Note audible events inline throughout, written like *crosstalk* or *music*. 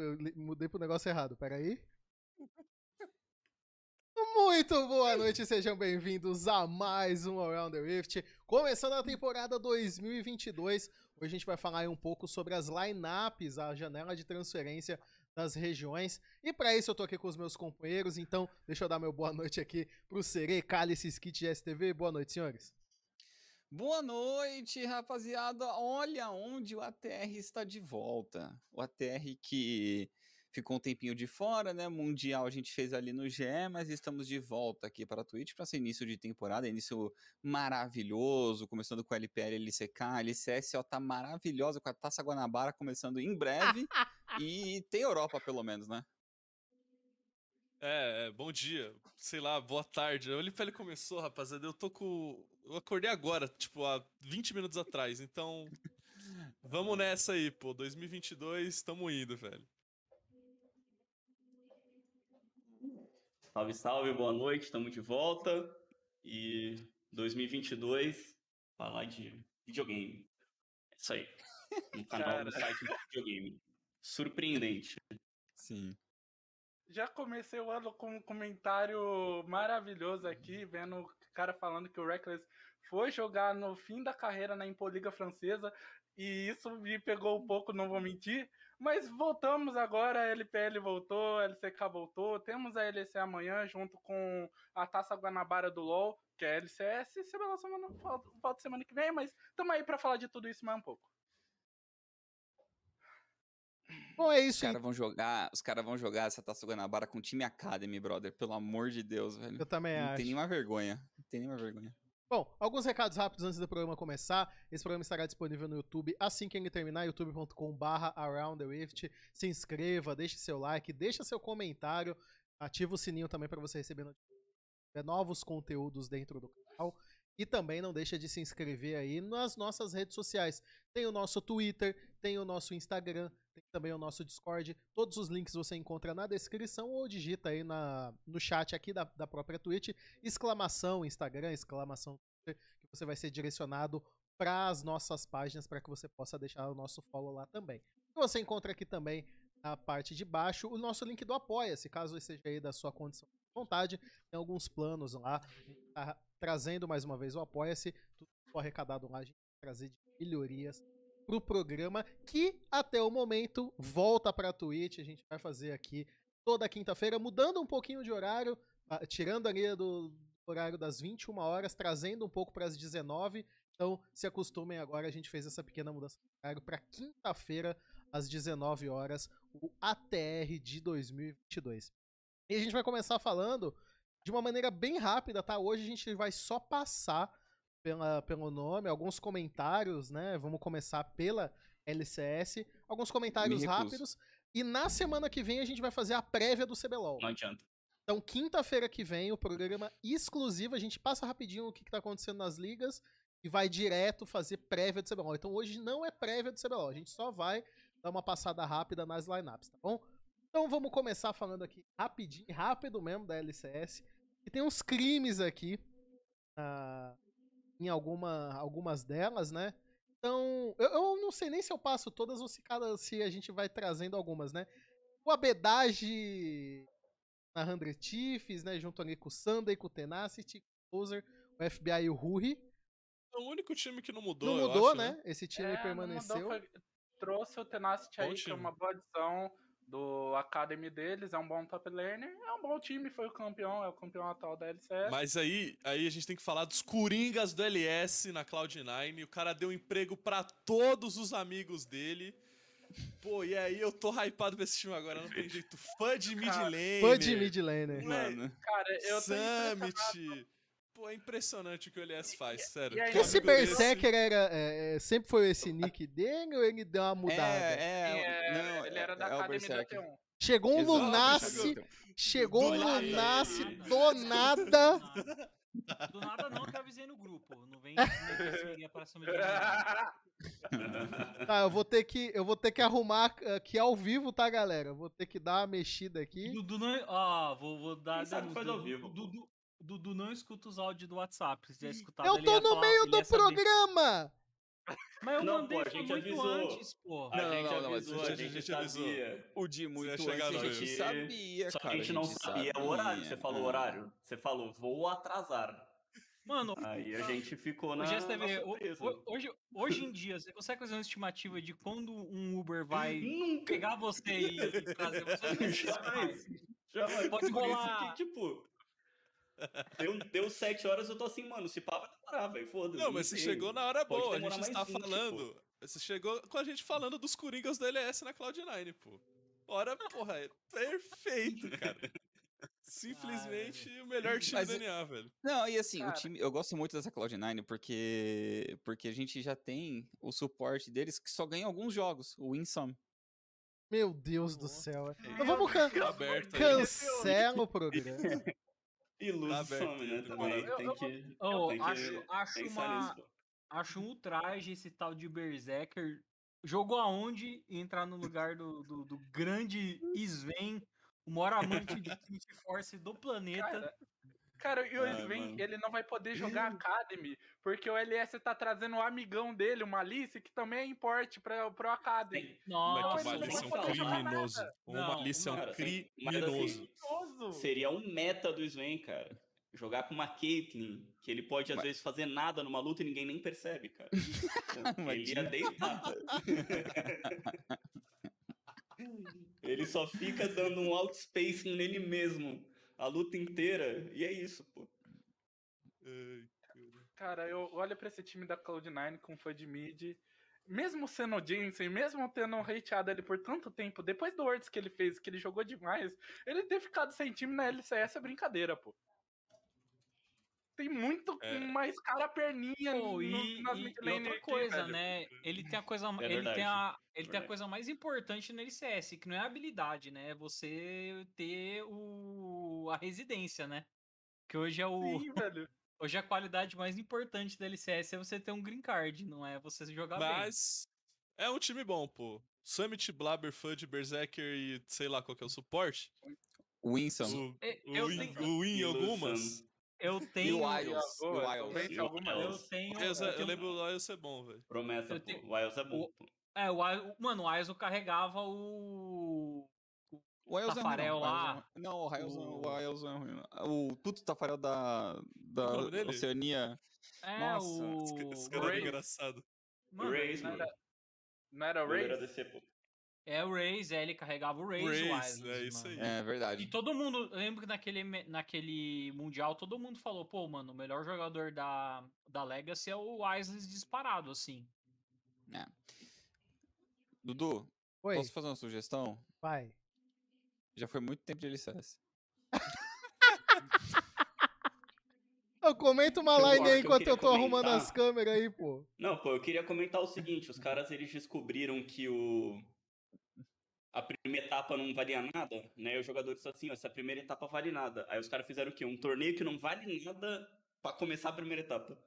eu mudei pro negócio errado, peraí. Muito boa noite, sejam bem-vindos a mais um Around the Rift. Começando a temporada 2022, hoje a gente vai falar um pouco sobre as lineups, a janela de transferência das regiões. E para isso eu tô aqui com os meus companheiros, então deixa eu dar meu boa noite aqui pro Serê, Cálice, Skit STV. Boa noite, senhores. Boa noite, rapaziada. Olha onde o ATR está de volta. O ATR que ficou um tempinho de fora, né? Mundial a gente fez ali no GE, mas estamos de volta aqui para a Twitch para esse início de temporada, início maravilhoso, começando com a LPL, LCK, LCS, ó, tá maravilhosa com a Taça Guanabara começando em breve *laughs* e tem Europa pelo menos, né? É, é, bom dia, sei lá, boa tarde. A LPL começou, rapaziada. Eu tô com. Eu acordei agora, tipo, há 20 minutos atrás. Então, vamos nessa aí, pô. 2022, tamo indo, velho. Salve, salve, boa noite, estamos de volta. E 2022, falar de videogame. É isso aí. No canal Cara. do site de videogame. Surpreendente. Sim. Já comecei o ano com um comentário maravilhoso aqui, vendo o cara falando que o Reckless foi jogar no fim da carreira na Impoliga Francesa, e isso me pegou um pouco, não vou mentir. Mas voltamos agora, a LPL voltou, a LCK voltou, temos a LEC amanhã junto com a Taça Guanabara do LoL, que é a LCS, semana, semana, volta semana que vem, mas estamos aí para falar de tudo isso mais um pouco. Bom, é Os isso. caras vão jogar, os caras vão jogar essa Taça Guanabara com o time Academy, brother. Pelo amor de Deus, velho. Eu também Não acho. tem nenhuma vergonha. Não tem nenhuma vergonha. Bom, alguns recados rápidos antes do programa começar. Esse programa estará disponível no YouTube assim que ele terminar, youtube.com.br Around the Rift. Se inscreva, deixe seu like, deixe seu comentário, ativa o sininho também para você receber novos conteúdos dentro do canal. E também não deixa de se inscrever aí nas nossas redes sociais. Tem o nosso Twitter, tem o nosso Instagram, tem também o nosso Discord. Todos os links você encontra na descrição ou digita aí na, no chat aqui da, da própria Twitch. Exclamação Instagram, exclamação Twitter, que você vai ser direcionado para as nossas páginas para que você possa deixar o nosso follow lá também. E você encontra aqui também na parte de baixo o nosso link do Apoia-se, caso seja aí da sua condição de vontade. Tem alguns planos lá. A gente tá trazendo mais uma vez o Apoia-se. Tudo arrecadado lá, a gente vai trazer melhorias pro programa que até o momento volta pra Twitch. A gente vai fazer aqui toda quinta-feira, mudando um pouquinho de horário, tirando ali do horário das 21 horas, trazendo um pouco para as 19. Então, se acostumem agora, a gente fez essa pequena mudança de horário para quinta-feira às 19 horas, o ATR de 2022. E a gente vai começar falando de uma maneira bem rápida, tá? Hoje a gente vai só passar pela, pelo nome, alguns comentários, né? Vamos começar pela LCS, alguns comentários rápidos. E na semana que vem a gente vai fazer a prévia do CBLOL. Não adianta. Então, quinta-feira que vem, o programa exclusivo, a gente passa rapidinho o que, que tá acontecendo nas ligas e vai direto fazer prévia do CBLOL. Então, hoje não é prévia do CBLOL, a gente só vai dar uma passada rápida nas lineups, tá bom? Então, vamos começar falando aqui rapidinho, rápido mesmo da LCS. E tem uns crimes aqui ah, em alguma, algumas delas, né? Então, eu, eu não sei nem se eu passo todas ou se, cada, se a gente vai trazendo algumas, né? O Abedage na 100 Chiefs, né? Junto ali com o Sunday, com o Tenacity, com o Closer, o FBI e o Ruri. É o único time que não mudou. Não eu mudou, acho, né? Esse time É, não permaneceu. mudou, foi- trouxe o Tenacity Bom aí, que é uma boa adição do Academy deles, é um bom top laner, é um bom time, foi o campeão, é o campeão atual da LCS. Mas aí, aí a gente tem que falar dos Coringas do LS na Cloud9. O cara deu emprego pra todos os amigos dele. Pô, e aí eu tô hypado pra esse time agora, não tem *laughs* jeito. Fã de mid Cara, lane. Fã de mid laner. Ué, Mano. Cara, eu tô. Summit. Pô, é impressionante o que o LS faz, sério. e aí, Um Esse desse- Berserker era, é, é, sempre foi esse nick dele ou ele deu uma mudada? É, Sim, é, é, não, ele é- era da é o Academy da Berserker. T1. Chegou um Lunace, chegou um Do. Lunace *laughs* do nada. Do nada não, que eu avisei no grupo. Não vem para cima de mim. *laughs* Tá, eu vou ter que, eu vou ter que arrumar aqui ao vivo, tá, galera? Eu vou ter que dar uma mexida aqui. Dudu não. Ó, vou, vou dar. Quem sabe faz ao vivo. Dudu, Dudu não escuta os áudios do WhatsApp. Se tivesse escutado, Eu tô no falar- meio do programa. Mas eu Não, mandei pô, a gente muito avisou. antes, pô. A Não, gente não, não, avisou, mas a a gente, gente avisou. sabia. O de muito ia antes chegar a no gente sabia, Só que cara. a gente não sabia o horário. Você falou o Ah. horário. Você falou, vou atrasar. Mano, Aí a gente ficou na, surpresa. o- hoje, hoje em dia, você consegue fazer uma estimativa de quando um Uber vai Nunca. pegar você e, trazer você? Jamais. *laughs* Jamais. Pode rolar. que, tipo... Deu, deu sete horas, eu tô assim, mano, se pá vai demorar, velho, foda-se. Não, mas você chegou na hora boa. A gente está 20, pô. falando. Você chegou com a gente falando dos Coringas do LS na Cloud9, pô. Hora, porra, é perfeito, cara. *laughs* Simplesmente o melhor time Mas do NA, velho. Não, e assim, Cara. o time, eu gosto muito dessa Cloud9 porque porque a gente já tem o suporte deles que só ganha alguns jogos, o Winsome. Meu Deus do céu. Vamos can Tá aí. cancela o programa. *laughs* E luz Tá aberto some, né, também. eu- Tem eu- que tem que acho, acho, uma, nisso, acho um ultraje esse tal de Berserker. Jogou aonde e entrar no lugar do, do, do grande Sven, o maior amante de Force do planeta. Cara, cara, e o Ah, Sven, mano. ele não vai poder jogar *laughs* Academy, porque o LS tá trazendo o amigão dele, o Malice, que também é importe pra, pro Academy. Nossa, não Malícia é um criminoso. Não, Malícia é um cara, criminoso. assim, Mentiroso. Seria um meta do Sven, cara. Jogar com uma Caitlyn, que ele pode às Mas- vezes fazer nada numa luta e ninguém nem percebe, cara. *laughs* Ele ia deitar. *laughs* ele só fica dando um outspacing nele mesmo a luta inteira. E é isso, pô. Ai, Cara, eu olho pra esse time da Cloud9 com fã de mid. Mesmo sendo o Jensen, mesmo tendo hateado ele por tanto tempo, depois do Worlds que ele fez, que ele jogou demais, ele ter ficado sem time na LCS é brincadeira, pô. Tem muito É. mais cara perninha Pô, no, e, nas e- e outra aqui, coisa, velho. né? Ele tem a coisa, É ele verdade, tem a, ele tem a coisa mais importante no LCS, que não é a habilidade, né? É você ter o a residência, né? Que hoje é o Sim, *laughs* velho. hoje a qualidade mais importante da LCS é você ter um green card, não é você jogar bem. Mas é um time bom, pô. Summit, Blabber, Fudge, Berserker e sei lá qual que é o suporte. Winsome. O, E- o, Eu o Win E algumas. Eu E tenho, o Wiles. Boa, o Wiles. E o eu Wiles. tenho, Eu, eu eu lembro lá, eu ser bom, velho. Promessa, Eu tenho- O Wiles é bom, o- pô. É, o, Wiles- mano, o Aizo carregava o O Wiles é ruim, Tafarel não, o Wiles lá, é ruim. Não, o Wiles não- o- o Wiles não é ruim. O puto Tafarel da, da o? Oceania. é Nossa, o Esse, ca- esse cara é engraçado. Mano, Raze, não era- Não era o Raze? ADC, pô. É o Raze, é, ele carregava o Raze, Raze, o Wiles, é isso mano. aí. É E verdade. todo mundo, eu lembro que naquele, naquele Mundial, todo mundo falou, pô, mano, o melhor jogador da, da Legacy é o Wises disparado, assim. Dudu, Oi, posso fazer uma sugestão? vai. Já foi muito tempo de LCS. Eu *laughs* comento uma Eu line aí eu enquanto queria eu tô arrumando comentar. as câmeras aí, pô. Não, pô, eu queria comentar o seguinte, os caras eles descobriram que o a primeira etapa não valia nada, né? E os jogadores assim, ó, essa primeira etapa vale nada. Aí os caras fizeram o quê? Um torneio que não vale nada pra começar a primeira etapa.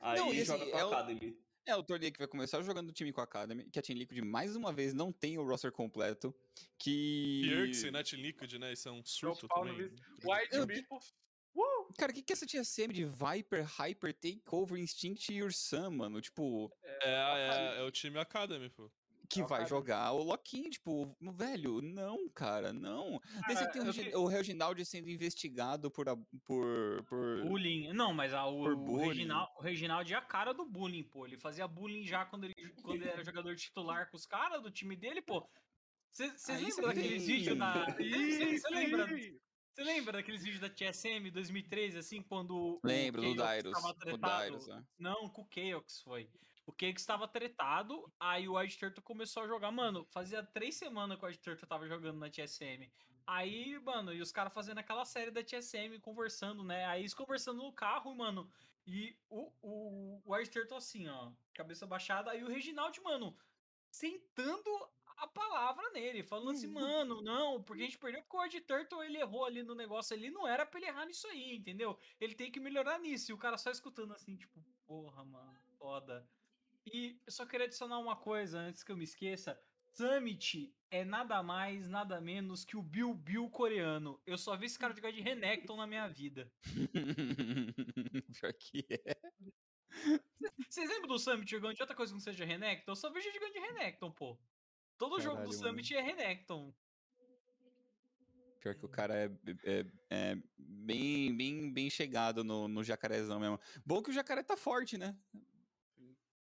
Aí Não, e assim, joga com é a o- Academy. É o torneio que vai começar jogando o time com a Academy, que a Team Liquid mais uma vez não tem o roster completo, que... Yerx e Net Liquid, né? Isso é um surto pau no também. White Eu- People. Cara, o que, que é essa TSM de Viper, Hyper, Takeover, Instinct e Ursan, mano? Tipo, É, é, é o time Academy, pô. Que o vai jogar o Loquinho, tipo, velho, não, cara, não. Daí você Cara, tem o, que- o Reginaldi sendo investigado por... a- por, por... Bullying. Não, mas a, o, o. Reginal, o Reginaldo é a cara do bullying, pô. Ele fazia bullying já quando ele, quando ele era *laughs* jogador titular com os caras do time dele, pô. Vocês lembram daqueles vídeos da. Você lembra? Você lembra daqueles vídeos da TSM 2013, assim, quando. o Lembro do Chaos Dairos, tava o? Dairos, né? Não, com o Chaos foi. O Chaos estava tretado, aí o White Turtle começou a jogar. Mano, fazia três semanas que o White Turtle tava jogando na TSM. Aí, mano, e os caras fazendo aquela série da TSM, conversando, né? Aí eles conversando no carro, mano. E o, o, o White Turtle assim, ó, cabeça baixada. Aí o Reginald, mano, sentando a palavra nele, falando assim, mano, não, porque a gente perdeu porque o White Turtle ele errou ali no negócio ali, não era pra ele errar nisso aí, entendeu? Ele tem que melhorar nisso. E o cara só escutando assim, tipo, porra, mano, foda. E eu só queria adicionar uma coisa antes que eu me esqueça. Summit é nada mais, nada menos que o Bill Bill coreano. Eu só vi esse cara jogar de Renekton na minha vida. *laughs* Pior que é. Vocês lembram do Summit jogando de outra coisa que não seja Renekton? Eu só vejo jogando de Renekton, pô. Todo jogo do Caralho, Summit é Renekton. Pior que o cara é, é- é bem, bem, bem chegado no, no jacarezão mesmo. Bom que o jacaré tá forte, né?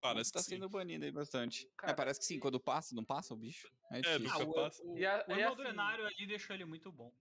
Parece tá sim. sendo banido aí bastante. É, Cara, parece que sim, quando passa, não passa o bicho? É É, nunca Ah, o, passa. o, E a- o e assim- ali deixou ele muito bom.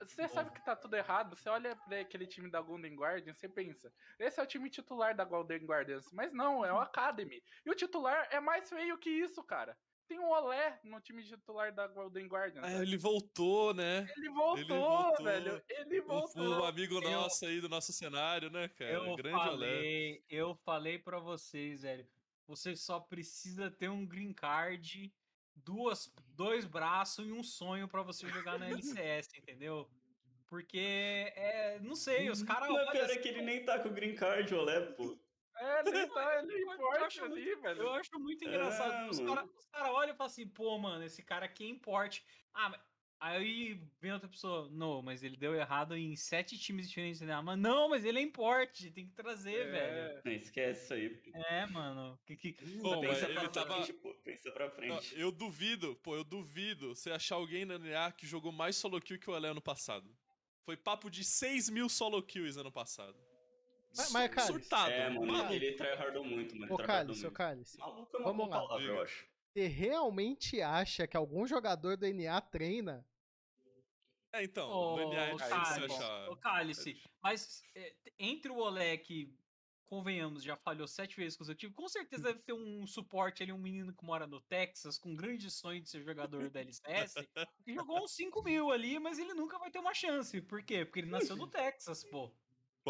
Você sabe que tá tudo errado. Você olha pra aquele time da Golden Guardians, você pensa, esse é o time titular da Golden Guardians. Mas não, é o Academy. E o titular é mais feio que isso, cara. Tem um Olé no time titular da Golden Guardians. Ah, ele voltou, né? Ele voltou, voltou. velho. Ele voltou. o amigo Eu- nosso aí do nosso cenário, né, cara? eu Grande Olé. falei, eu falei pra vocês, velho. Você só precisa ter um green card, duas, dois braços e um sonho pra você jogar na *laughs* LCS, entendeu? Porque, é, não sei, os caras Não, pior é assim, que ele nem tá com o green card, Olé, pô. É, ele tá ele eu forte acho ali, velho. Eu acho muito engraçado. Os mano. caras cara olham e falam assim, pô, mano, esse cara aqui é importe. Ah. Aí vem outra pessoa, não, mas ele deu errado em sete times diferentes, né? Mas não, mas ele é importe, tem que trazer, velho. É. Não, esquece isso aí. É, mano. Que, que... Bom, mas pensa ele pra tava. frente, pô. Pensa pra Não, frente. eu duvido, pô, eu duvido você achar alguém na NA que jogou mais solo kill que o Olé ano passado. Foi papo de 6 mil solo kills ano passado. Mas- mas, Cálice, Surtado. É, mano, maluco. ele tryhardou muito, mano. Ô, Cálice, ô. Cálice. Maluco é uma Vamos lá. palavra, eu acho. Você realmente acha que algum jogador do NA treina? É, então, Ô, no NA é difícil Cálice, achar. ô, Cálice, mas é, entre o que, convenhamos, já falhou sete vezes consecutivo, com certeza deve ter um suporte ali, um menino que mora no Texas, com grande sonho de ser jogador da LCS, que jogou uns 5 mil ali, mas ele nunca vai ter uma chance. Por quê? Porque ele nasceu no Texas, pô.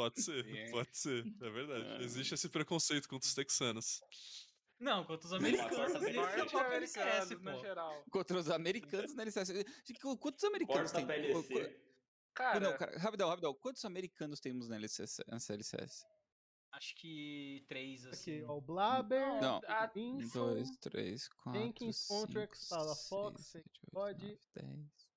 Pode ser, *laughs* É. pode ser, é verdade. É. Existe esse preconceito contra os texanos. Não, quanto os americanos, sorte eles Norte são top LCS, americanos, no pô. geral. Contra os americanos na LCS. Qu- Quantos americanos Porta tem? PLC. Cara, Não, cara, rapidão, rapidão. Quantos americanos temos na LCS? nessa LCS? Acho que três, assim. Aqui, ó, o Blaber, Não. a- Um, Vincent, dois, três, quatro, Jenkins, cinco, Contracts, Fala Fox, seis, sete, oito, pode- nove, dez,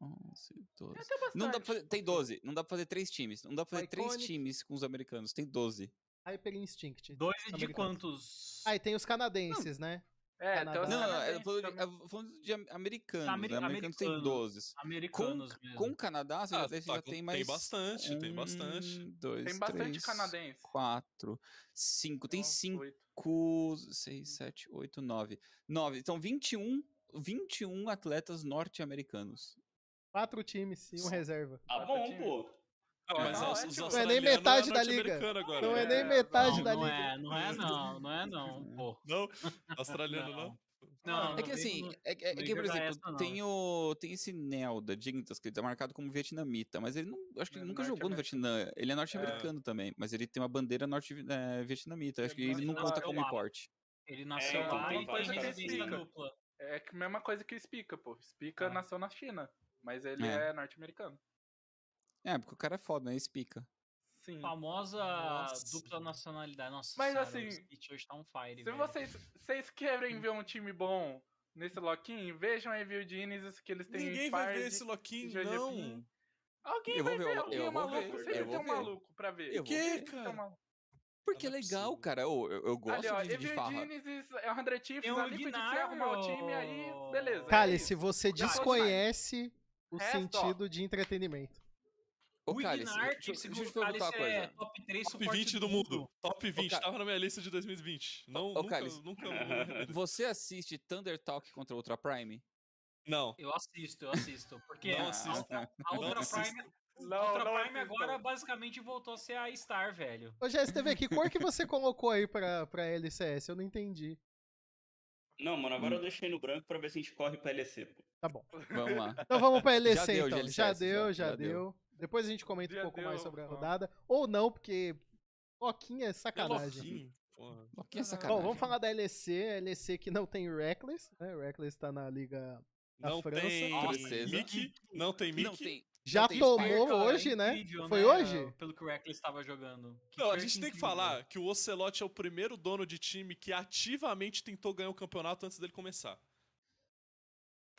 onze, doze. até bastante. Não dá pra fazer, tem 12. Não dá pra fazer três times. Não dá pra fazer três Iconic. times com os americanos. Tem 12. Hyper Instinct. Dois de americanos. quantos? Ah, e tem os canadenses, né? É, Canadá. então os Não, eu falando, falando de am- americanos. Ameri- né? Americanos tem americanos. 12. Com, Americanos mesmo. com o Canadá, você Ah, já, tem- tá, já com- tem tem mais. bastante, tem bastante. Um, dois, Tem bastante três, canadense. Quatro, cinco. Tem Então, cinco, oito. seis, sete, oito, nove. Nove. Então, 21, 21 atletas norte-americanos. Quatro times e um reserva. Tá Quatro bom, times. pô. É, mas não, os, é os tipo- Não é nem australianos metade da liga. Agora, Não é né? nem É, metade não, da não liga. é, não é não, não é não, *laughs* pô. Não? Australiano não? Não, É que não assim, é, que- é não que, por exemplo, essa, não. tem, o, tem esse Nelda Dignitas, que ele tá marcado como vietnamita, mas ele não. Acho que ele É nunca jogou no Vietnã. Ele é norte-americano também, mas ele tem uma bandeira norte-vietnamita. Acho É, que ele não conta como importe. Ele nasceu então lá e residência pica. dupla. É que a mesma coisa que o Spica, pô. Spica Ah. nasceu na China, mas ele É. é, norte-americano. É, porque o cara é foda, né? Espica. Sim. Famosa Nossa. dupla nacionalidade. Nossa Mas, senhora, assim, o hoje tá um fire, Se velho. vocês, vocês querem *laughs* ver um time bom nesse Loquinho, vejam a Review Genesis que eles têm Ninguém vai ver esse Loquinho, Jojepin. não. Alguém Eu vou vai ver ver, o- alguém eu é vou maluco. ver, Sempre eu tem vou um ver. maluco pra ver. Eu Que, um cara? Porque é é legal, cara. Eu, eu, eu gosto Ali, ó, de, de farra. Genesis é o 100 Chiefs Tem um ali, podia ser arrumar o time aí, beleza. é Cálice, isso. você desconhece o Resto, ó. sentido de entretenimento. Ô, O Cálice, Ignart, deixa, eu- deixa eu segundo te o perguntar é coisa. top 3 Top suporte 20 do mundo. Top 20. Ca- Tava na minha lista de 2020. Não, Ô, nunca, Cálice. nunca. *laughs* Você assiste Thunder Talk contra Ultra Prime? Não. Eu assisto, eu assisto. Porque Não a, assisto. a, a Ultra Não assisto. Prime, Não, a Ultra não Prime agora basicamente voltou a ser a Star, velho. Ô, Jéssica, TV, que cor que você colocou aí pra, pra LCS? Eu não entendi. Não, mano, agora eu deixei no branco pra ver se a gente corre pra LEC, pô. Tá bom. Vamos lá. Então vamos pra LEC, Já deu, então. GLCS, Já deu, já, já, já deu. deu. Depois a gente comenta um Já pouco mais deu, sobre a ó. rodada. Ou não, porque Loquinha é É sacanagem. Porra. Aqui é sacanagem. Bom, vamos falar da LEC. A LEC que não tem Reckless, né? Reckless tá na liga da Não França. tem Francesa. Mickey. Não tem Mickey. Não tem. Já tomou hoje, né? incrível, Foi né, hoje? Pelo que o Reckless estava jogando. Que Não, a gente tem que falar que o Ocelot é o primeiro dono de time que ativamente tentou ganhar o campeonato antes dele começar.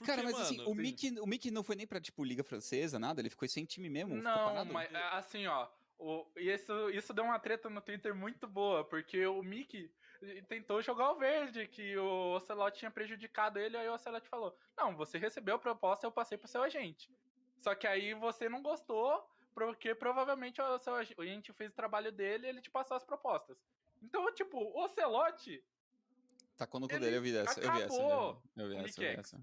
Porque, Cara, mas assim, mano, o Mickey, o Mickey não foi nem pra, tipo, Liga Francesa, nada, ele ficou sem time mesmo. Não, mas é, assim, ó. O, e isso, isso deu uma treta no Twitter muito boa, porque o Mickey tentou jogar o verde, que o Ocelot tinha prejudicado ele, aí o Ocelot falou: Não, você recebeu a proposta, eu passei pro seu agente. Só que aí você não gostou, porque provavelmente o seu agente fez o trabalho dele e ele te passou as propostas. Então, tipo, o Ocelot Tacou no cu Ele dele, eu vi essa. Eu vi essa. Eu vi essa, eu vi essa.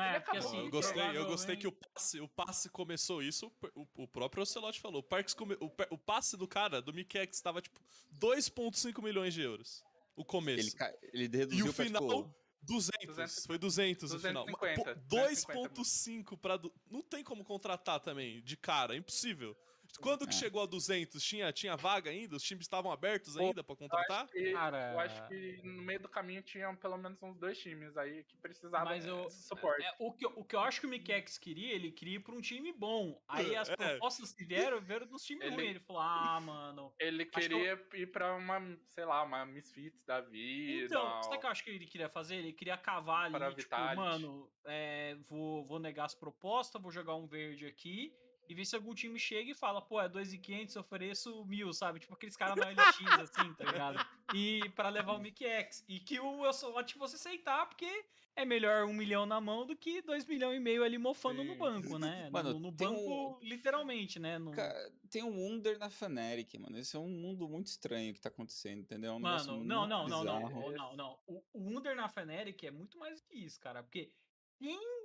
É, Ele porque acabou. assim, eu gostei, eu gostei que provavelmente- o passe, o passe começou isso, o, o próprio Ocelote falou. O, Parks come- o, o passe do cara, do Mikex, estava tipo 2,5 milhões de euros. O começo. Ele, ele reduziu E o pra, tipo, final, 200. 200, Foi 200 no final. Mas, pô, 250, 2,5 pra. du- Não tem como contratar também, de cara, é impossível. Quando que É. chegou a 200? Tinha, tinha vaga ainda? Os times estavam abertos ainda pra Eu contratar? acho, que, Cara- eu acho que no meio do caminho tinham pelo menos uns dois times aí que precisavam Mas eu- desse suporte. É, o, que, eu- o que eu acho que o Mikex queria, ele queria ir pra um time bom. Aí as É. propostas que vieram, vieram dos times Ele- ruins. Ele falou, ah, *laughs* mano. Ele que eu- queria ir pra uma, sei lá, uma Misfits da vida. Então, sabe o que eu acho que ele queria fazer? Ele queria cavar ali, Para tipo, Vitality. mano, é, vou, vou negar as propostas, vou jogar um verde aqui e ver se algum time chega e fala, pô, é 2.500, eu ofereço mil, sabe? Tipo aqueles caras na LX, assim, tá ligado? E pra levar o Mickey X. E que o eu só tipo, você aceitar, porque é melhor um milhão na mão do que dois milhões e meio ali mofando no Sim. banco, né? Mano, no, no banco, literalmente, né? No- Cara, tem um Wunder na Fnatic, mano. Esse é um mundo muito estranho que tá acontecendo, entendeu? É um Mano, não, não, não, não, não, não, não. O, o Under na Fnatic é muito mais que isso, cara. Porque quem.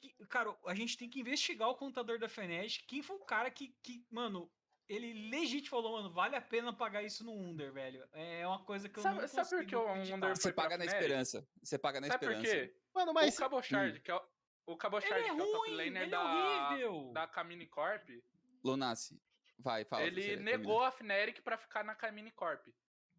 Que- cara, a gente tem que investigar o contador da Fnatic. Quem foi o cara que, que mano, ele legit falou, mano, vale a pena pagar isso no Under, velho. É uma coisa que eu Sabe- não sabe por que o. Under Você foi pra paga na esperança. Você paga na Sabe por esperança. quê? Mano, mas. O Cabochard, que é o, o Cabochard, é que é o top laner ele é da, horrível. da Camini Corp, Lunassi, vai, fala. ele você negou a Fnatic pra ficar na Camini Corp.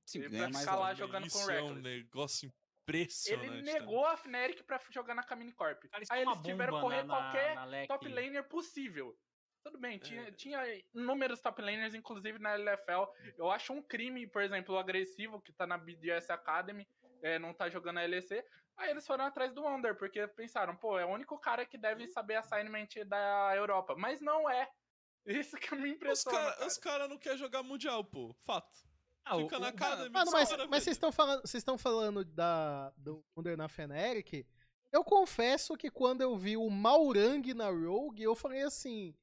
Sim, ele ganha vai mais ficar lá jogando com Isso é um Reckless. negócio impressionante. Ele negou a Fnatic pra jogar na Camini Corp. Cara, é Aí uma eles tiveram que correr na- na- qualquer na LEC. top laner possível. Tudo bem, tinha, É. tinha inúmeros top laners, inclusive na LFL. Eu acho um crime, por exemplo, o agressivo que tá na BDS Academy, é, não tá jogando a LEC. Aí eles foram atrás do Under, porque pensaram, pô, é o único cara que deve saber assignment da Europa. Mas não é. *laughs* Isso que me Os impressiona. caras cara. cara não querem jogar Mundial, pô. Fato. Ah, Fica o- na cara Mano, mas, mas vocês estão falando, vocês estão falando da do Under na Feneric. Eu confesso que quando eu vi o Maurang na Rogue, eu falei assim,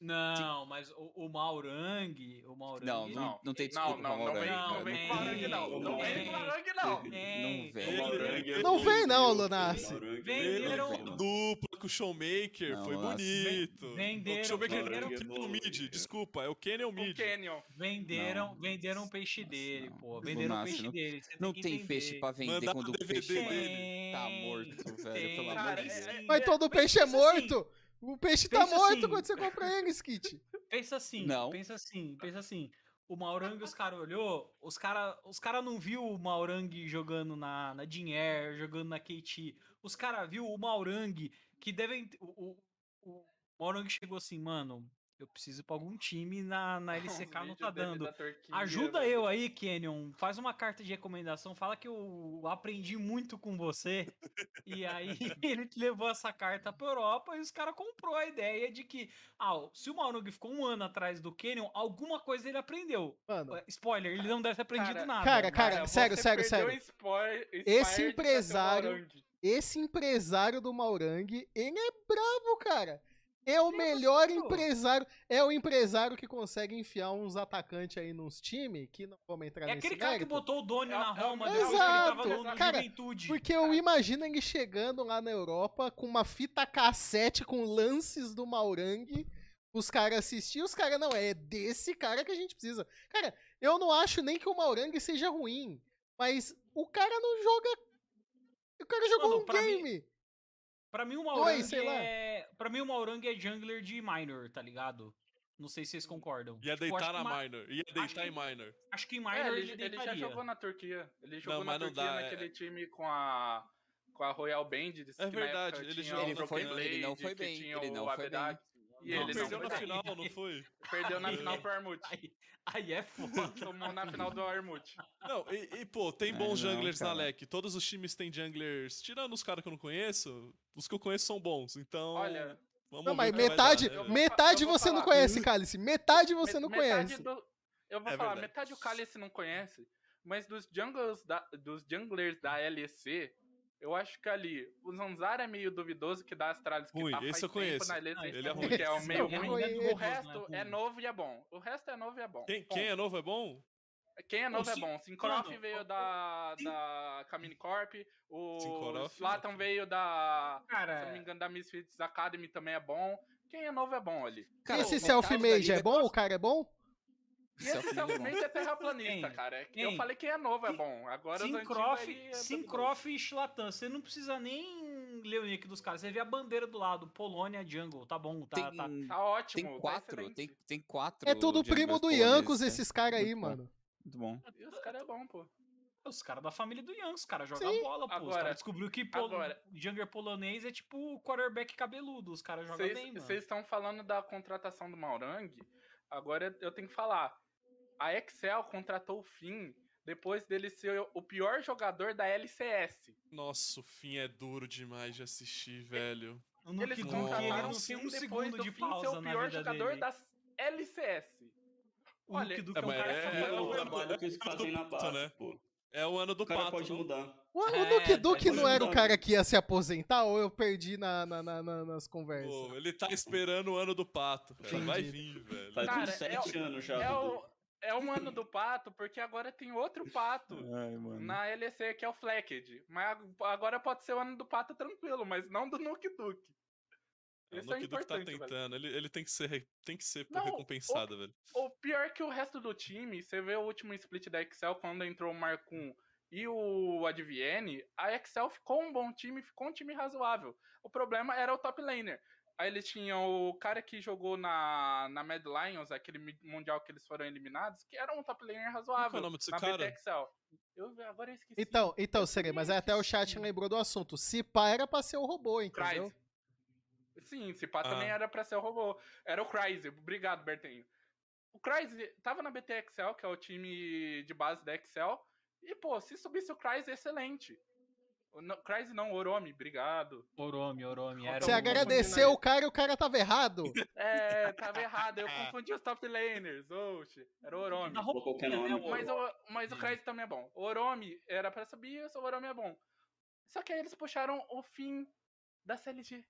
Não, mas o, o Maurang. O Maurang. Não, não, Não, não tem Não, desculpa não, pra não vem, não vem Maurang, não. Não vem Maurang, não. Não vem. Não vem não. Lunassi. Maurang é Venderam- horrível. Dupla com o Showmaker, Não, foi nossa. bonito. Venderam- o Showmaker não é venderam- o Kenyon Mid, desculpa, é o Kenyon O Mid. Canyon. Venderam, Não. venderam o peixe Nossa, dele, não. pô. Venderam o peixe não- dele. você Não tem entender. peixe pra vender Mandar quando o o DVD peixe dele. tá morto, velho, Tem, pelo amor de tem Deus. sim. mas É, todo peixe é assim, morto. O peixe tá morto assim. quando você compra ele, Skit. Pensa assim, Não. pensa assim, pensa assim. O Maurang, os caras olhou, os caras os cara não viu o Maurang jogando na, na Dinher, jogando na KT. Os caras viu o Maurang, que devem. O, o, o Maurang chegou assim, mano, eu preciso ir pra algum time na, na *laughs* LCK não tá dando. Turquia, Ajuda velho. eu aí, Canyon. Faz uma carta de recomendação. Fala que eu aprendi muito com você. E aí *laughs* *laughs* ele te levou essa carta pra Europa e os caras comprou a ideia de que, ah, se o Maurug ficou um ano atrás do Canyon, alguma coisa ele aprendeu. Mano, Spoiler, ele não deve ter aprendido Cara, nada. cara, mas- cara, sério, sério, sério. Esse empresário-. Esse empresário do Maurang, ele é bravo, cara. É o melhor empresário. É o empresário que consegue enfiar uns atacantes aí nos times, que não vamos entrar É nesse aquele cara que botou o Doni É- na é o Roma melhor- depois que ele tava Exato, no, cara, Juventude. Porque eu imagino ele chegando lá na Europa com uma fita cassete com lances do Maurang, os caras assistir, os caras, não, é desse cara que a gente precisa. Cara, eu não acho nem que o Maurang seja ruim, mas o cara não joga. O cara jogou Mano, um pra mim- game. Pra mim, o Maurang sei lá. é. Pra mim, o Maurang é jungler de minor, tá ligado? Não sei se vocês concordam. Ia Tipo, deitar na ma- minor. Ia deitar em minor. Acho que em É, minor ele, ele, ele já jogou na Turquia. Ele jogou na não Turquia dá, é- naquele time com a com a Royal Band. na verdade, ele jogou Ele não foi- ele não foi bem, ele não foi bem. E Não, ele perdeu não na final, não foi? *laughs* Perdeu na final pro Armut. Aí, aí é foda. *laughs* Tomou na final do Armut. Não, e, e, pô, tem É, bons não, junglers na. LEC. Todos os times têm junglers, tirando os caras que eu não conheço, os que eu conheço são bons. Então. Olha, Vamos Não, mas metade, dar, metade você não falar. conhece, Cálice. Metade você não metade conhece. do- eu vou É falar, verdade. metade o Cálice não conhece, mas dos jungles da, dos junglers da LEC, eu acho que ali o Zanzara é meio duvidoso que dá Astralis que Ruim, tá esse faz eu tempo na LEC, Ah, esse Ele é que ruim. é o meio Eu ruim. conheço. O Duvidoso, resto né? é novo e é bom. O resto é novo e é bom. Quem, quem é novo é bom? Quem é novo é Sim- bom. Syncroft Mano, veio o- da, da Kamini Corp. O ok. veio da. Se não me Cara, engano, da Misfits Academy também é bom. Quem é novo é bom ali. E Cara, esse o mage é bom? O cara é bom? E esse Made é é terraplanista, cara. Eu Quem? falei quem é novo é bom. Agora aí é Syncroft e Shlatan. Você não precisa nem ler o nick dos caras. Você vê a bandeira do lado. Polônia Jungle. Tá bom, tá. Tem, tá. Tá ótimo. tem tá quatro, excelente. tem, tem quatro. É tudo primo do Yankos, né? esses caras aí, Muito mano. Muito bom. E os caras é bom, pô. Os caras da família do Young, os caras jogam bola, pô. os Agora- caras descobriu que pol... agora- Jungler polonês é tipo quarterback cabeludo. Os caras jogam bem, mano. Vocês estão falando da contratação do Maurang. Agora eu tenho que falar. A Excel contratou o Finn depois dele ser o pior jogador da LCS. Nossa, o fim é duro demais de assistir, velho. O Nuke Eles contrataram não o Finn um depois segundo do de Finn ser o pior jogador dele. da LCS. O Olha, Duke é, é cara é- é tá o trabalho que eles é fazem do na pato, base, né? pô. É o ano do O cara pato, pode não? mudar. O, o É, Duke Duke não era o cara que ia se aposentar ou eu perdi na, na- na- na- nas conversas? Pô, ele tá esperando o ano do pato. Vai vir, velho. Faz Cara, uns é sete anos já. É o, é o ano do pato, porque agora tem outro pato *laughs* Ai, mano. na LEC que é o Flecked. Mas ag- agora pode ser o ano do pato tranquilo, mas não do Nuke Duke. É, o é Nuke Duke tá importante, velho. tentando. Ele, ele tem que ser, tem que ser Não, recompensado, velho. O pior que o resto do time, você vê o último split da Excel quando entrou o Marcum e o Advienne, a Excel ficou um bom time, ficou um time razoável. O problema era o top laner. Aí eles tinham o cara que jogou na, na Mad Lions, aquele mundial que eles foram eliminados, que era um top laner Qual que é razoável o nome desse cara? Excel. Eu agora eu esqueci. Então, então, Eu Serei, mas também até o chat lembrou do assunto. Se pá, era pra ser o robô, entendeu? Cryze. Sim, esse pá também Ah. era pra ser o robô. Era o Cryze. Obrigado, Bertenho. O Cryze tava na BT Excel, que é o time de base da Excel. E, pô, se subisse o Cryze, excelente. O no- Cryze não, Oromi, obrigado. Oromi, Oromi. Era Você o- agradeceu o cara e o cara tava errado. *laughs* É, tava errado, eu confundi os top laners. Oxe, era o Oromi. Né, Mas o, mas o Cryze também é bom. O Oromi era pra subir, o Oromi é bom. Só que aí eles puxaram o fim da CLG.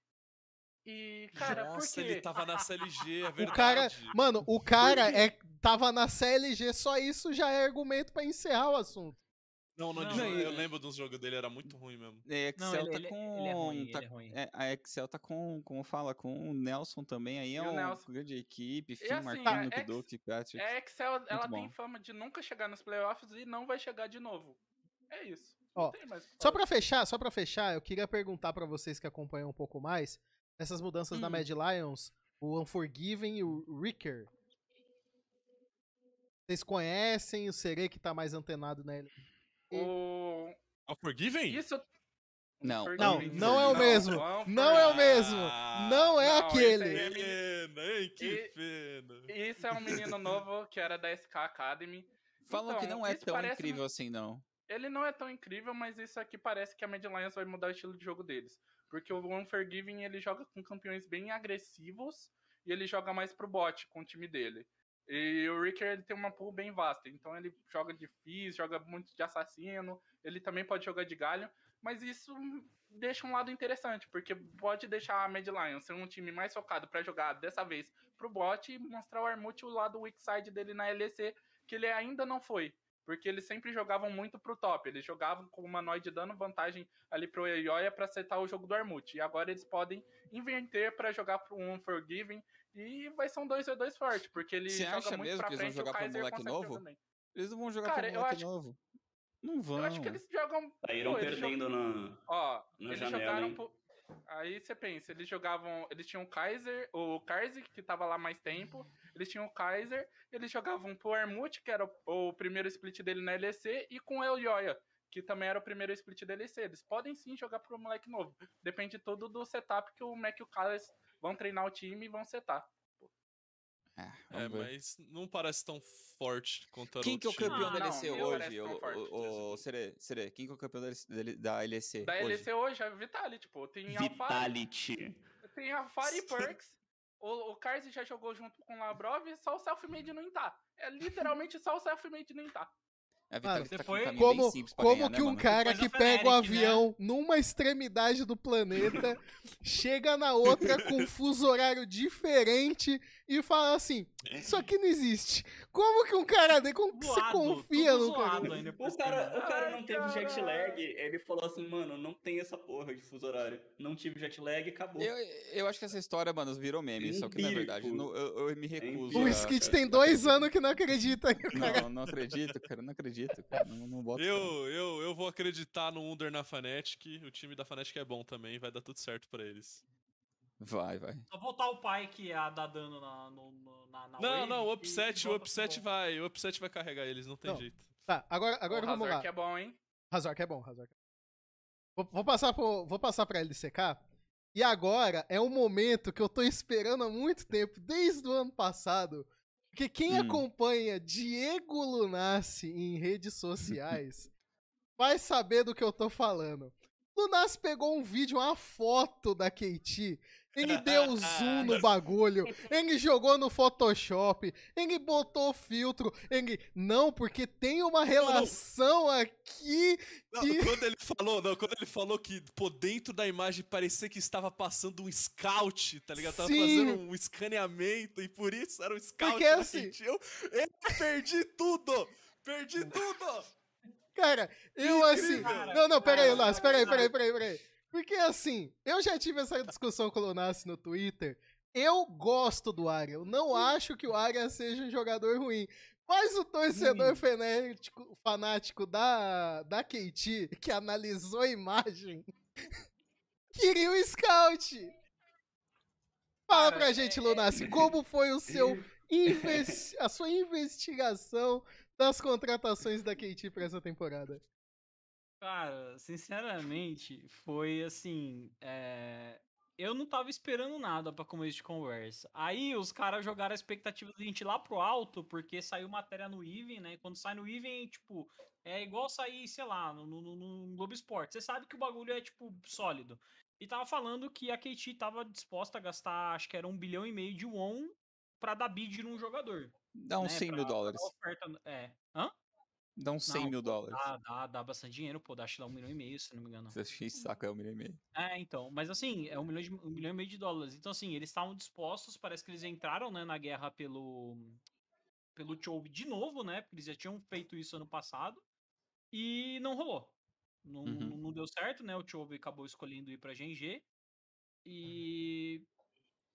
E, cara, por Nossa, quê? ele tava na CLG, é *laughs* verdade. O cara, mano, o cara é, tava na CLG, só isso já é argumento pra encerrar o assunto. Não, não, Não, de- é- eu lembro dos jogos dele, era muito ruim mesmo. É, Excel Não, ele, tá ele- com. ele é ruim, tá- ele é ruim. é, a Excel tá com, como fala, com o Nelson também, aí é uma Nelson. grande equipe, Fim, assim, Marquinhos, a Ex- Duke, Patrick. É, Excel, ela tem bom. fama de nunca chegar nos playoffs e não vai chegar de novo. É isso. Ó, tem Só pra fechar, só para fechar, eu queria perguntar pra vocês que acompanham um pouco mais essas mudanças da Hum. Mad Lions, o Unforgiven e o Ricker. Vocês conhecem o Serei que tá mais antenado nele? O... Ah, Forgiven? Isso. Não, Não, não é o mesmo. não, Não é o mesmo. Ah, Não é não, aquele. esse aí é Que pena, hein? Que E- pena. Isso é um menino novo que era da SK Academy. Falam que Então, não é tão incrível assim, não. Ele não é tão incrível, mas isso aqui parece que a Mad Lions vai mudar o estilo de jogo deles. Porque o Unforgiving ele joga com campeões bem agressivos e ele joga mais pro bot com o time dele. E o Ricker ele tem uma pool bem vasta, então ele joga de Fizz, joga muito de assassino, ele também pode jogar de galho, mas isso deixa um lado interessante, porque pode deixar a Mad Lions ser um time mais focado pra jogar dessa vez pro bot e mostrar o Armut o lado weak side dele na LEC, que ele ainda não foi. Porque eles sempre jogavam muito pro top. Eles jogavam com o Humanoid dando vantagem ali pro Yoya pra acertar o jogo do Armut. E agora eles podem inverter pra jogar pro Unforgiving. E vai ser um 2v2 forte, porque ele Você joga acha muito mesmo que eles vão frente e o jogar pro Kaiser moleque novo? também. Eles não vão jogar Cara, pro eu moleque acho- novo. Não vão. Eu acho que eles jogam. Saíram Pô, eles perdendo na. Ó, Na eles janela, jogaram. pro- Aí você pensa, eles jogavam. Eles tinham o Kaiser, o Karzi, que tava lá mais tempo. Eles tinham o Kaiser, eles jogavam pro Armut, que era o, o primeiro split dele na LEC, e com o El Yoya, que também era o primeiro split da LEC. Eles podem sim jogar pro moleque novo. Depende tudo do setup que o Mac e o Calles vão treinar o time e vão setar. É, É, mas não parece tão forte quanto era Quem que é o campeão da LEC não hoje, o, o, Sere, Sere, quem que é o campeão da LEC? da LEC Da hoje? LEC hoje é Vitality, pô. Tem Vitality. tem a Fire Perks. O, o Karzi já jogou junto com o Labrov, só o Selfmade não tá. É literalmente só o Selfmade não tá. A Vitality Mano, tá com um Como, como ganhar, né, que um mano? cara Depois que pega o Fnatic, né? avião numa extremidade do planeta, *laughs* chega na outra com um fuso horário diferente e fala assim: Isso aqui não existe. Como que um cara dele, como que você confia no cara? ainda O cara, o cara não Ai, teve jet lag, ele falou assim, mano, não tem essa porra de fuso horário. Não tive jet lag, acabou. Eu, eu acho que essa história, mano, virou meme, só que na verdade, Empírico. não- eu, eu me recuso. O a- Skit tem dois anos que não acredita. Não, não acredito, cara, não acredito, cara, não, não boto. Eu, eu, eu vou acreditar no Under na Fnatic. O time da Fnatic é bom também, vai dar tudo certo pra eles. Vai, vai. Só voltar o pai que ia dar dano na, no, na, na Não, wave não, o upset, o upset vai, o upset vai carregar eles, não tem Não. jeito. Tá, agora, agora o vamos lá. Hazard é bom, hein? Razork é bom, Razork é bom. Vou, vou passar pro, vou passar pra LCK. E agora é um momento que eu tô esperando há muito tempo, desde o ano passado. Porque quem Hum. acompanha Diego Lunassi em redes sociais *laughs* vai saber do que eu tô falando. Lunassi pegou um vídeo, uma foto da KT. Ele deu zoom no *laughs* bagulho. Ele jogou no Photoshop. Ele botou filtro. Ele. Não, porque tem uma relação aqui Não, Que- quando ele falou, não, quando ele falou que, pô, dentro da imagem parecia que estava passando um scout, tá ligado? Tava Sim. fazendo um escaneamento e por isso era um scout Porque da assim-. Eu, eu perdi tudo! Perdi tudo! Cara, eu Incrível. assim. Cara, Não, não, peraí, Lázaro, peraí, peraí, peraí, peraí. Porque assim, eu já tive essa discussão com o Lunassi no Twitter. Eu gosto do Arya. Eu não acho que o Arya seja um jogador ruim. Mas o torcedor fanático, fanático da, da KT, que analisou a imagem, *laughs* queria o scout. Fala pra gente, Lunassi, como foi o seu *laughs* a sua investigação das contratações da KT pra essa temporada? Cara, sinceramente, foi assim. é, Eu não tava esperando nada pra começo de conversa. Aí os caras jogaram a expectativa da gente lá pro alto, porque saiu matéria no Even, né? Quando sai no Even, tipo, é igual sair, sei lá, no, no, no- Globo Esporte. Você sabe que o bagulho é, tipo, sólido. E tava falando que a KT tava disposta a gastar, acho que era um bilhão e meio de won pra dar bid num jogador. Dá uns né? 100 Pra- mil pra dólares. oferta- É. Hã? Dá uns 100 Não, mil pô, dólares. Dá, dá, dá bastante dinheiro, pô. Dá, acho que dá um milhão e meio, se não me engano. Você achei saco, é um milhão e meio. É, então. Mas assim, é um milhão, de, um milhão e meio de dólares. Então, assim, eles estavam dispostos, parece que eles entraram né, na guerra pelo. pelo Chove de novo, né? Porque eles já tinham feito isso ano passado. E não rolou. Não, Uhum. não, deu certo, né? O Chove acabou escolhendo ir pra GNG. E.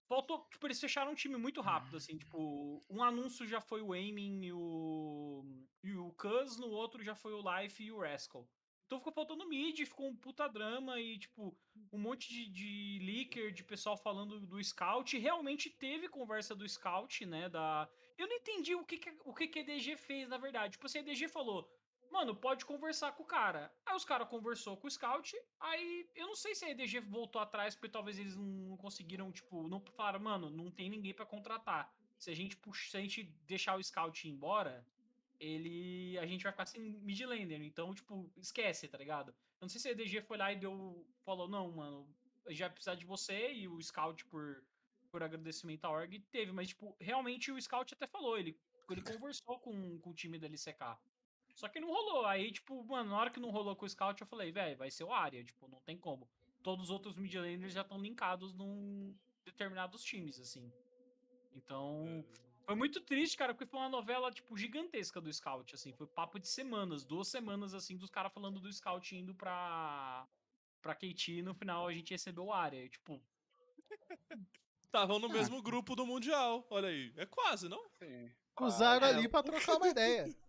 Faltou, tipo, eles fecharam um time muito rápido, assim, tipo, um anúncio já foi o Aiming e o, e o Cuz, no outro já foi o Life e o Rascal. Então ficou faltando mid, ficou um puta drama e, tipo, um monte de, de leaker, de pessoal falando do Scout. Realmente teve conversa do Scout, né, da... Eu não entendi o que, que o que, que a EDG fez, na verdade. Tipo assim, a EDG falou, mano, pode conversar com o cara. Aí os caras conversou com o Scout, aí eu não sei se a EDG voltou atrás, porque talvez eles não conseguiram, tipo, não falaram, mano, não tem ninguém pra contratar. Se a gente puxa, se a gente deixar o Scout ir embora, ele. A gente vai ficar sem mid laner. Então, tipo, esquece, tá ligado? Eu não sei se a EDG foi lá e deu. Falou, não, mano, a gente vai precisar de você e o Scout por, por agradecimento à org teve, mas, tipo, realmente o Scout até falou, ele, ele conversou com, com o time da LCK. Só que não rolou. Aí, tipo, mano, na hora que não rolou com o Scout, eu falei, velho, vai ser o área. Tipo, não tem como. Todos os outros mid laners já estão linkados num determinados times, assim. Então, foi muito triste, cara, porque foi uma novela, tipo, gigantesca do Scout, assim. Foi papo de semanas, duas semanas, assim, dos caras falando do Scout indo pra, pra KT e no final a gente recebeu o área. e, Tipo, *laughs* Estavam no mesmo grupo do Mundial, olha aí. É quase, não? Sim. Usaram é, ali pra trocar uma ideia. *laughs*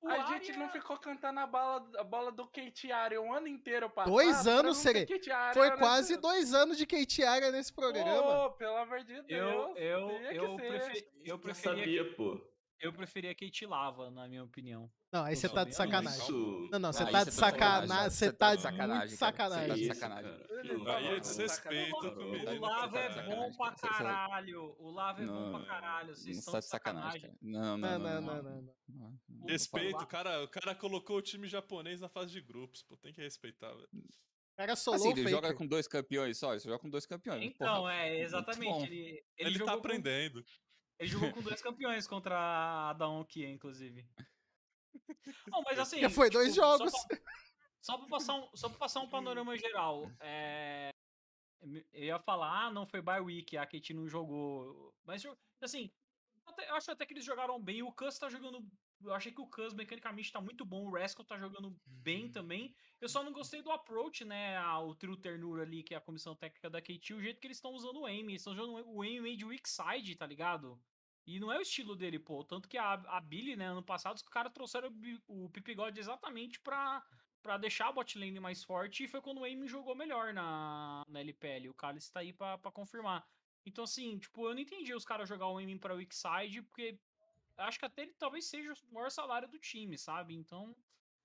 o A gente Arya- não ficou cantando a bola, a bola do Kate Area o ano inteiro passado. Dois pra anos, não Serê. Foi nesse- quase dois anos de Kate Arya nesse programa. Ô, pelo amor de Deus. Eu, eu, eu, ser. prefe- eu Eu preferia, sabia, pô. Eu preferia Kate Lava, na minha opinião. Não, aí você tá de sacanagem. Isso... Não, não, você tá de tá de sacanagem. Você tá tá de sacanagem. Você tá sacanagem. de Isso, sacanagem. tá Aí é desrespeito o. Lava tá é bom pra caralho. O Lava é bom pra caralho. Vocês Não estão tá de sacanagem. Não, Não, não, Respeito, cara, o cara colocou o time japonês na fase de grupos, pô, tem que respeitar, velho. Era solo Assim, ele faker. joga com dois campeões só, ele só joga com dois campeões. Então, porra, é, exatamente. Ele, ele, Ele, tá jogou com- aprendendo. Ele jogou com dois *laughs* campeões contra a Dawn Kia, inclusive. *laughs* Não, mas assim. Já foi dois tipo, só jogos. pra- Só pra, passar um, só pra passar um *laughs* panorama geral. É, eu ia falar, ah, não foi bye week, a Kate não jogou. Mas, assim, eu acho até que eles jogaram bem. O Cus tá jogando. Eu achei que o Cus mecanicamente tá muito bom. O Rascal tá jogando bem também. Eu só não gostei do approach, né? a- O trio ternura ali, que é a comissão técnica da KT, o jeito que eles estão usando o aim. Eles estão usando o aim meio de weak side, tá ligado? E não é o estilo dele, pô. Tanto que a, a Billy, né, ano passado, os caras trouxeram o o Pipigode exatamente pra, pra deixar a bot lane mais forte. E foi quando o aim jogou melhor na, na LPL. O Cálice tá aí pra, pra confirmar. Então, assim, tipo, eu não entendi os caras jogar o aim pra weak side, porque acho que até ele talvez seja o maior salário do time, sabe? Então,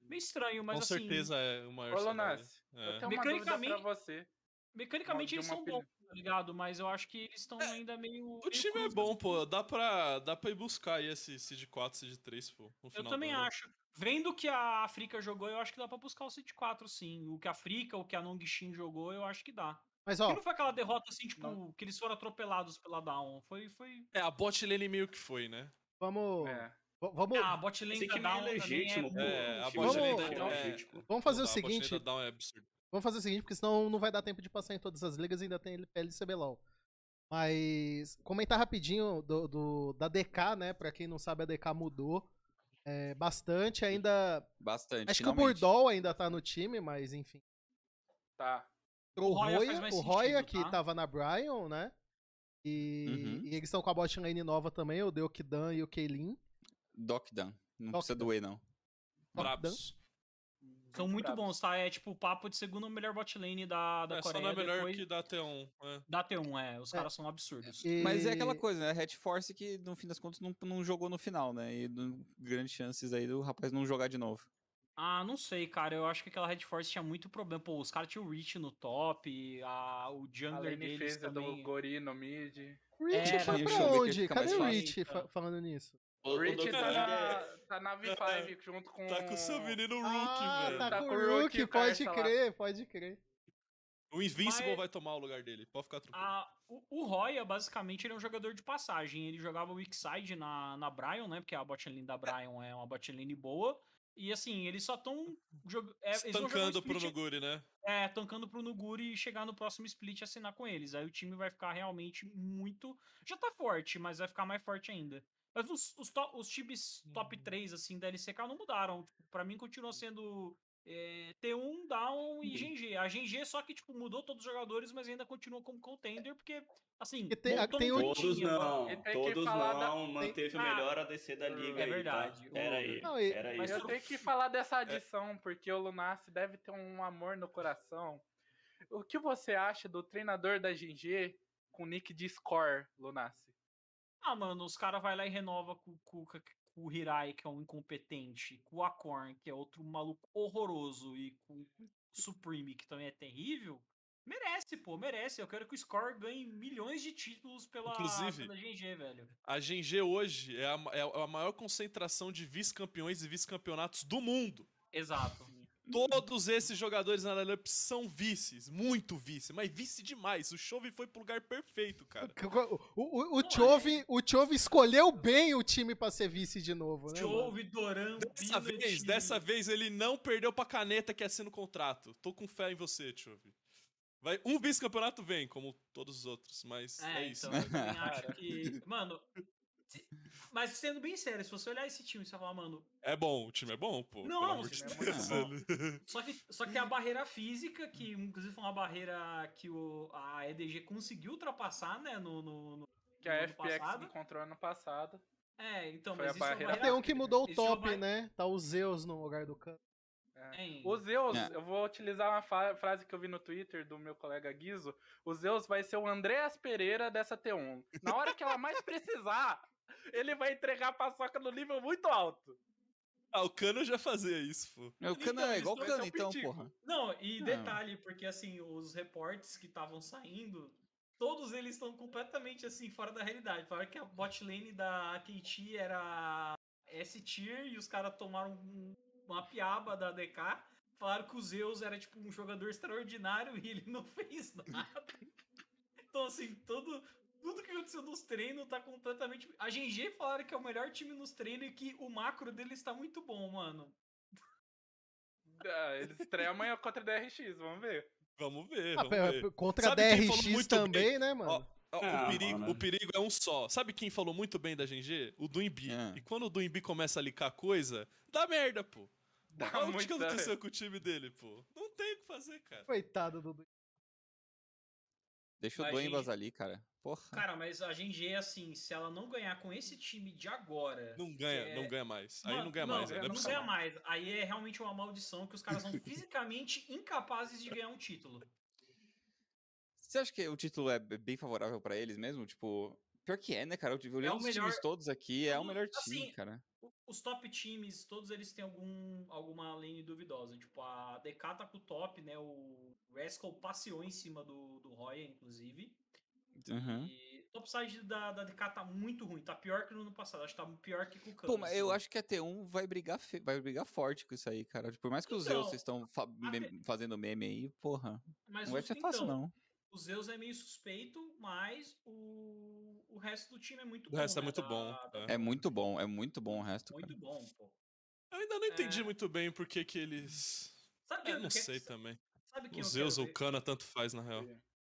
meio estranho, mas Com assim. certeza é o maior Ô, salário. Lonassi, É. eu tenho uma dúvida pra Mecanicamente- você. Mecanicamente eles são bons, tá ligado? Mas eu acho que eles estão ainda meio. O time é bom, pô. Dá pra, dá pra ir buscar aí esse Seed 4, Seed 3, pô. no Eu também acho. Vendo o que a África jogou, eu acho que dá pra buscar o City 4, sim. O que a África, o que a Nongishin jogou, eu acho que dá. Mas, E ó, não foi aquela derrota assim, tipo, Não. que eles foram atropelados pela Down. Foi. foi... É, a bot lane meio que foi, né? Vamos. É. Vamos, Ah, a bot lane da time é Down também legítimo, pô. é... É, a O bot é lane da- é é- legítimo. vamos fazer o seguinte. da é. Vamos fazer o seguinte, porque senão não vai dar tempo de passar em todas as ligas e ainda tem LPL e CBLOL. Mas comentar rapidinho do, do- da DK, né? Pra quem não sabe, a DK mudou é, bastante. Ainda. Bastante. Acho que o finalmente. Burdol ainda tá no time, mas enfim. Tá. O O Roya faz Roya, o Roya sentido, que tá? tava na Brian, né? E, Uhum. e eles estão com a bot lane nova também, o Deokdan e o Keilin. Doc Dan. Não Doc precisa Dan. doer, não. Brabos. São muito bons, tá? É tipo o papo de segundo melhor bot lane da, da É, só Coreia. não é melhor depois que da T1. É. Da T1, é. Os É. caras são absurdos. E- Mas é aquela coisa, né? Red Force que, no fim das contas, não, não jogou no final, né? E grandes chances aí do rapaz não jogar de novo. Ah, não sei, cara. Eu acho que aquela Red Force tinha muito problema. Pô, os caras tinham o Reach no top, a, o A jungler lane deles defesa também. do Gori no mid. Rich É, foi pra onde? fica Cadê o fácil. Rich Então. fa- falando nisso? O, o Rich tá Lee é- na, tá na V5 *laughs* junto com. Tá com o seu menino Rook, ah, velho. tá, Tá com com o o Rookie, Rookie, o pode lá. crer, pode crer. O Invincible Mas- vai tomar o lugar dele. Pode ficar tranquilo. A, o, o Roya, basicamente, ele é um jogador de passagem. Ele jogava weak side na, na Brian, né? Porque a bot lane da Brian é uma bot lane boa. E assim, eles só estão. É, eles vão jogar um pro Nuguri, né? É, tancando pro Nuguri e chegar no próximo split e assinar com eles. Aí o time vai ficar realmente muito. Já tá forte, mas vai ficar mais forte ainda. Mas os, os, to- os times top 3, assim, da LCK não mudaram. Tipo, pra mim continua sendo é, T1, Down e GG. A GG só que, tipo, mudou todos os jogadores, mas ainda continua como contender, porque, assim. E tem- tem o- que Todos tinha, não, tem todos falar da- não. Manteve o Ah, melhor ADC da liga é aí, verdade. Tá? Pera aí, Não, e- pera aí. mas Eu tudo- tenho que falar dessa adição, porque o Lunassi deve ter um amor no coração. O que você acha do treinador da GG com nick de score, Lunassi? Ah, mano, os caras vai lá e renova com, com, com o Hirai, que é um incompetente, com o Akorn, que é outro maluco horroroso, e com o Supreme, que também é terrível. Merece, pô, merece. Eu quero que o Score ganhe milhões de títulos pela, Inclusive- pela GG, velho. A GG hoje é a, é a maior concentração de vice-campeões e vice-campeonatos do mundo. Exato. Todos esses jogadores na lineup são vices, muito vice, mas vice demais. O Chove foi pro lugar perfeito, cara. O, o, o, Chove, o Chove escolheu bem o time pra ser vice de novo, né? Jove, Doran, Dessa vez, dessa vez ele não perdeu pra caneta que assina o contrato. Tô com fé em você, Chove. Vai, um vice-campeonato vem, como todos os outros, mas é, É, isso. então, eu também acho que. *laughs* Mano. Mas sendo bem sério, se você olhar esse time e você falar, mano, É bom, o time é bom, pô. Não, o de time é Deus, muito velho. *laughs* Só que, só que a barreira física, que inclusive foi uma barreira que o, a EDG conseguiu ultrapassar, né, no, no, no- Que a FPX passado. encontrou ano passado. É, então, Foi mas a isso é barreira tem um que mudou o uma top, barre- né? Tá o Zeus no lugar do Khan. É. O Zeus, É. eu vou utilizar uma frase que eu vi no Twitter do meu colega Guizo. O Zeus vai ser o Andréas Pereira dessa T1. Na hora que ela mais precisar, ele vai entregar a paçoca no nível muito alto. Ah, o Cano já fazia isso, pô. É, O Cano Então, é igual o Cano, um então, pitico. porra. Não, e Não. detalhe, porque assim, os reportes que estavam saindo, todos eles estão completamente assim, fora da realidade. Falaram que a bot lane da KT era S-tier e os caras tomaram um- uma piaba da DK falaram que o Zeus era tipo um jogador extraordinário e ele não *laughs* fez nada. Então, assim, todo, tudo que aconteceu nos treinos tá completamente. A GG falaram que é o melhor time nos treinos e que o macro dele está muito bom, mano. Ah, Eles estreiam amanhã contra a DRX, vamos ver. Vamos ver, Ah, vamos pe- ver. contra a DRX também, bem? né, mano? Ó, ó, Ah, o, perigo, mano. o perigo é um só. Sabe quem falou muito bem da GG? O Duimbi. Ah. E quando o Duimbi começa a licar coisa, dá merda, pô. Dá Olha o que aconteceu com o time dele, pô. Não tem o que fazer, cara. Coitado do. do- Deixa o gente- ali, cara. Porra. Cara, mas a GG, assim, se ela não ganhar com esse time de agora. Não ganha, É. não ganha mais. Aí não ganha mais, aí não é não ganha mais. Aí é realmente uma maldição que os caras são *laughs* fisicamente incapazes de ganhar um título. Você acha que o título é bem favorável pra eles mesmo? Tipo, pior que é, né, cara? Eu tive- olhando o os melhor- times todos aqui, é o Não, melhor time, assim, cara. O- Os top times, todos eles têm algum, alguma lane duvidosa. Tipo, a DK tá com o top, né? O Rascal passeou em cima do, do Roya, inclusive. Uhum. E topside da, da DK tá muito ruim. Tá pior que no ano passado. Acho que tá pior que com o Pô, Camus. mas eu acho que a T1 vai brigar, fe- vai brigar forte com isso aí, cara. Por mais que os Zeus Então, vocês estão fa- me- fazendo meme aí, porra. Mas Não vai ser fácil, então, não. O Zeus é meio suspeito, mas o, o resto do time é muito O bom. resto é né, muito da- bom, da- é. É muito bom, é muito bom o resto, Muito cara. bom, pô. Eu ainda não entendi É. muito bem por que que eles... Sabe Eu não sei também. Sabe quem O eu Zeus ou o Kana, tanto faz, na real.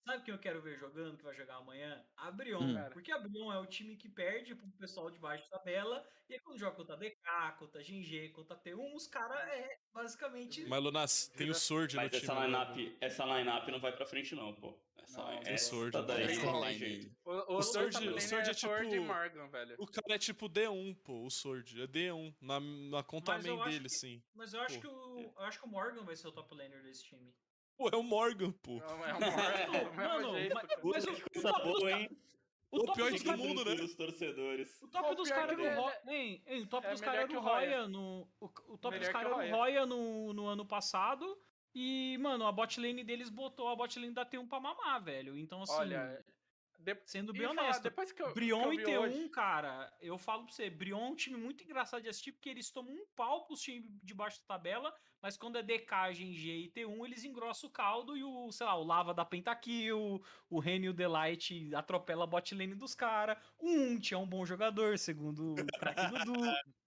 Sabe quem eu quero ver jogando, que vai jogar amanhã? A Brion. Hum. Cara. Porque a Brion é o time que perde pro pessoal de baixo da tabela. E aí quando joga contra a DK, contra a GG, contra a T1, os caras é basicamente. Mas, Lunas, tem o Sword no Mas time. essa agora, lineup, viu? essa lineup não vai pra frente, não, pô. Essa Não, line- tem essa Sword, daí tem não Sword. tem. O, o, O Sword- o Sword é Sword e tipo- Morgan, velho. O cara é tipo D1, pô, o Sword. É D1. Na, na conta main dele, que- sim. Mas eu acho, Pô. que o, eu acho que o Morgan vai ser o top laner desse time. Pô, é o Morgan, pô. Não, é o Morgan, do mesmo Mano, jeito, mas- mas o- que o coisa dos boa, hein? O O top pior dos todo mundo, né? Os torcedores. O top Pô, dos pior caras do Roya. é- Hein, hein, o top é dos caras do o Roya. No. O, o top Melhor dos o caras do Roya. Roya no, no ano passado. E, mano, a bot lane deles botou a bot lane da T1 pra mamar, velho. Então, assim. Olha, de- sendo e bem falar, honesto. depois que eu, Brion que e eu vi T1, hoje- cara, eu falo pra você, Brion é um time muito engraçado de assistir, porque eles tomam um pau pros times de baixo da tabela, mas quando é DK, GG e T1, eles engrossam o caldo e o, sei lá, o Lava dá pentakill, o Ren e o Delight atropela a bot lane dos caras, o Unt é um bom jogador, segundo o craque Dudu. *laughs*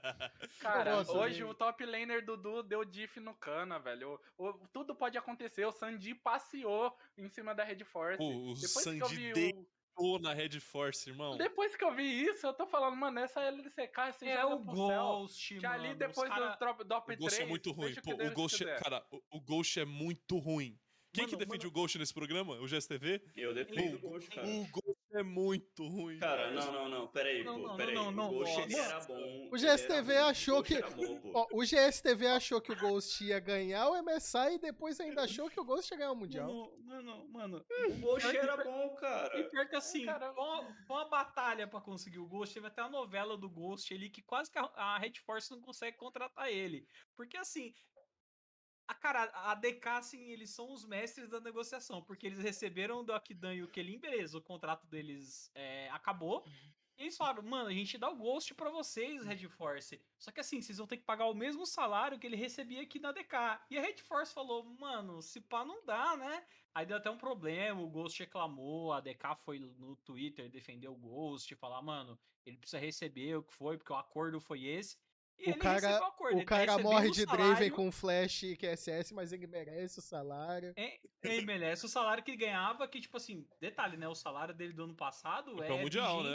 *laughs* Cara, Nossa, hoje o top laner Dudu deu diff no Cana, velho. O- o- tudo pode acontecer. O Sandy passeou em cima da Red Force. O Depois que eu Sandy vi deitou o- na Red Force, irmão. Depois que eu vi isso, eu tô falando, mano, essa LCK você É o pro céu. Ghost, Que mano. ali depois cara- do top, top O Ghost 3, é muito ruim. o Pô, que o Ghost, é- cara, o, o Ghost é muito ruim. Quem que Mano, defende mano- o Ghost nesse programa? O GSTV? Eu defendo Pô, o Ghost, cara. O Ghost é muito ruim. Cara, não, não, não, peraí, Não, pô, não, peraí. não, não, o Ghost ele era bom. O GSTV achou que- bom. *laughs* Ó, o GSTV achou que o Ghost ia ganhar o MSI e depois ainda achou que o Ghost ia ganhar o Mundial. Mano, mano, mano. O Ghost era bom, E cara. pior que assim, cara- foi uma, uma batalha pra conseguir o Ghost. Teve até a novela do Ghost ali que quase que a, a Red Force não consegue contratar ele. Porque assim, a cara, a DK, assim, eles são os mestres da negociação. Porque eles receberam do Akidan e o Kelin, beleza, o contrato deles é, acabou. E eles falaram, mano, a gente dá o Ghost pra vocês, Red Force. Só que assim, vocês vão ter que pagar o mesmo salário que ele recebia aqui na DK. E a Red Force falou, mano, se pá não dá, né? Aí deu até um problema, o Ghost reclamou, a DK foi no Twitter defender o Ghost, falar, mano, ele precisa receber o que foi, porque o acordo foi esse. E O ele cara- recebeu o tá cara morre de Draven com flash e QSS, mas ele merece o salário. é, Ele merece o salário que ele ganhava, que, tipo assim, detalhe, né? O salário dele do ano passado Campeão é mundial, né?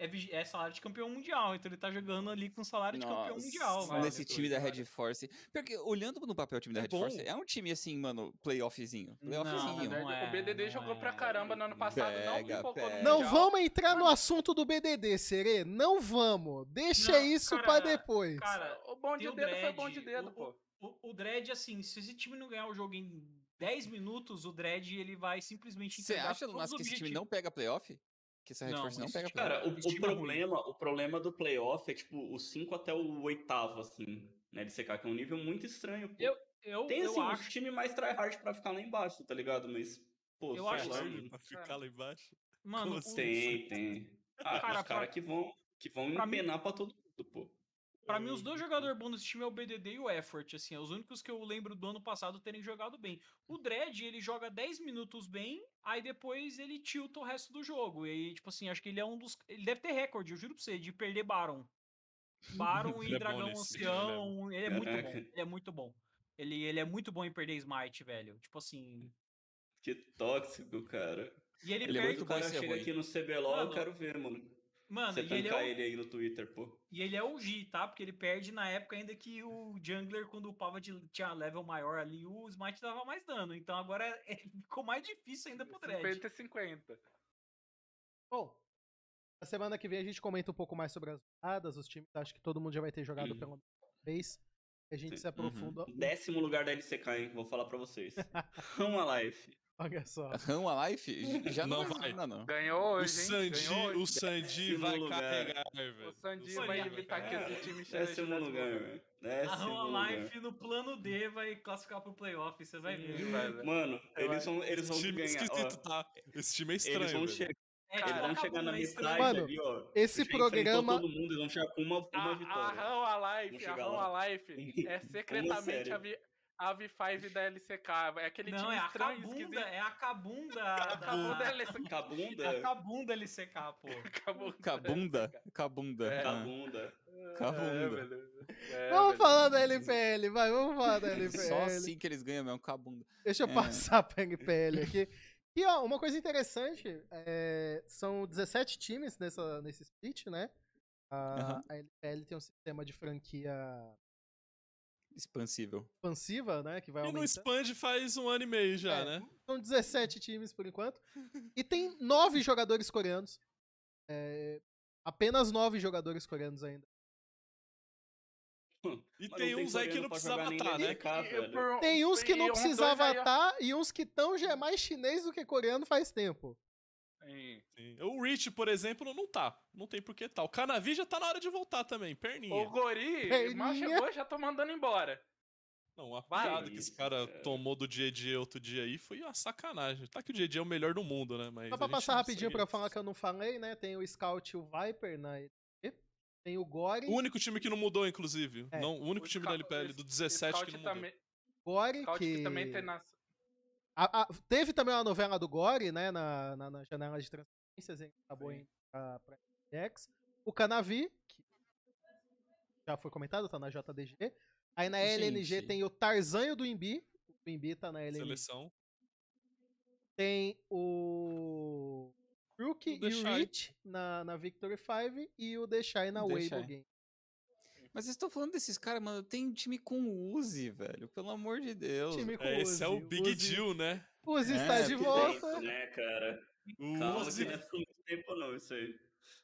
É, é salário de campeão mundial, então ele tá jogando ali com salário de campeão Nossa, mundial, velho. Nesse time da Red Force. Porque olhando no papel o time da É Red bom. Force, é um time assim, mano, playoffzinho. Não, Playoffzinho. não é, o BDD não jogou é. pra caramba no ano passado, não Pega, no pega. Não vamos entrar no assunto do BDD, Serê. Não vamos. Deixa Não, isso cara, pra depois. Cara, O bom de dedo foi Dredd, bom de dedo, o- pô. O, o Dredd, assim, se esse time não ganhar o jogo em 10 minutos, o Dredd ele vai simplesmente Você acha, Lunas, que esse time não pega playoff? Que essa Red Não, Force não pega time-? Cara, o, time o é ruim. problema, o problema do playoff é tipo os 5 até o oitavo, assim, né? De CK, que é um nível muito estranho, pô. Eu- Eu, Tem eu assim, acho. os times mais tryhard pra ficar lá embaixo, tá ligado? Mas, pô, Eu sei acho lá, que- mano. Pra ficar lá embaixo. Mano, como o- assim? Tem, tem. Ah, Cara, os caras pra- que vão, que vão pra mim- empenar pra todo mundo, pô. Pra mim, os dois jogadores bons desse time é o BDD e o Effort, assim, é os únicos que eu lembro do ano passado terem jogado bem. O Dredd, ele joga 10 minutos bem, aí depois ele tilta o resto do jogo. E aí, tipo assim, acho que ele é um dos. Ele deve ter recorde, eu juro pra você, de perder Baron. Baron *laughs* e é Dragão nesse, Ancião. Ele é muito bom. *laughs* Ele é muito bom. Ele, ele é muito bom em perder Smite, velho. Tipo assim. Que tóxico, cara. E ele, Ele é perde. muito o bom em cara chega aqui no CBLOL, eu quero ver, mano. Mano, Você e ele, é tancar o, ele aí no Twitter, pô. e ele é o G, tá? Porque ele perde na época ainda que o jungler, quando upava de, tinha level maior ali, o Smite dava mais dano. Então agora *laughs* é- ficou mais difícil ainda pro Dredd. 50 e 50. Bom, na semana que vem a gente comenta um pouco mais sobre as rodadas, os times. Acho que todo mundo já vai ter jogado Uhum. pela uma vez. E a gente Sim. se aprofunda. Décimo lugar da LCK, hein? Vou falar pra vocês. *laughs* Rama Life. Olha só. Run a Life? Já não, Não vai. vai. Não, não. Ganhou O hoje? Sandy, Ganhou hoje. o Sandy Décimo vai lugar. carregar, O velho. Sandy Olha, vai vai evitar que esse time chegue Décimo lugar, velho. Décimo A lugar. Life no plano D vai classificar pro playoff, você vai ver. Sim, velho. Mano, eles vão, eles vão Esse time é ganhar. ó. tá? Esse time é Eles estranho, vão, velho. chegar, É, eles vão chegar na né? Metade Mano, ali, ó. esse programa- todo mundo, eles vão chegar com uma, uma A, a vitória. Rão Alive, Vamos a lá. Alive *laughs* é secretamente a, vi, a V5 da LCK. É aquele Não, time é a estranho, Cabunda, esquisito. é a Cabunda. *laughs* Acabou da- da LCK. Cabunda. É a Cabunda LCK, pô. Acabou *laughs* da Cabunda? LCK. Cabunda. É. Cabunda. Cabunda. É. É, Vamos falar da LPL, vai, vamos falar da LPL. *laughs* Só assim que eles ganham mesmo, cabunda. Deixa eu É. passar pra LPL aqui. E ó, uma coisa interessante, é, são 17 times nessa, nesse split, né? A, Aham. a LPL tem um sistema de franquia Expansível. expansiva, né? Que vai E no aumentar. Expand faz um ano e meio já, É, né? São 17 times por enquanto. E tem 9 jogadores coreanos. É, apenas 9 jogadores coreanos ainda. E Mas tem uns aí que não precisava estar, né? E- velho. por- Tem uns que não precisava aí, ó. estar e uns que estão já é mais chinês do que coreano faz tempo. Sim. Sim. O Rich, por exemplo, não tá. Não tem por que tá. O Canavi já tá na hora de voltar também, perninha. O Gori, Perninha. mal chegou, já tô mandando embora. Não, a Vai. piada que esse cara Cara. tomou do JJ outro dia aí foi uma sacanagem. Tá que o JJ é o melhor do mundo, né? Mas Só a pra passar não rapidinho pra eu falar que eu não falei, né? Tem o Scout e o Viper na LP. Tem o Gore. O único time que não mudou, inclusive. É. Não, o único O time Scout- da LPL, do esse 17 Scout que não mudou. também, Gore Scout que... que também tem nas... A- a- teve também uma novela do Gore, né? Na, na, na janela de transferências, hein, acabou indo pra, pra. O Canavi, que já foi comentado, tá na JDG. Aí na LNG Gente. tem o Tarzanho do Imbi. O Imbi tá na LNG. Seleção. Tem o Brook e o. Rich na, na Victory 5 e o Deixai na Weibo. Game. Mas vocês estão falando desses caras, mano. Tem time com Uzi, velho. Pelo amor de Deus. Time com É, esse é o Uzi. Big Uzi- Deal, né? Uzi É, está de volta. Tempo, né, cara? O Calma Uzi que não é tempo não, isso aí.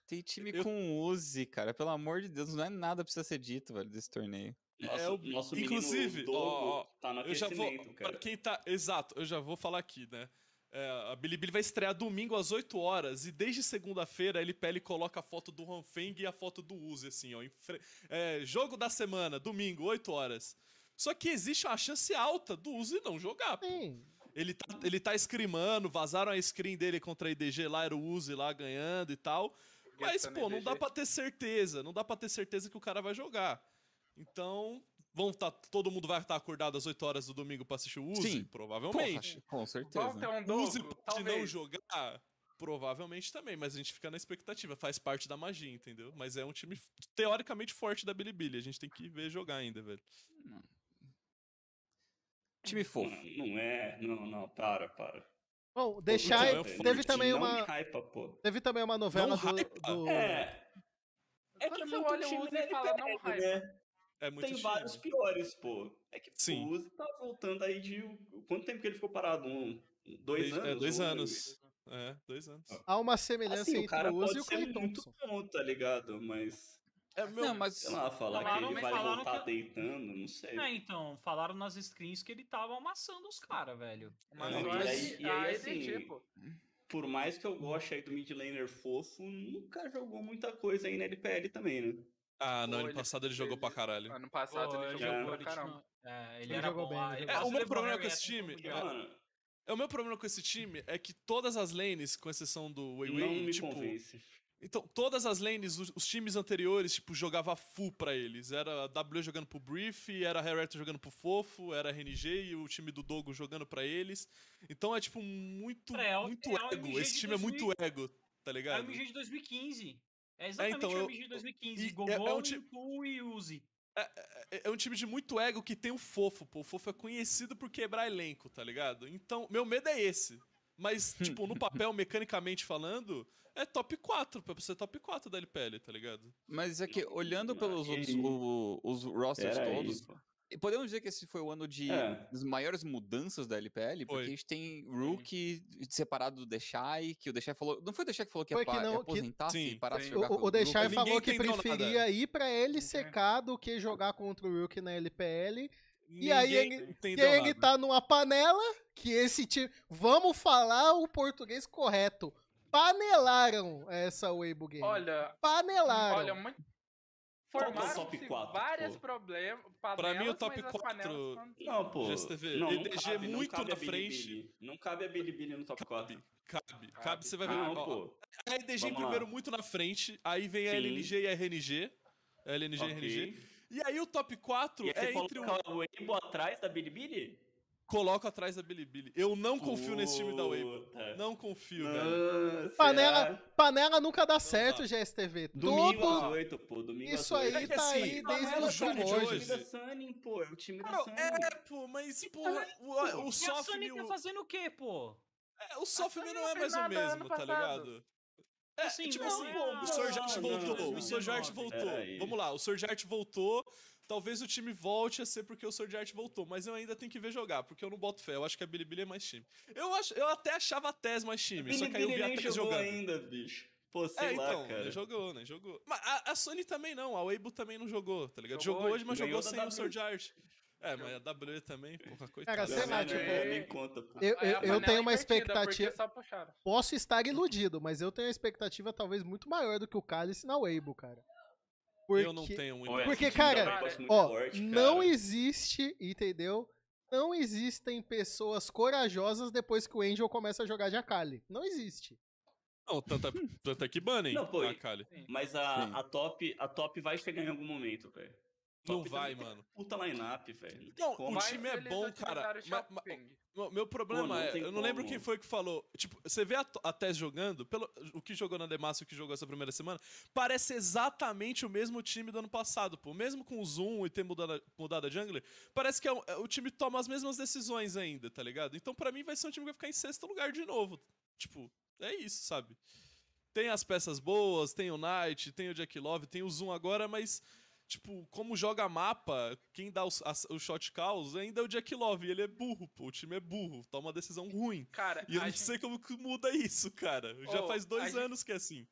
Tem time Eu- com Uzi, cara. Pelo amor de Deus. Não é nada pra ser dito, velho, desse torneio. Nosso, É o- nosso inclusive, menino ó, Dogo ó, tá no Eu já vou. aquecimento, Pra cara. quem tá. Exato, eu já vou falar aqui, né? É, a Bilibili vai estrear domingo às 8 horas e desde segunda-feira a LPL coloca a foto do Hanfeng e a foto do Uzi, assim, ó. fre- é, jogo da semana, domingo, 8 horas. Só que existe uma chance alta do Uzi não jogar. pô. Sim. Ele tá, ele tá screamando, vazaram a screen dele contra a IDG lá, era o Uzi lá ganhando e tal. Mas, pô, não dá pra ter certeza. Não dá pra ter certeza que o cara vai jogar. Então, vão tá, todo mundo vai estar acordado às 8 horas do domingo pra assistir o Uzi? Sim. Provavelmente. Porra, com certeza. Vamos ter um O Uzi pode não talvez. jogar? Provavelmente também, mas a gente fica na expectativa. Faz parte da magia, entendeu? Mas é um time teoricamente forte da Bilibili. A gente tem que ver jogar ainda, velho. Time fofo. Não, não é, não, não, para, para. Bom, não, deixar. é Teve forte, também não uma. hypa, pô. Teve também uma novela Não do. do- É. É Quando que é você muito olha o Uzi da e fala, não LPL, hypa. né? É muito Tem vários piores, pô. É que Sim. o Uzi tá voltando aí de. Quanto tempo que ele ficou parado? Um, dois Dois- anos? É, dois anos. É, dois anos. Há uma semelhança Assim, o entre cara o Uzi pode e o ser Clay muito Thompson. bom, tá ligado? Mas. É, meu, Não, mas. Sei lá, falar Falaram- que ele vai voltar que- deitando, não sei. É, então, falaram nas screens que ele tava amassando os caras, velho. Mas Não, e aí- que e aí, a assim. Por mais que eu goste aí do mid laner fofo, nunca jogou muita coisa aí na LPL também, né? Ah, não, ano ele- passado ele jogou pra caralho. Ano passado Pô, ele ele jogou pra ele caramba. tinha- É, ele Ele era jogou bom. bem, ele ele É, o meu problema com esse time. É. É, o meu problema com esse time é que todas as lanes, com exceção do Wei não Wei, me tipo, convence. Então, todas as lanes, os, os times anteriores, tipo, jogava full pra eles. Era a W jogando pro Brief, era a Hereta jogando pro Fofo, era a RNG e o time do Dogo jogando pra eles. Então é, tipo, muito, É, é o- muito é ego. Esse time é muito 2000. ego, tá É o ligado? MG de 2015. É exatamente então, o MG de 2015. e é- Gogol, é um ti- e Uzi. É, é um time de muito ego que tem o Fofo, pô. O Fofo é conhecido por quebrar elenco, tá ligado? Então, meu medo é esse. Mas, tipo, no *laughs* papel, mecanicamente falando, é top 4, pra ser top 4 da LPL, tá ligado? Mas é que, olhando pelos e outros aí? o- os rosters Pera aí, todos, pô. E podemos dizer que esse foi o ano de É. das maiores mudanças da LPL, porque Foi. a gente tem Rookie separado do Deshai, que o Deshai falou. Não foi o Deshai que falou que ia, Foi que ia não- que- aposentar Sim. se parasse Sim. de jogar O, o Rookie? Ninguém falou que entendeu nada. preferia ir pra ele secar do que jogar contra o Rook na LPL. Ninguém aí ele- E aí ele tá numa panela que esse time. Vamos falar o português correto. Panelaram essa Weibo Game. Olha, Panelaram. olha, muito. É o Formaram top quatro, várias pô? problemas. Pra mim, o top mas as 4 panelas são- Não, pô. GSTV, não, não EDG cabe, não muito cabe na a Bilibili. frente. Não cabe a Bilibili no top 4. Cabe, cabe. Cabe, você vai ver. Não, pô. A EDG em Vamos lá. primeiro muito na frente, aí vem a Sim. LNG e a RNG. A LNG e a RNG. E aí o top 4 E aí é você entre o... o Weibo atrás da Bilibili? Coloco atrás da Bilibili. Eu não confio nesse time da Weibo. Puta. Não confio, velho. Nossa, Panela, panela nunca dá certo, dá. GSTV. Domingo às Todo. 8, pô. Domingo Isso às aí 8. É que tá assim, aí desde os jogo de É o hoje. time da Sunny, pô. É o time da Sunny. é, pô, mas, porra, o, o E a Sofme... Sony tá O, fazendo o quê, pô? é, o Sony não não é mais o mesmo, tá ligado? É, Assim, tipo não assim, é o Sorjart não, voltou, não, o Sorjart não, voltou. Vamos lá, o Sorjart voltou. Talvez o time volte a ser porque o Sorjart voltou, mas eu ainda tenho que ver jogar, porque eu não boto fé. Eu acho que a Bilibili é mais time. Eu, acho, eu até achava a Tess mais time, só que aí eu vi a Tess jogou jogando. ainda, bicho. Pô, sei É, lá, então, cara. nem jogou, nem jogou. Mas a, a Sony também não, a Weibo também não jogou, tá ligado? Jogou Jogou hoje, mas jogou sem o W. Sorjart. É, mas a W também, porra, coitada. Cara, sei lá, tipo, nem- nem conta, pô. Eu, eu, eu tenho uma invertida, expectativa. Posso estar iludido, mas eu tenho uma expectativa talvez muito maior do que o Cálice na Weibo, cara. Porque, Eu não tenho esse Porque, da cara, ó, forte, não cara. existe, entendeu? Não existem pessoas corajosas depois que o Angel começa a jogar de Akali. Não existe. Não, tanto é, *laughs* tanto é que banem Não, pô, a Kali. Mas a, Sim. a, top, a top vai chegar em algum momento, velho. Não vai, mano. Puta line-up, velho. Não, o time é bom, cara. ma- ma-. Meu, problema não é, eu não lembro como. quem foi que falou. Tipo, você vê a, a Tess jogando, pelo, o que jogou na Demacia e o que jogou essa primeira semana, parece exatamente o mesmo time do ano passado, pô. Mesmo com o Zoom e ter mudado, mudado a jungler, parece que é o, é- o time toma as mesmas decisões ainda, tá ligado? Então, pra mim, vai ser um time que vai ficar em sexto lugar de novo. Tipo, é isso, sabe? Tem as peças boas, tem o Knight, tem o Jack Love, tem o Zoom agora, mas. Tipo, como joga mapa, quem dá os, as- o shot calls ainda é o Jack Love. E ele é burro, pô. O time é burro. Toma uma decisão ruim. Cara, E eu não gente- sei como que muda isso, cara. Já Ô, faz dois gente- anos que é assim.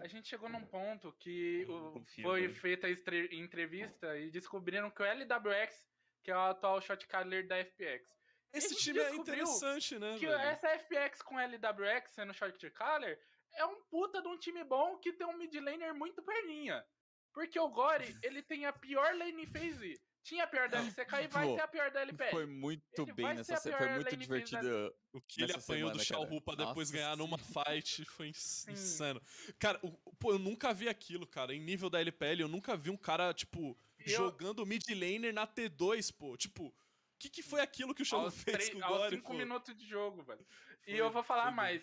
A gente chegou num ponto que o- confio, foi feita a entrevista e descobriram que o LWX, que é o atual shot caller da FPX, Esse gente time é interessante, né, que velho? essa FPX com LWX sendo short caller é um puta de um time bom que tem um mid laner muito perninha. Porque o Gore, ele tem a pior lane phase. Tinha a pior da LCK e vai Pô, ter a pior da LPL. Foi muito Ele bem nessa se- Foi muito divertido. O que ele apanhou do semana, Xiao Hu pra cara. depois Nossa ganhar numa fight foi ins- insano. Cara, o- pô, eu nunca vi aquilo, cara. Em nível da LPL, eu nunca vi um cara, tipo, eu- jogando mid laner na T2, pô. Tipo, o que, que foi aquilo que o Xiao Hu aos, fez três- com o aos Gore, cinco pô? minutos de jogo, velho. E Foi- eu vou falar bem. mais.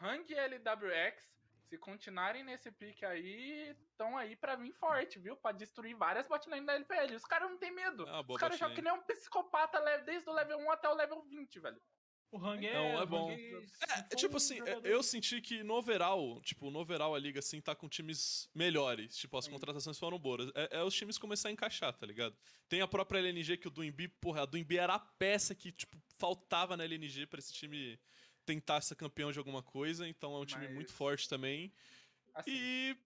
Hang LWX, se continuarem nesse pique aí, estão aí pra vir forte, viu? Pra destruir várias botlane da LPL. Os caras não tem medo. Ah, Os caras jogam que nem um psicopata desde o level 1 até o level 20, velho. O Hang é, Não, é bom. Hang É, sempre tipo assim, é- eu senti que no overall, tipo, no overall a liga, assim, tá com times melhores. Tipo, as Sim. contratações foram boas. É, é os times começar a encaixar, tá ligado? Tem a própria LNG que o Duimbi, porra, a Duimbi era a peça que, tipo, faltava na LNG pra esse time tentar ser campeão de alguma coisa. Então é um time Mas- muito forte também. Assim, E.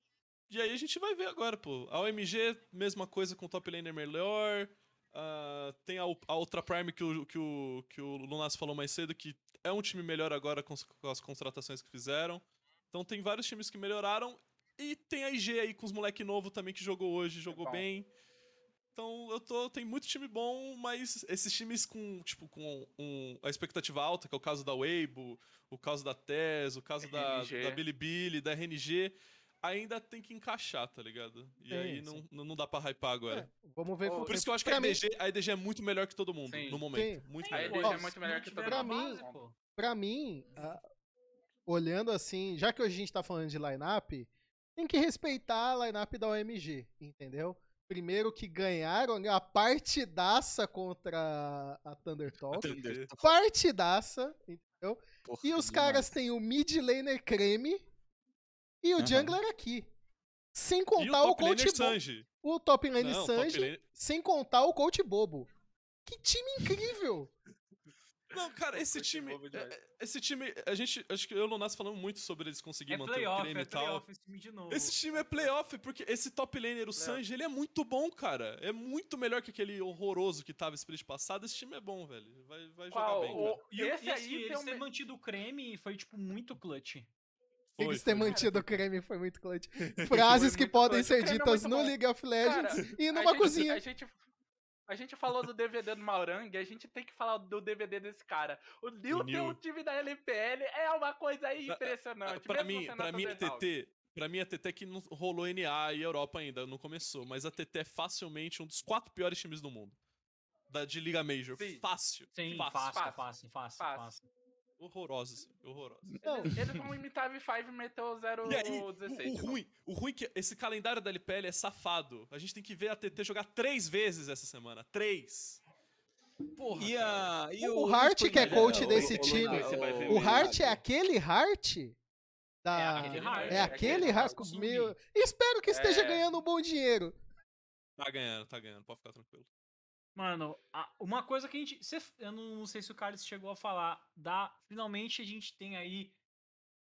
E aí a gente vai ver agora, pô. A OMG, mesma coisa com o top laner melhor. Ah, tem a, a outra Prime que o, que, o, que o Lunas falou mais cedo, que é um time melhor agora com, as- com as contratações que fizeram. Então tem vários times que melhoraram. E tem a IG aí com os moleque novo também que jogou hoje, jogou bom. bem. Então eu tô. Tem muito time bom, mas esses times com, tipo, com um, a expectativa alta, que é o caso da Weibo, o caso da TES, o caso da, RNG. da Bilibili, da RNG, ainda tem que encaixar, tá ligado? E Sim, aí sim. não, não não dá pra hypar agora. É, vamos ver com Por isso que eu acho que pra a mim- EDG, a EDG é muito melhor que todo mundo Sim. no momento. Sim. Muito A melhor. EDG Ó, é muito melhor que todo pra mundo. mim- pô. Pra mim, a- olhando assim, já que hoje a gente tá falando de line-up, tem que respeitar a line-up da OMG, entendeu? Primeiro que ganharam a partidaça contra a Thunder Talk. Thunder. Partidaça, entendeu? Porra, E os demais. caras têm o mid laner creme e o Aham. jungler aqui. Sem E o contar o, top coach bobo. O top lane Não, top Sanji, lane- sem contar o coach bobo. Que time incrível! Não, cara, esse time. é- é- Esse time. A gente. Acho que eu e o Lonas falamos muito sobre eles conseguirem É manter o playoff, creme é e tal. playoff esse time de novo. Esse time é playoff, porque esse top laner, o Sanji, ele é muito bom, cara. É muito melhor que aquele horroroso que tava split passado. Esse time é bom, velho. Vai, vai jogar Qual? bem, O- cara. E, Esse e assim, aí eles um me- mantido o creme foi, tipo, muito clutch. Foi, Eles foi. mantido o creme foi muito clutch. *laughs* Frases Foi que podem clutch. ser é ditas no bom. League of Legends Cara, e a numa gente- cozinha. A gente, a gente falou do DVD do Maurang, a gente tem que falar do DVD desse cara. O Nil tem um time da LPL, é uma coisa aí Na- impressionante. Pra mesmo mim, pra a mim. TT. Pra mim, a TT é que não rolou NA e Europa ainda, não começou. Mas a TT é facilmente um dos quatro piores times do mundo. Da, de Liga Major. Sim. Fácil. Sim, fácil. fácil, Fácil. fácil, fácil, Fácil. Horrorosos. Horrorosos. Não, Eles, eles vão imitar a V5 e meter o *laughs* E aí, 016. o, o ruim, o ruim é que esse calendário da LPL é safado. A gente tem que ver a TT jogar três vezes essa semana. Três. Porra, E, a, e O o, Hart, que é coach desse o- time, o. Hart é aquele Hart da. É aquele Hart. É aquele Hart. Zumbi. Meu... Espero que esteja É. ganhando um bom dinheiro. Tá ganhando, tá ganhando. Pode ficar tranquilo. Mano, uma coisa que a gente. cê- eu não sei se o Carlos chegou a falar. Da, finalmente a gente tem aí.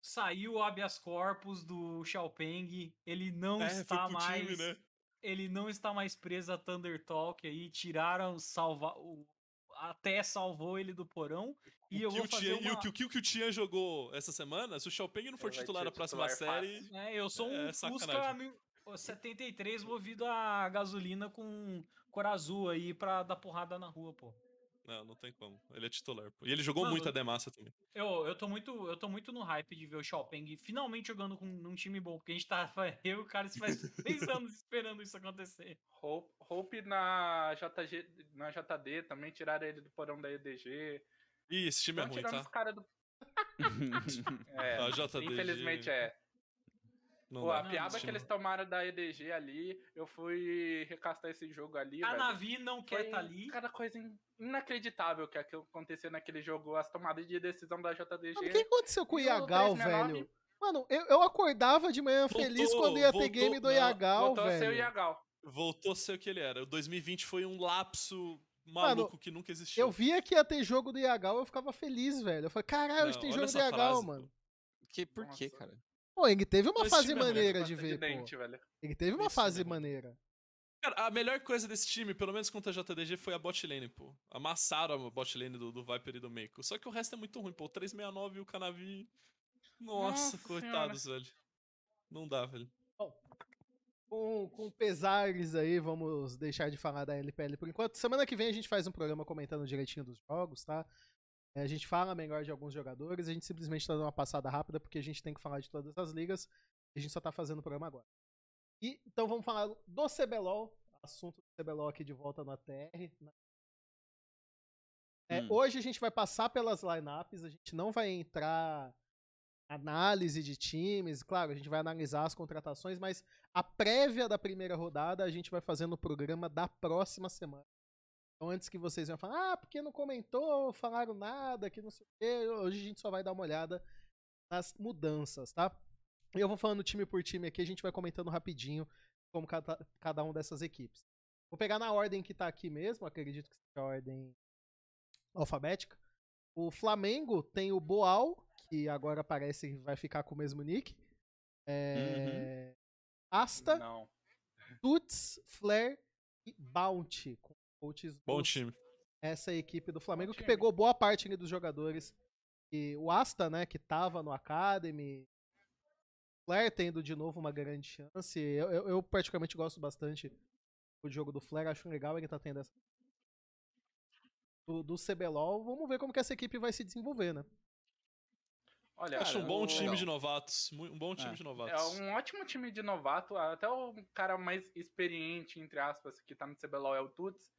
Saiu o habeas corpus do Xiaopeng. Ele não é, está mais. time, né? Ele não está mais preso a Thunder Talk aí. Tiraram, salva, o, até salvou ele do porão. E eu que vou o fazer Tian- E uma... o que, o que o que o Tian jogou essa semana, se o Xiaopeng não for titular na próxima titular série. É, eu sou um É Fusca sacanagem. mil- 73 movido a gasolina com cor azul aí pra dar porrada na rua, pô. Não, não tem como. Ele é titular. Pô. E ele jogou Mano, muito a Demacia também. Eu, eu, tô muito, eu tô muito no hype de ver o Xiaopeng finalmente jogando com um time bom, porque a gente tá. *laughs* Eu e o cara faz seis *laughs* anos esperando isso acontecer. Hope, Hope na, JG, na JD também tiraram ele do porão da EDG. Ih, esse time é Estão ruim, tirando tá? os caras do. *laughs* É, A JDG. infelizmente é. Não Pô, a Não, piaba que eles tomaram da EDG ali, eu fui recastar esse jogo ali. A velho. Navi não quer Foi tá ali. cada coisa in- inacreditável que aconteceu naquele jogo, as tomadas de decisão da JDG. Mano, o que aconteceu com o Iagal, 369? velho? Mano, eu, eu acordava de manhã Voltou, feliz quando ia ter voltou, game do não, Iagal, Voltou a ser o velho. Iagal. Voltou a ser o que ele era. O 2020 foi um lapso maluco que nunca existiu. Eu via que ia ter jogo do Iagal, eu ficava feliz, velho. Eu falei, caralho, hoje tem jogo do Iagal, frase, mano. Que, por Nossa. quê, cara? Pô, ele teve uma fase é maneira Pasta de ver, pô. dente, velho. Ele teve uma fase é ruim. maneira. Cara, a melhor coisa desse time, pelo menos contra a JDG, foi a bot lane, pô. Amassaram a bot lane do, do Viper e do Meiko. Só que o resto é muito ruim, pô. O 369 e o Canavi. Nossa, Nossa coitados, velho. Não dá, velho. Com, com pesares aí, vamos deixar de falar da LPL por enquanto. Semana que vem a gente faz um programa comentando direitinho dos jogos, tá? É, A gente fala melhor de alguns jogadores, a gente simplesmente tá dando uma passada rápida porque a gente tem que falar de todas as ligas a gente só tá fazendo o programa agora. E, então vamos falar do CBLOL, assunto do CBLOL aqui de volta no ATR. né? É, Hum. Hoje a gente vai passar pelas lineups, a gente não vai entrar análise de times, claro, a gente vai analisar as contratações, mas a prévia da primeira rodada a gente vai fazer no programa da próxima semana. Então antes que vocês venham falar, ah, porque não comentou, falaram nada, que não sei o quê, hoje a gente só vai dar uma olhada nas mudanças, tá? E eu vou falando time por time aqui, a gente vai comentando rapidinho como cada, cada um dessas equipes. Vou pegar na ordem que tá aqui mesmo, acredito que seja a ordem alfabética. O Flamengo tem o Boal, que agora parece que vai ficar com o mesmo nick. É... Asta, Não. Tuts, Flare e Bounty. Com coaches Bom dos- time. essa equipe do Flamengo, que pegou boa parte ali dos jogadores. E o Asta, né, que tava no Academy. Flair tendo de novo uma grande chance. Eu, eu, eu particularmente gosto bastante o jogo do Flare, acho legal ele tá tendo essa. Do, do CBLOL, vamos ver como que essa equipe vai se desenvolver, né? Olha, Acho um bom o- time legal. de novatos. Um bom time É. de É novatos. um ótimo time de novato, até o cara mais experiente, entre aspas, que tá no CBLOL é o Tuts,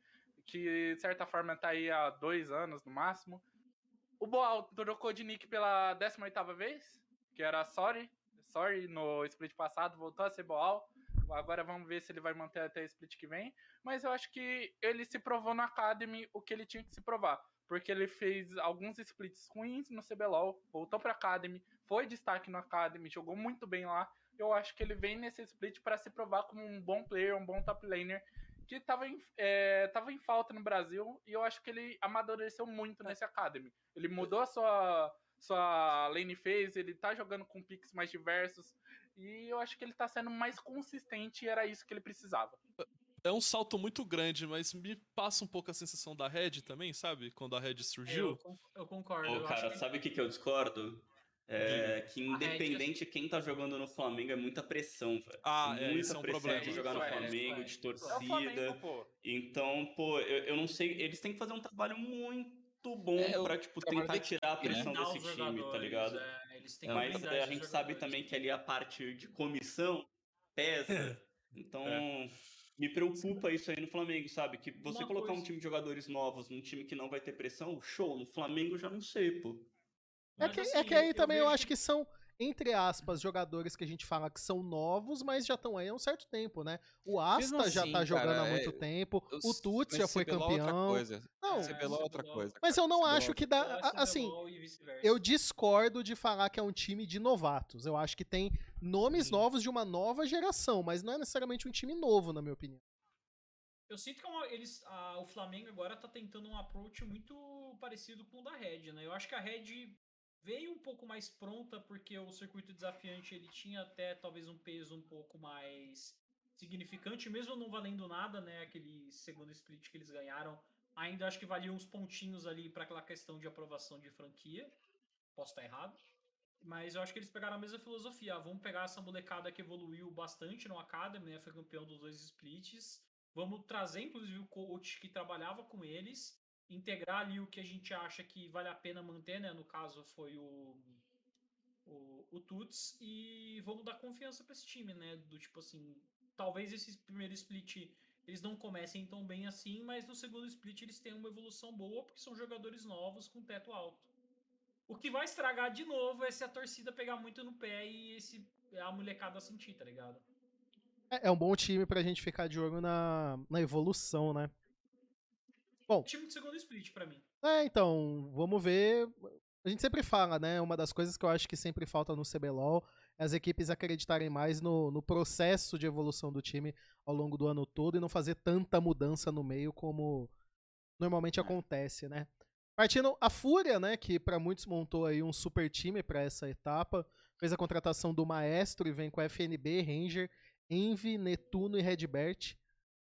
que de certa forma tá aí há dois anos no máximo. O Boal trocou de nick pela 18ª vez, que era Sorry, Sorry no split passado, voltou a ser Boal. Agora vamos ver se ele vai manter até o split que vem. Mas eu acho que ele se provou no Academy o que ele tinha que se provar. Porque ele fez alguns splits ruins no CBLOL, voltou pra Academy, foi destaque no Academy, jogou muito bem lá. Eu acho que ele vem nesse split para se provar como um bom player, um bom top laner, que tava em, é, tava em falta no Brasil. E eu acho que ele amadureceu muito nesse Academy. Ele mudou a sua, sua lane phase, ele tá jogando com picks mais diversos. E eu acho que ele tá sendo mais consistente e era isso que ele precisava. É um salto muito grande, mas me passa um pouco a sensação da Red também, sabe? Quando a Red surgiu. eu concordo. Ô, eu acho cara, que- sabe o que, que eu discordo? É que independente de quem tá jogando no Flamengo, é muita pressão, velho. Ah, é, muita isso é um pressão problema. de jogar no é, Flamengo, de é. É o torcida. Flamengo, pô. Então, pô, eu, eu não sei. Eles têm que fazer um trabalho muito bom É, pra, tipo, tentar tirar a né? pressão desse time, tá ligado? é, eles têm que Mas é, a gente sabe também que ali a parte de comissão pesa. *laughs* Então, É. me preocupa isso aí no Flamengo, sabe? Que você Uma colocar um coisa- time de jogadores novos num time que não vai ter pressão, show. No Flamengo eu já não sei, pô. É que, assim, é que aí eu também eu vejo acho que são, entre aspas, jogadores que a gente fala que são novos, mas já estão aí há um certo tempo, né? O Asta Mesmo já assim, tá jogando cara, há muito é- tempo, Eu- o Tuts já foi é outra campeão. coisa. Não, é outra coisa. Mas eu não acho que dá. É Assim, eu discordo de falar que é um time de novatos. Eu acho que tem nomes Sim. novos de uma nova geração, mas não é necessariamente um time novo, na minha opinião. Eu sinto que é uma- eles, a- o Flamengo agora tá tentando um approach muito parecido com o da Red, né? Eu acho que a Red veio um pouco mais pronta porque o circuito desafiante ele tinha até talvez um peso um pouco mais significante, mesmo não valendo nada, né? Aquele segundo split que eles ganharam, ainda acho que valia uns pontinhos ali para aquela questão de aprovação de franquia. Posso estar errado. Mas eu acho que eles pegaram a mesma filosofia. Ah, vamos pegar essa molecada que evoluiu bastante no Academy, né? Foi campeão dos dois splits. Vamos trazer, inclusive, o coach que trabalhava com eles, integrar ali o que a gente acha que vale a pena manter, né? No caso, foi o, o, o Tuts, e vamos dar confiança pra esse time, né? Do tipo assim, talvez esse primeiro split eles não comecem tão bem assim, mas no segundo split eles têm uma evolução boa, porque são jogadores novos com teto alto. O que vai estragar de novo é se a torcida pegar muito no pé e esse, a molecada sentir, tá ligado? É, é um bom time pra gente ficar de olho na, na evolução, né? Bom, Time de segundo split pra mim. É, então, vamos ver. A gente sempre fala, né? Uma das coisas que eu acho que sempre falta no CBLOL é as equipes acreditarem mais no, no processo de evolução do time ao longo do ano todo e não fazer tanta mudança no meio como normalmente acontece, né? Partindo a Fúria, né, que pra muitos montou aí um super time pra essa etapa, fez a contratação do Maestro e vem com FNB, Ranger, Envy, Netuno e Redbert.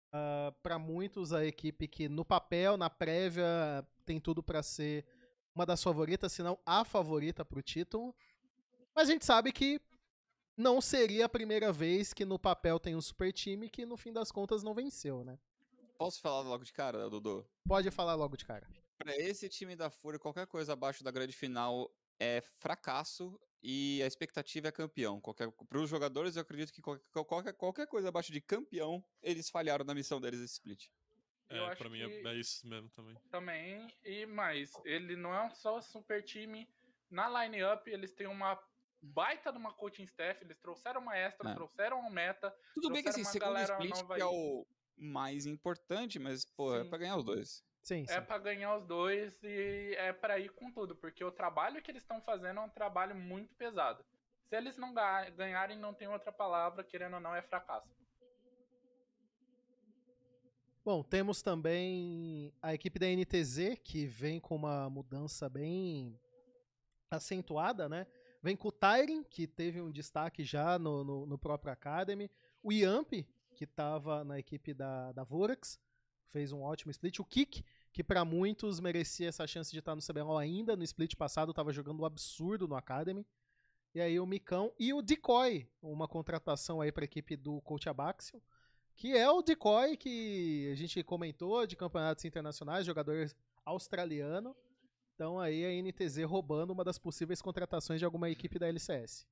Uh, para muitos a equipe que no papel, na prévia, tem tudo pra ser uma das favoritas, se não a favorita pro título. Mas a gente sabe que não seria a primeira vez que no papel tem um super time que no fim das contas não venceu, né? Posso falar logo de cara, Dudu? Pode falar logo de cara. Pra esse time da Fúria, qualquer coisa abaixo da grande final é fracasso e a expectativa é campeão. Qualquer, pros jogadores, eu acredito que qualquer, qualquer, qualquer coisa abaixo de campeão, eles falharam na missão deles esse split. É, pra mim é, é isso mesmo também. Também, e mais, ele não é só super time. Na line-up, eles têm uma baita de uma coaching staff, eles trouxeram o maestro, É. trouxeram o meta. Tudo bem que assim, uma segundo split que é o mais importante, mas, pô, é pra ganhar os dois. Sim, sim. É pra ganhar os dois e é pra ir com tudo, porque o trabalho que eles estão fazendo é um trabalho muito pesado. Se eles não ga- ganharem, não tem outra palavra, querendo ou não, é fracasso. Bom, temos também a equipe da NTZ, que vem com uma mudança bem acentuada, né? Vem com o Tyren, que teve um destaque já no, no, no próprio Academy. O Yamp, que estava na equipe da, da Vorax, fez um ótimo split. O Kik, que para muitos merecia essa chance de estar no CBLOL ainda. No split passado estava jogando um absurdo no Academy. E aí o Micão e o Decoy, uma contratação aí para a equipe do Coach Abaxio, que é o Decoy que a gente comentou de campeonatos internacionais, jogador australiano. Então aí a NTZ roubando uma das possíveis contratações de alguma equipe da LCS.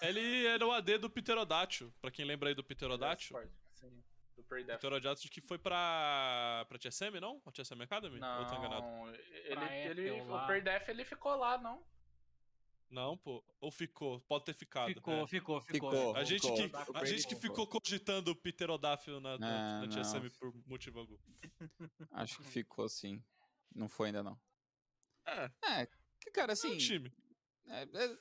Ele era o AD do Pterodátil, pra quem lembra aí do Pterodátil. Do Pre-Death. Pterodátil que foi pra, pra TSM, não? A TSM Academy? Ou eu tô enganado? Não, ele, Pra ele, Apple o lá. Pre-Death ele ficou lá, não? Não, pô. Ou ficou? Pode ter ficado. Ficou, é. ficou, ficou, Ficou. A gente, Ficou. que, Tá a gente que ficou cogitando o Pterodáfilo na, na, Ah, na TSM não. por motivo algum. *laughs* Acho que ficou sim. Não foi ainda não. É, É, que, cara, é assim. um time. é- é-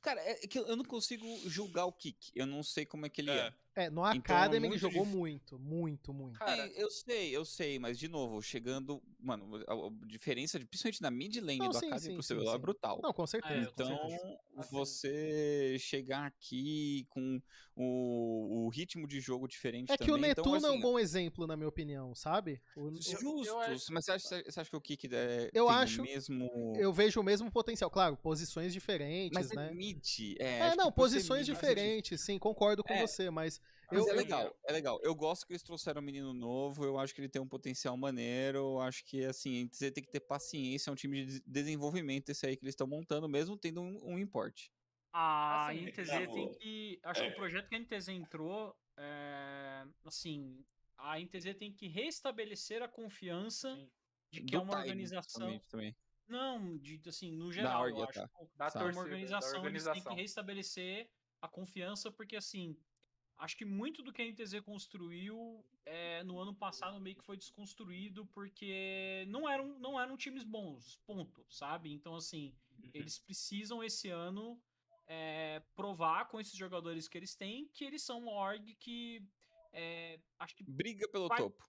cara, é que eu não consigo julgar o Kik. Eu não sei como é que ele é. É. É, no Então, é Academy ele muito jogou muito, muito, muito. Cara, É, eu sei, eu sei, mas de novo, chegando. Mano, a, diferença, de, principalmente na mid lane Não, do sim, Academy sim, pro sim, CBLOL é sim. brutal. Não, com certeza. É, com Então, certeza. Assim. você chegar aqui com o, o ritmo de jogo diferente É que também. o Netuno então, é um assim, bom exemplo, na minha opinião, sabe? O- Justo, acho- mas você acha, você acha que o Kik é, Eu tem acho- o mesmo. eu vejo o mesmo potencial. Claro, posições diferentes, Mas né? é mid. É, É, não, que posições mid, diferentes, sim, concordo com É. você, mas Mas eu, é legal, é legal. Eu gosto que eles trouxeram um menino novo, eu acho que ele tem um potencial maneiro, eu acho que, assim, você tem que ter paciência, é um time de des- desenvolvimento esse aí que eles estão montando, mesmo tendo um, um import. A Assim, NTZ não, tem que. Acho que é. o projeto que a NTZ entrou, é, assim, a NTZ tem que restabelecer a confiança Sim. de que Do é uma time, organização. principalmente, também. Não, de, assim, no geral, org, eu acho. tá. que Da é uma torcida, da organização, eles têm que organização. restabelecer a confiança, porque assim, acho que muito do que a NTZ construiu é, no ano passado meio que foi desconstruído, porque não eram, não eram times bons, ponto, sabe? Então, assim, Uhum. eles precisam esse ano é, provar com esses jogadores que eles têm que eles são uma org que é, acho que Briga pelo Vai- topo.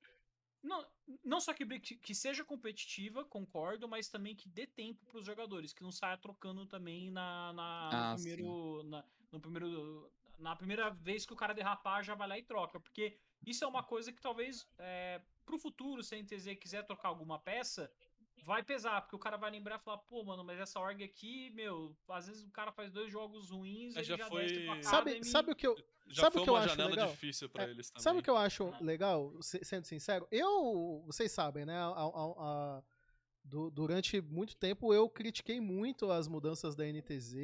não, não só que, que seja competitiva, concordo, mas também que dê tempo para os jogadores, que não saia trocando também na, na- Ah, no, primeiro, na, no primeiro. Na primeira vez que o cara derrapar, já vai lá e troca. Porque isso é uma coisa que talvez é, pro futuro, se a NTZ quiser trocar alguma peça, vai pesar, porque o cara vai lembrar e falar, pô, mano, mas essa org aqui, meu, às vezes o cara faz dois jogos ruins, É, ele já já, foi- desce pra sabe, sabe o que eu, Já Sabe foi o que eu uma acho janela legal? difícil pra É, eles também. Sabe o que eu acho legal, se- sendo sincero? Eu, vocês sabem, né? a- a- a- du- durante muito tempo eu critiquei muito as mudanças da NTZ,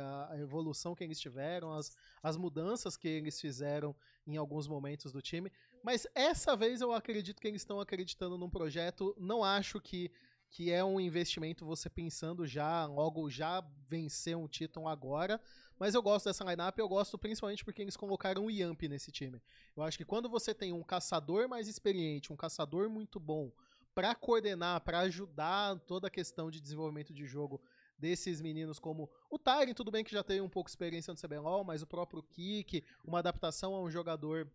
a, a evolução que eles tiveram, as, as mudanças que eles fizeram em alguns momentos do time. Mas essa vez eu acredito que eles estão acreditando num projeto. Não acho que, que é um investimento você pensando já, logo já vencer um título agora. Mas eu gosto dessa lineup, eu gosto principalmente porque eles colocaram o Yamp nesse time. Eu acho que quando você tem um caçador mais experiente, um caçador muito bom, pra coordenar, pra ajudar toda a questão de desenvolvimento de jogo desses meninos como o Tyrion, tudo bem que já tem um pouco de experiência no CBLOL, mas o próprio Kik, uma adaptação a um jogador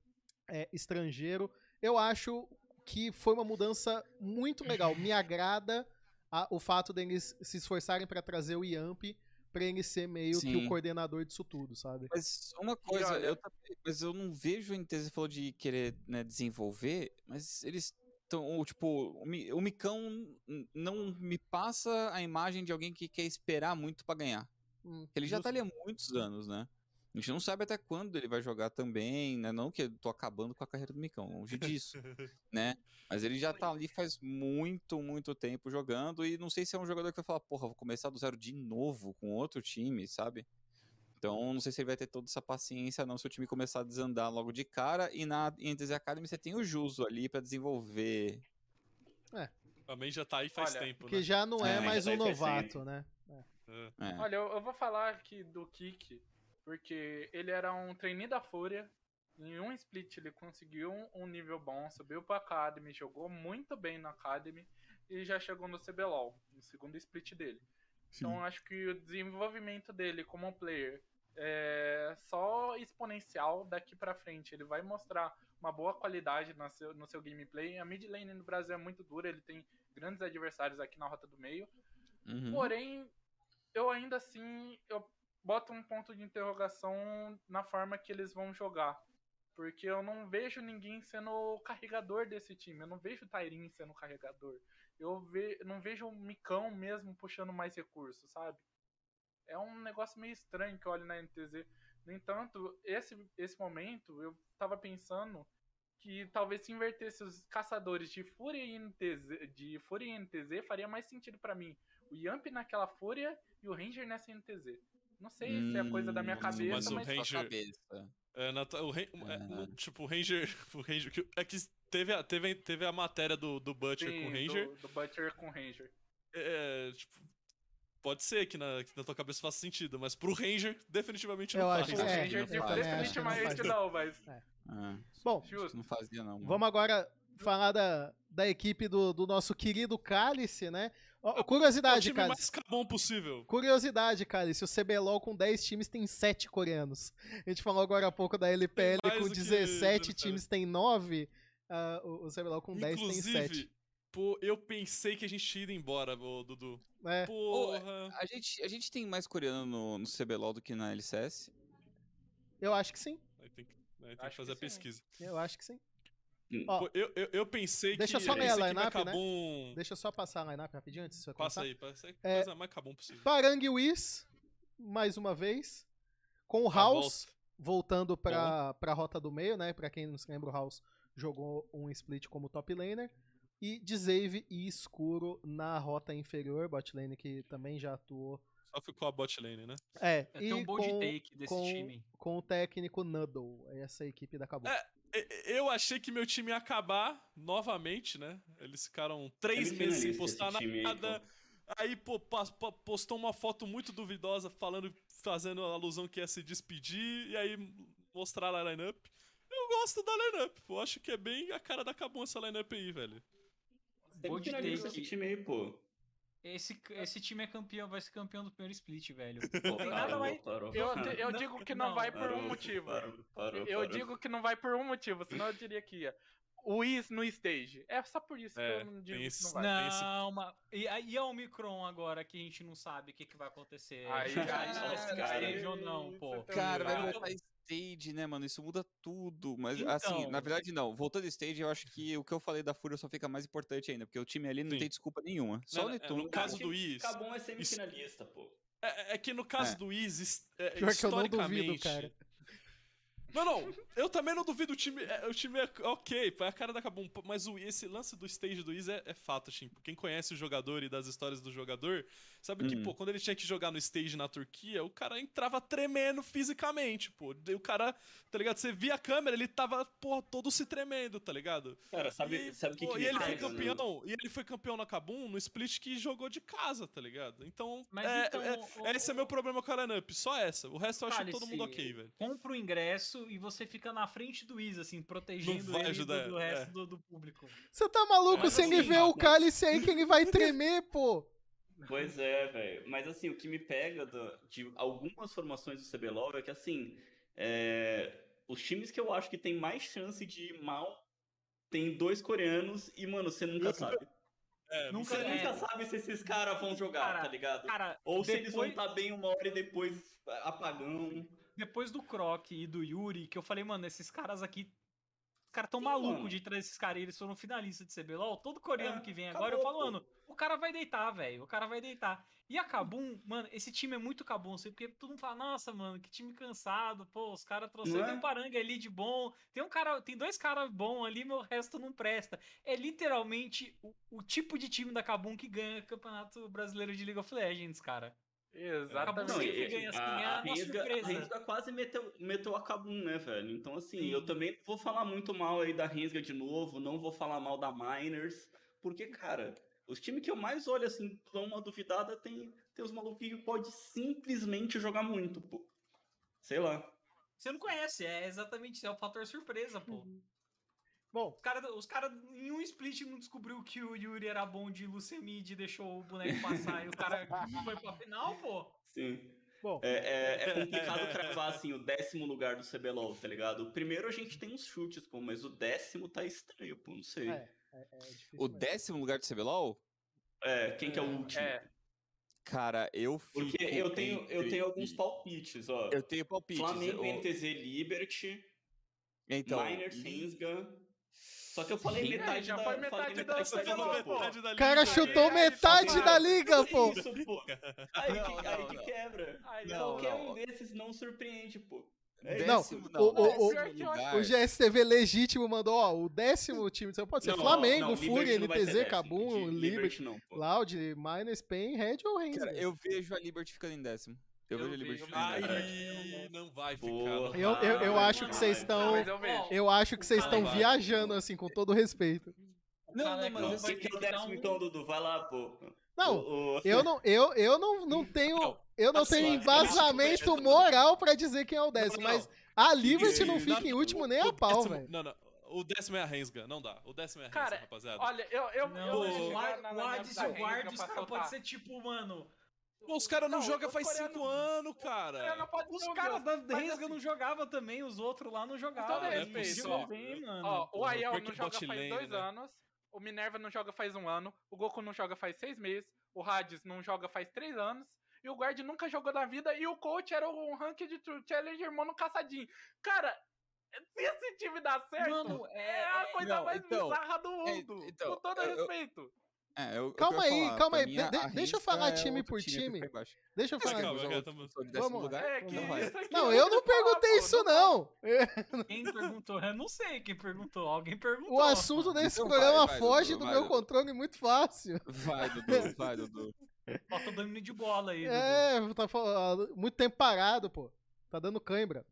é, estrangeiro, eu acho que foi uma mudança muito legal. Me agrada a- o fato deles se esforçarem pra trazer o Yamp pra ele ser meio que o Sim. coordenador disso tudo, sabe? Mas uma coisa, eu, mas eu não vejo a NTZ falou de querer né, desenvolver, mas eles estão, tipo, o, Mi- o Micão não me passa a imagem de alguém que quer esperar muito pra ganhar. Hum, Ele já justo. tá ali há muitos anos, né? A gente não sabe até quando ele vai jogar também, né? Não que eu tô acabando com a carreira do Micão, longe disso, *laughs* né? Mas ele já tá ali faz muito, muito tempo jogando e não sei se é um jogador que vai falar, porra, vou começar do zero de novo com outro time, sabe? Então, não sei se ele vai ter toda essa paciência não se o time começar a desandar logo de cara e na NTZ Academy você tem o Juso ali pra desenvolver. Também já tá aí faz Olha, tempo, Porque né? já não é É, mais um tá faz novato, né? É. É. Olha, eu, eu vou falar aqui do Kik, porque ele era um trainee da Fúria. Em um split ele conseguiu um, um nível bom, subiu pra Academy, jogou muito bem na Academy e já chegou no CBLOL, no segundo split dele. Então eu acho que o desenvolvimento dele como player é só exponencial daqui pra frente. Ele vai mostrar uma boa qualidade no seu, no seu gameplay. A mid lane no Brasil é muito dura, ele tem grandes adversários aqui na rota do meio. Uhum. Porém, eu ainda assim eu boto um ponto de interrogação na forma que eles vão jogar. Porque eu não vejo ninguém sendo o carregador desse time. Eu não vejo o Tairin sendo o carregador. Eu ve não vejo o Micão mesmo puxando mais recursos, sabe? É um negócio meio estranho que eu olho na NTZ. No entanto, esse, esse momento eu tava pensando que talvez se invertesse os caçadores de Fúria e NTZ, de Fúria e NTZ, faria mais sentido pra mim. O Yamp naquela Fúria e o Ranger nessa NTZ. Não sei se é coisa da minha Hum, cabeça, mas mas, o Ranger- Cabeça. É, na- o, é, no- tipo, o Ranger. *laughs* O Ranger que- é que teve a, teve, teve a matéria do, do Butcher sim, com o Ranger. Do, do Butcher com o Ranger. É, tipo, pode ser que na, que na tua cabeça faça sentido, mas pro Ranger, definitivamente Eu não acho faz. O que é, Ranger eu também acho que não definitivamente faz. não, mas. Ah, Bom, Justo. não fazia não. mano. vamos agora falar da, da equipe do, do nosso querido Cálice, né? Ó, É o curiosidade, time Cálice. mais possível. Curiosidade, Cálice. O CBLOL com 10 times tem 7 coreanos. A gente falou agora há pouco da LPL com do que 17 LPL. times tem 9. Ah, o, o CBLOL com 10 tem 7. Inclusive, pô, eu pensei que a gente tinha ido embora, ô, Dudu. É, Porra. A gente, a gente tem mais coreano no, no CBLOL do que na LCS? eu acho que sim. Aí tem que, aí tem que fazer a que sim. pesquisa. Eu acho que sim. Hum. Ó, Pô, eu, eu, eu pensei deixa que só a essa equipe line-up, né? Kabum- Deixa eu só passar a line-up rapidinho antes Passa aí, passa aí. É, Coisa mais cabum possível. Parang Whis, mais uma vez. Com o A House volta. voltando pra, pra rota do meio, né? Pra quem não se lembra, o House jogou um split como top laner. E Dzave e Escuro na rota inferior, bot lane que também já atuou. Só ficou a bot lane, né? É, É, tem e um bold com, take desse com, time. com o técnico Nuddle, essa equipe da Cabo. É, Eu achei que meu time ia acabar novamente, né? Eles ficaram três meses sem postar nada. Aí, pô, postou uma foto muito duvidosa falando, fazendo alusão que ia se despedir, e aí mostraram a lineup. Eu gosto da lineup, pô. Acho que é bem a cara da Kabum essa lineup aí, velho. Bold Semifinalista take. esse time aí, pô. Esse, esse time é campeão, vai ser campeão do primeiro split, velho. Pô, parou, mais- parou. Eu, eu Não, digo que não, não, vai por um Parou, motivo. parou, parou, eu parou. digo que não vai por um motivo, senão eu diria que ia. O Is no stage. É só por isso É, que eu não digo tem que esse- não vai. esse- Não, mas. E, a- e a Omicron agora que a gente não sabe o que, que vai acontecer? Aí, Já aí, está aí, stage aí, ou não, pô. você tá Cara, vai ligado? voltar stage, né, mano? Isso muda tudo. Mas, assim, Então. na verdade, não. Voltando stage, eu acho que o que eu falei da Fúria só fica mais importante ainda, porque o time ali não Sim. tem desculpa nenhuma. Só Não, o é, Netuno. no caso do Is. Cabum é semifinalista, pô. É, é que no caso É. do Is, é, Pior que eu não duvido, historicamente- cara. Não, não, eu também não duvido o time. é, o time é ok, pô, é a cara da Kabum. Mas o, esse lance do stage do Is é, é fato, assim. Quem conhece o jogador e das histórias do jogador, sabe que, Uhum. pô, quando ele tinha que jogar no stage na Turquia, o cara entrava tremendo fisicamente, pô. E o cara, tá ligado? Você via a câmera, ele tava, pô, todo se tremendo, tá ligado? Cara, sabe, e, sabe o que, pô, que e ele foi né? campeão, e ele foi campeão na Kabum no split que jogou de casa, tá ligado? Então, Mas é, então, é- o- esse é meu problema com a lineup, só essa. O resto eu acho todo mundo ok, velho. Compra o ingresso e você fica na frente do Is, assim, protegendo ele ajudar, do, do é. resto do, do público. Você tá maluco? Mas Se ele vê o cálice aí que ele vai *laughs* tremer, pô. Pois é, velho. Mas assim, o que me pega do- de algumas formações do CBLOL é que assim, é, os times que eu acho que tem mais chance de ir mal tem dois coreanos e, mano, você nunca sabe. É, Nunca- Você é. nunca sabe se esses caras vão jogar, Cara, tá ligado? Cara, Ou se eles vão depois, estar bem uma hora e depois apagão. Depois do Croc e do Yuri, que eu falei, mano, esses caras aqui. Os caras tão malucos de trazer esses caras, e eles foram finalistas de CBLOL. Todo coreano É, que vem agora, eu acabou, falo, pô. mano, o cara vai deitar, velho. O cara vai deitar. E a Kabum, mano, esse time é muito Kabum, assim, porque todo mundo fala, nossa, mano, que time cansado, pô, os caras trouxeram. Tem é? um Paranga ali de bom, tem um cara, tem dois caras bons ali, meu resto não presta. É literalmente o, o tipo de time da Kabum que ganha campeonato brasileiro de League of Legends, cara. Exatamente. Não, e- ganha assim, a, é a, a a quase meteu, meteu a Kabum, né, velho? Então, assim, Sim. eu também não vou falar muito mal aí da Rensga de novo, não vou falar mal da Miners, porque, cara, os times que eu mais olho, assim, dão uma duvidada, tem, tem os maluquinhos que pode simplesmente jogar muito, pô. Sei lá. Você não conhece, é exatamente isso, é o fator surpresa, pô. Bom, Os caras os cara, em um split não descobriu que o Yuri era bom de Lucemid e deixou o boneco passar e o cara *laughs* foi pra final, pô. Sim. bom. É, é, é complicado cravar, assim, o décimo lugar do CBLOL, tá ligado? O primeiro a gente tem uns chutes, pô, mas o décimo tá estranho, pô, não sei. É, é, é difícil. O mesmo. décimo lugar do CBLOL? É, quem que é o último? É, Cara, eu fico Porque eu tenho, eu entre- tenho alguns palpites, ó. Eu tenho palpites. Flamengo, o- NTZ, Liberty, Então, Miners, Rensga. Só que eu falei Sim, metade já da, foi metade metade da da liga, metade da O cara liga. chutou aí, metade aí, da liga, pô. Isso, pô. Aí, Não, que, aí não, que não. quebra. Aí, Não, Qualquer não. um desses não surpreende, pô. É Não, Décimo, o- o- o- décimo o. O GSTV legítimo mandou, ó, o décimo time. Você pode ser Não, Flamengo, não, Fúria, não décimo. Cabum, Liberty, Liberty não. Loud, Miners, Pain, Red ou Reigns. Cara, eu vejo a Liberty ficando em décimo. Eu, Eu vejo a Liberty vejo ficando em Ai, décimo. não vai ficar. Porra. Eu- eu- eu Não, acho não que vocês estão- eu acho que vocês estão viajando, assim, com todo respeito. Não, não, mas Não, eu vai sei que que o décimo então, Dudu. Vai lá, pô. Não, O- o- eu não, eu, eu não, não *laughs* tenho. Eu não assim, tenho embasamento moral pra dizer quem é o décimo, mas a Liberty não fica em último nem a pau, velho. Não, não. O décimo é a Rensga, não dá. O décimo é a Rensga, Cara, rapaziada. Olha, eu, eu, Não, eu o na- o na minha Hades e da o Renga Guard, os pra caras podem soltar. ser tipo, mano. Pô, os caras não, Não, jogam faz coreanos- cinco anos, Eu cara. Os caras da Resga assim- não jogavam também, os outros lá não jogavam. todo Eles respeito, podiam ó. ver, mano. Ó, o Aiel não joga faz lane, dois né? anos, o Minerva não joga faz um ano, o Goku não joga faz seis meses, o Hades não joga faz três anos, e o Guard nunca jogou na vida, e o Coach era um Ranked True Challenger mono caçadinho. Cara, se esse time dá certo, Mano, é, a é- coisa não, mais então, bizarra do é, mundo, então, com todo eu- eu- respeito. É, eu- eu Calma quero aí, falar, calma pra aí, mim, de- deixa eu falar é time por time. embaixo. Deixa eu falar. calma, décimo Vamos lá. lugar? É que Não aqui Não, é eu não falar, perguntei pô, isso, não. *laughs* Quem perguntou? Eu não sei quem perguntou. Alguém perguntou. O assunto desse Então programa vai, vai, foge Dudu, do vai, meu Dudu. controle muito fácil. Vai, Dudu, *laughs* vai, Dudu. Falta domínio de bola aí, Dudu. É, tá fal- muito tempo parado, pô. Tá dando cãibra.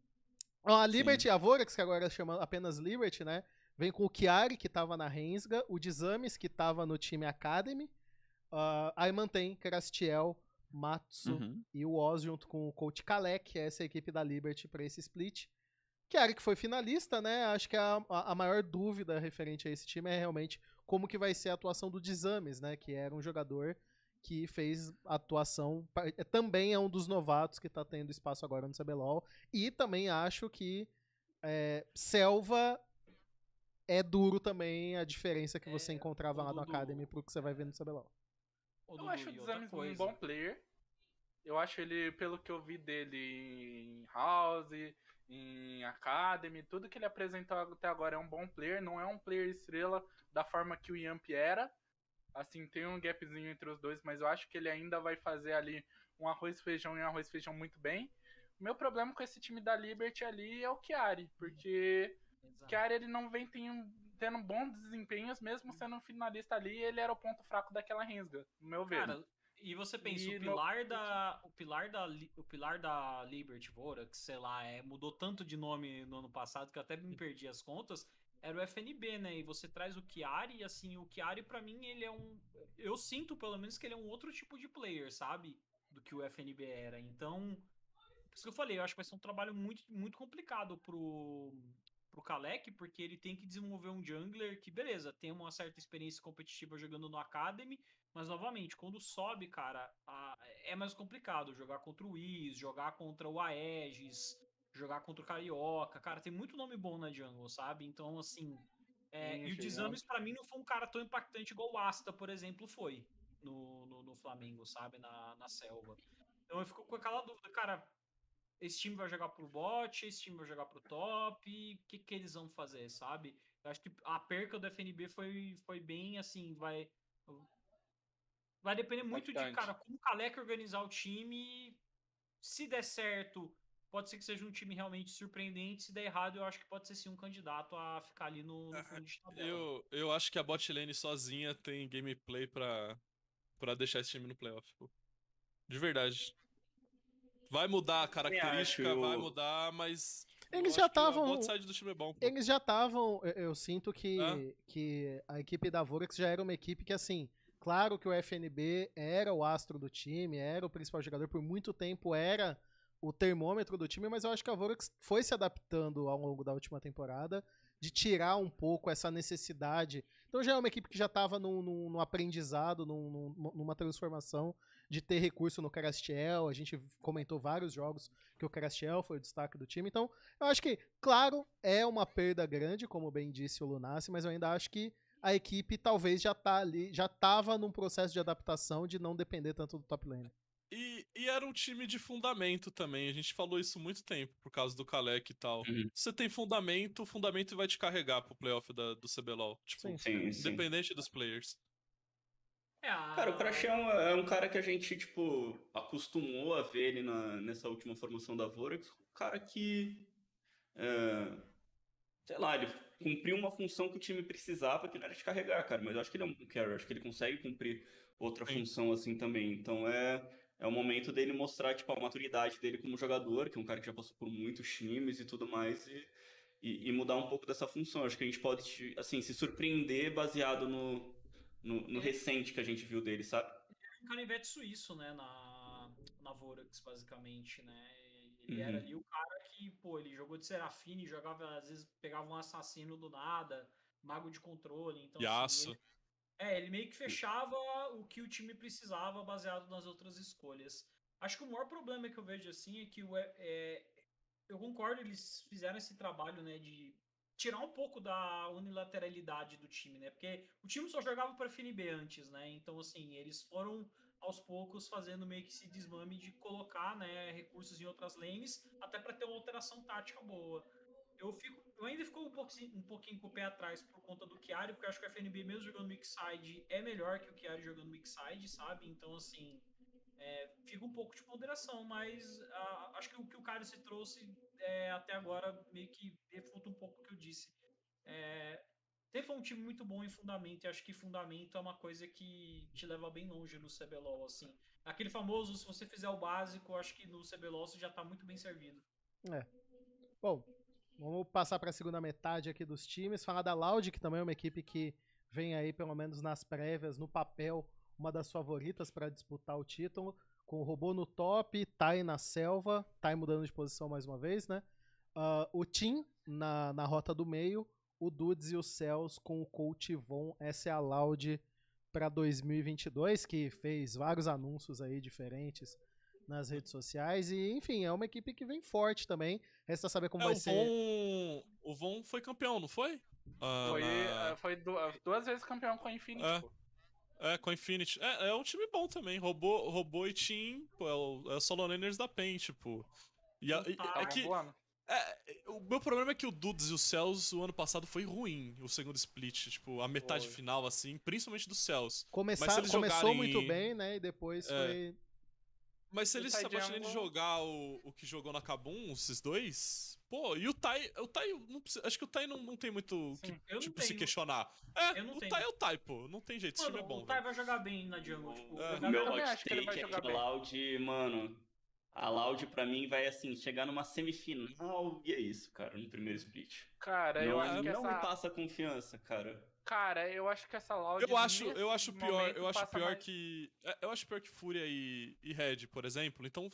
Ó, a Liberty, a Vorax, que agora chama apenas Liberty, né? Vem com o Chiari, que tava na Rensga, o Dizames, que tava no time Academy. ah, aí mantém Crastiel, Matsu Uhum. e o Oz junto com o Coach Kalec, que é essa equipe da Liberty pra esse split. Chiari que foi finalista, né? Acho que a, a a maior dúvida referente a esse time é realmente como que vai ser a atuação do Dizames, né? Que era um jogador que fez atuação. é, Também é um dos novatos que tá tendo espaço agora no CBLOL. E também acho que é, Selva é duro também a diferença que você É, encontrava o lá no Dudu- Academy pro que você vai ver no CBLOL. Eu Dudu, acho o Desames um bom player. Eu acho ele, pelo que eu vi dele em House, em Academy, tudo que ele apresentou até agora é um bom player. Não é um player estrela da forma que o Yamp era. Assim, tem um gapzinho entre os dois, mas eu acho que ele ainda vai fazer ali um arroz e feijão e um arroz feijão muito bem. O meu problema com esse time da Liberty ali é o Chiari, porque Exato. o Chiari ele não vem ten- tendo bons desempenhos, mesmo sendo um finalista ali, ele era o ponto fraco daquela Rensga, no meu ver. Cara, e você pensa, E o no- pilar da. O pilar da, o pilar da Liberty Vorax, sei lá, é, mudou tanto de nome no ano passado que eu até me perdi as contas. Era o FNB, né? E você traz o Chiari, e assim, o Chiari pra mim ele é um. Eu sinto pelo menos que ele é um outro tipo de player, sabe? Do que o FNB era. Então. Por isso que eu falei, eu acho que vai ser um trabalho muito, muito complicado pro, pro Kalec, porque ele tem que desenvolver um jungler que, beleza, tem uma certa experiência competitiva jogando no Academy, mas novamente, quando sobe, cara, a- é mais complicado jogar contra o Wiz, jogar contra o Aegis, jogar contra o Carioca. Cara, tem muito nome bom na jungle, sabe? Então, assim. é, Sim, e o. Dizames, pra mim, não foi um cara tão impactante igual o Asta, por exemplo, foi no, no, no Flamengo, sabe? Na, na selva. Então eu fico com aquela dúvida, cara. Esse time vai jogar pro bot, esse time vai jogar pro top, o que, que eles vão fazer, sabe? Eu acho que a perca do FNB foi, foi bem assim, vai. Vai depender muito de, Bastante. cara, como o Kalec organizar o time. Se der certo, pode ser que seja um time realmente surpreendente. Se der errado, eu acho que pode ser sim um candidato a ficar ali no, no fundo de *laughs* tabela. Eu, eu acho que a bot lane sozinha tem gameplay pra, pra deixar esse time no playoff. pô. De verdade. Vai mudar a característica, acho. vai mudar, mas. eu Eles já que a tavam- bot side do time é. Eles já estavam. Eu, eu sinto que, Hã? que a equipe da Vorax já era uma equipe que, assim, claro que o FNB era o astro do time, era o principal jogador, por muito tempo era o termômetro do time, mas eu acho que a Vorax foi se adaptando ao longo da última temporada de tirar um pouco essa necessidade. Então já é uma equipe que já estava num, num- num aprendizado, num- num- numa transformação de ter recurso no Carastiel. A gente comentou vários jogos que o Carastiel foi o destaque do time. Então, eu acho que, claro, é uma perda grande, como bem disse o Lunassi, mas eu ainda acho que a equipe talvez já tá ali, já tava num processo de adaptação de não depender tanto do top lane. E, era um time de fundamento também. A gente falou isso há muito tempo, por causa do Kalec e tal. Uhum. Você tem fundamento, o fundamento vai te carregar pro playoff da- do CBLOL. Tipo, Sim, Sim, sim. independente dos players. É, Cara, o Crash é um, é um cara que a gente, tipo, acostumou a ver ele na, nessa última formação da Vorax. Um cara que é, sei lá, ele cumpriu uma função que o time precisava, que não era de carregar, cara. Mas eu acho que ele é um carry, acho que ele consegue cumprir outra Sim. função assim também. Então é, é o momento dele mostrar, tipo, a maturidade dele como jogador, que é um cara que já passou por muitos times e tudo mais, e, e, e mudar um pouco dessa função. Acho que a gente pode, assim, se surpreender baseado no, no, no recente que a gente viu dele, sabe? um canivete suíço, né, na, na Vorax, basicamente, né? Ele Uhum. era ali o cara que, pô, ele jogou de Serafine, jogava, às vezes pegava um assassino do nada, mago de controle, então assim, ele- é, ele meio que fechava o que o time precisava baseado nas outras escolhas. Acho que o maior problema que eu vejo assim é que o, é, eu concordo, eles fizeram esse trabalho, né, de tirar um pouco da unilateralidade do time, né? Porque o time só jogava para FNB antes, né? Então, assim, eles foram aos poucos fazendo meio que esse desmame de colocar, né, recursos em outras lanes, até para ter uma alteração tática boa. Eu fico, eu ainda fico um pouquinho, um pouquinho com o pé atrás por conta do Chiari, porque acho que o FNB mesmo jogando Mixside é melhor que o Chiari jogando Mixside, sabe? Então, assim, é, fica um pouco de ponderação, mas ah, acho que o que o Chiari se trouxe é, até agora meio que refuta um pouco o que eu disse. É, Teve um time muito bom em fundamento, e acho que fundamento é uma coisa que te leva bem longe no CBLOL, assim. Aquele famoso, se você fizer o básico, acho que no CBLOL você já tá muito bem servido. Bom, vamos passar para a segunda metade aqui dos times. Falar da Loud, que também é uma equipe que vem aí, pelo menos nas prévias, no papel, uma das favoritas para disputar o título. Com o robô no top, Tai na selva, Tai mudando de posição mais uma vez, né? Ah, o Tim na, na rota do meio, o Dudes e o Cels com o Coach Von. Essa é a Loud para 2022, que fez vários anúncios aí diferentes nas redes sociais. E, enfim, é uma equipe que vem forte também. Resta saber como É, vai o ser. Von, o Von foi campeão, não foi? Ah, Foi, na- eh, foi du- duas vezes campeão com a Infinity, É. pô. É, com a Infinity. É, é um time bom também. Robô, Robô e Team, pô, é o, é o solo laners da PEN, tipo. E, a- e- Tá, é que, voando. é, o meu problema é que o Dudes e o Cells, o ano passado, foi ruim, o segundo split. Tipo, a metade Foi. final, assim, principalmente do Cells. Começar, começou jogarem- muito bem, né? E depois É. foi. Mas se O eles se Tai apaixonarem de Jungle- jogar o, o que jogou na Kabum, esses dois. Pô, e o Tai. O tai não precisa- acho que o Tai não, não tem muito que, Sim. Eu não tipo, se questionar. É, eu não o tenho. Tai é o Tai, pô. Não tem jeito, esse time é Mano, bom. o Tai vai jogar bem na jungle, tipo, É. O meu hot que take é jogar que a bem. Loud, mano, a Loud pra mim vai assim, chegar numa semifinal e é isso, cara, no primeiro split. Cara, eu não acho que não me passa confiança, cara. Cara, eu acho que essa Loud. Eu acho, eu acho pior, eu acho pior mais- que. é, Eu acho pior que Fúria e, e Red, por exemplo. Então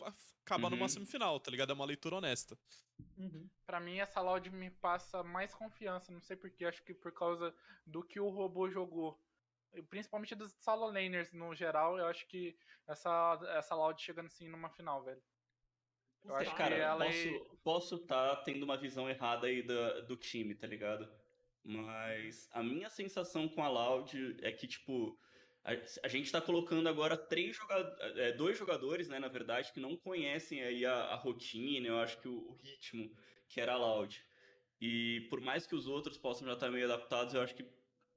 acaba numa Uhum. semifinal, tá ligado? É uma leitura honesta. Uhum. Pra mim, essa Loud me passa mais confiança. Não sei porquê, acho que por causa do que o robô jogou. Principalmente dos solo laners no geral, eu acho que essa, essa Loud chegando assim numa final, velho. Eu acho Tá. que Cara, ela posso é- posso tá tendo uma visão errada aí do, do time, tá ligado? Mas a minha sensação com a Loud é que, tipo, a, a gente tá colocando agora três joga é, dois jogadores, né, na verdade, que não conhecem aí a, a rotina, eu acho que o, o ritmo que era a Loud. E por mais que os outros possam já estar meio adaptados, eu acho que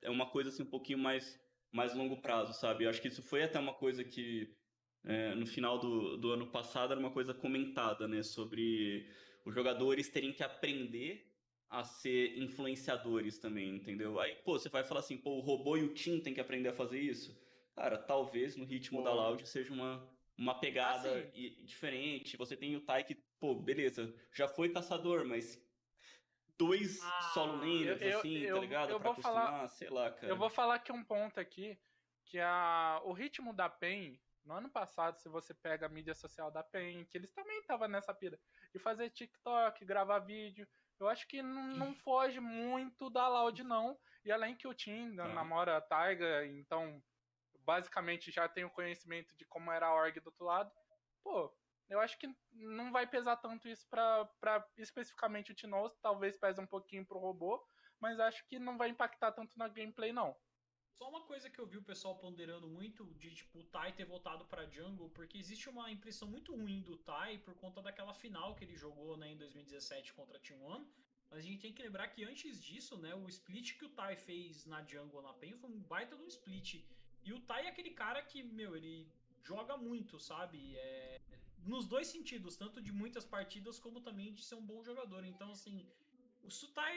é uma coisa assim um pouquinho mais, mais longo prazo, sabe? Eu acho que isso foi até uma coisa que é, no final do, do ano passado era uma coisa comentada, né? Sobre os jogadores terem que aprender a ser influenciadores também, entendeu? Aí, pô, você vai falar assim, pô, o robô e o Tim tem que aprender a fazer isso? Cara, talvez no ritmo da Pô. Loud seja uma, uma pegada Assim. i- diferente. Você tem o Tai que, pô, beleza, já foi caçador, mas dois Ah, solo laners, eu- eu- assim, eu- tá ligado? eu pra vou falar- sei lá, cara. Eu vou falar aqui um ponto aqui, que a, o ritmo da PEN, no ano passado, se você pega a mídia social da PEN, que eles também estavam nessa pira, de fazer TikTok, gravar vídeo, eu acho que não, não foge muito da Loud, não. E além que o Tim Tá. namora a Taiga, então basicamente já tem o conhecimento de como era a org do outro lado, pô, eu acho que não vai pesar tanto isso pra, pra especificamente o Tinoz, talvez pese um pouquinho pro robô, mas acho que não vai impactar tanto na gameplay, não. Só uma coisa que eu vi o pessoal ponderando muito de tipo o Tai ter voltado pra Jungle, porque existe uma impressão muito ruim do Tai por conta daquela final que ele jogou né, em 2017 contra a Team One. Mas a gente tem que lembrar que antes disso, né, o split que o Tai fez na Jungle na PEN foi um baita de um split. E o Tai é aquele cara que, meu, ele joga muito, sabe? É, nos dois sentidos, tanto de muitas partidas como também de ser um bom jogador. Então, assim, o Sutai.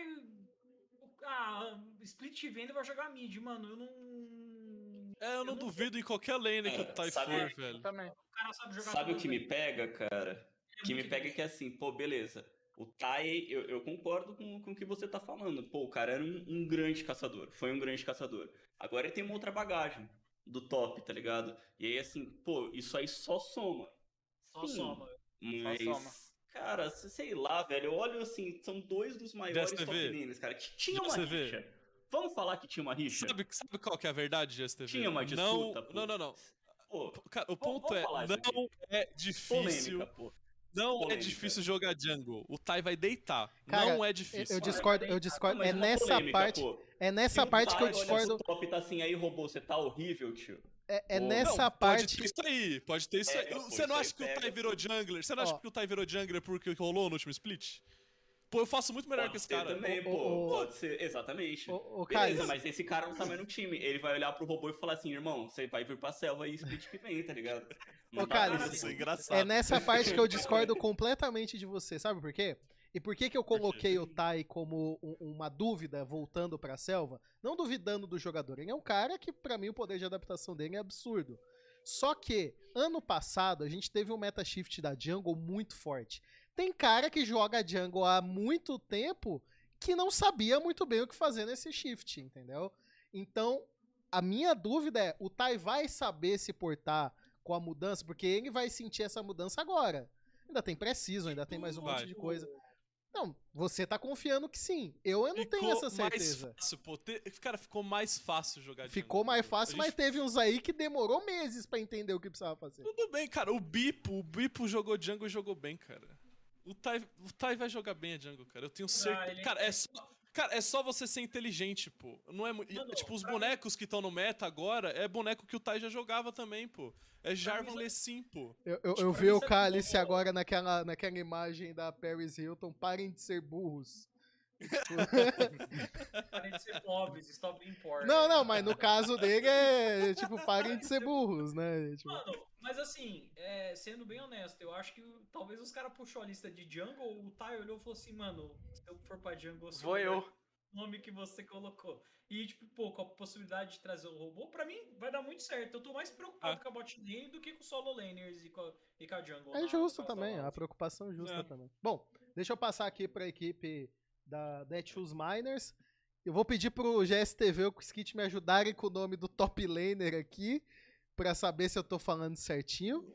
Ah, Split Venda vai jogar mid, mano. Eu não. É, eu não Eu não- duvido em qualquer lane que É, o Tai sabe- for, velho. também. O cara sabe jogar Sabe o que me velho. pega, cara? É O que me pega é difícil. que assim, pô, beleza. O Tai, eu, eu concordo com, com o que você tá falando. Pô, o cara era um, um grande caçador. Foi um grande caçador. Agora ele tem uma outra bagagem do top, tá ligado? E aí, assim, pô, isso aí só soma. Só Sim. soma. Mas, soma. Cara, se- sei lá, velho, eu olho assim, são dois dos maiores top TV. laners, cara. que Tinha uma rixa. Vamos falar que tinha uma rixa? Sabe, sabe qual que é a verdade, GSTV? Tinha uma não, disputa, pô. não, não, não. Pô, Cara, o ponto é, não é difícil, polêmica, pô. não é polêmica. difícil jogar jungle. O Tai vai deitar. Cara, não é difícil. eu discordo, eu Não, discordo. É uma nessa polêmica, parte, pô. é nessa Se o parte que eu discordo. pro top tá assim, aí, robô, você tá horrível, tio. É, é nessa Não, parte. Pode ter isso aí, pode ter isso Pega, aí. Você não acha que o Tai pega, virou jungler? Você não acha que o Tai virou jungler porque rolou no último split? Pô, eu faço muito melhor Pode que esse ser cara. também, pô. ô. Pode ser, exatamente. Ô, ô, Beleza, mas esse cara não tá mais no time. Ele vai olhar pro robô e falar assim, irmão, você vai vir pra selva e split que vem, tá ligado? Não Ô, pra Isso é engraçado. é nessa parte que eu discordo completamente de você. Sabe por quê? E por que, que eu coloquei o Tai como um- uma dúvida voltando pra selva? Não duvidando do jogador. Ele é um cara que, pra mim, o poder de adaptação dele é absurdo. Só que, ano passado, a gente teve um meta shift da jungle muito forte. Tem cara que joga jungle há muito tempo que não sabia muito bem o que fazer nesse shift, entendeu? Então, a minha dúvida é, o Tai vai saber se portar com a mudança? Porque ele vai sentir essa mudança agora. Ainda tem preciso, ainda tem mais um monte Vai. de coisa. Não, você tá confiando que sim. Eu, eu não tenho Ficou essa certeza. mais fácil, pô. Te- Cara, ficou mais fácil jogar jungle. Ficou mais fácil, A mas gente- teve uns aí que demorou meses pra entender o que precisava fazer. Tudo bem, cara. O Bipo, o Bipo jogou jungle e jogou bem, cara. O Tai, o tai vai jogar bem a jungle, cara. Eu tenho certeza. ele- Cara, é só, cara, é só você ser inteligente, pô. Não é, tipo, os bonecos que estão no meta agora é boneco que o Tai já jogava também, pô. É Jarvan Lessim, pô. Eu, eu, Tipo, eu vi o é Cálice bom. agora naquela, naquela imagem da Paris Hilton. Parem de ser burros. *laughs* Parem de ser pobres, stop being poor. Não, não, mas no caso dele é tipo, parem de ser burros, né? Tipo, Mano, mas assim, é, sendo bem honesto, eu acho que talvez os caras puxou a lista de jungle, o Tai olhou e falou assim, mano, se eu for pra jungle, Vou eu. o nome que você colocou. E, tipo, pô, com a possibilidade de trazer o robô, pra mim vai dar muito certo. Eu tô mais preocupado Ah. com a bot lane do que com o solo laners e com a, e com a jungle. É na- justo também, a preocupação justa É. também. Bom, deixa eu passar aqui pra equipe da Netshoes Miners. Eu vou pedir pro GSTV e o Skit me ajudarem com o nome do top laner aqui, pra saber se eu tô falando certinho.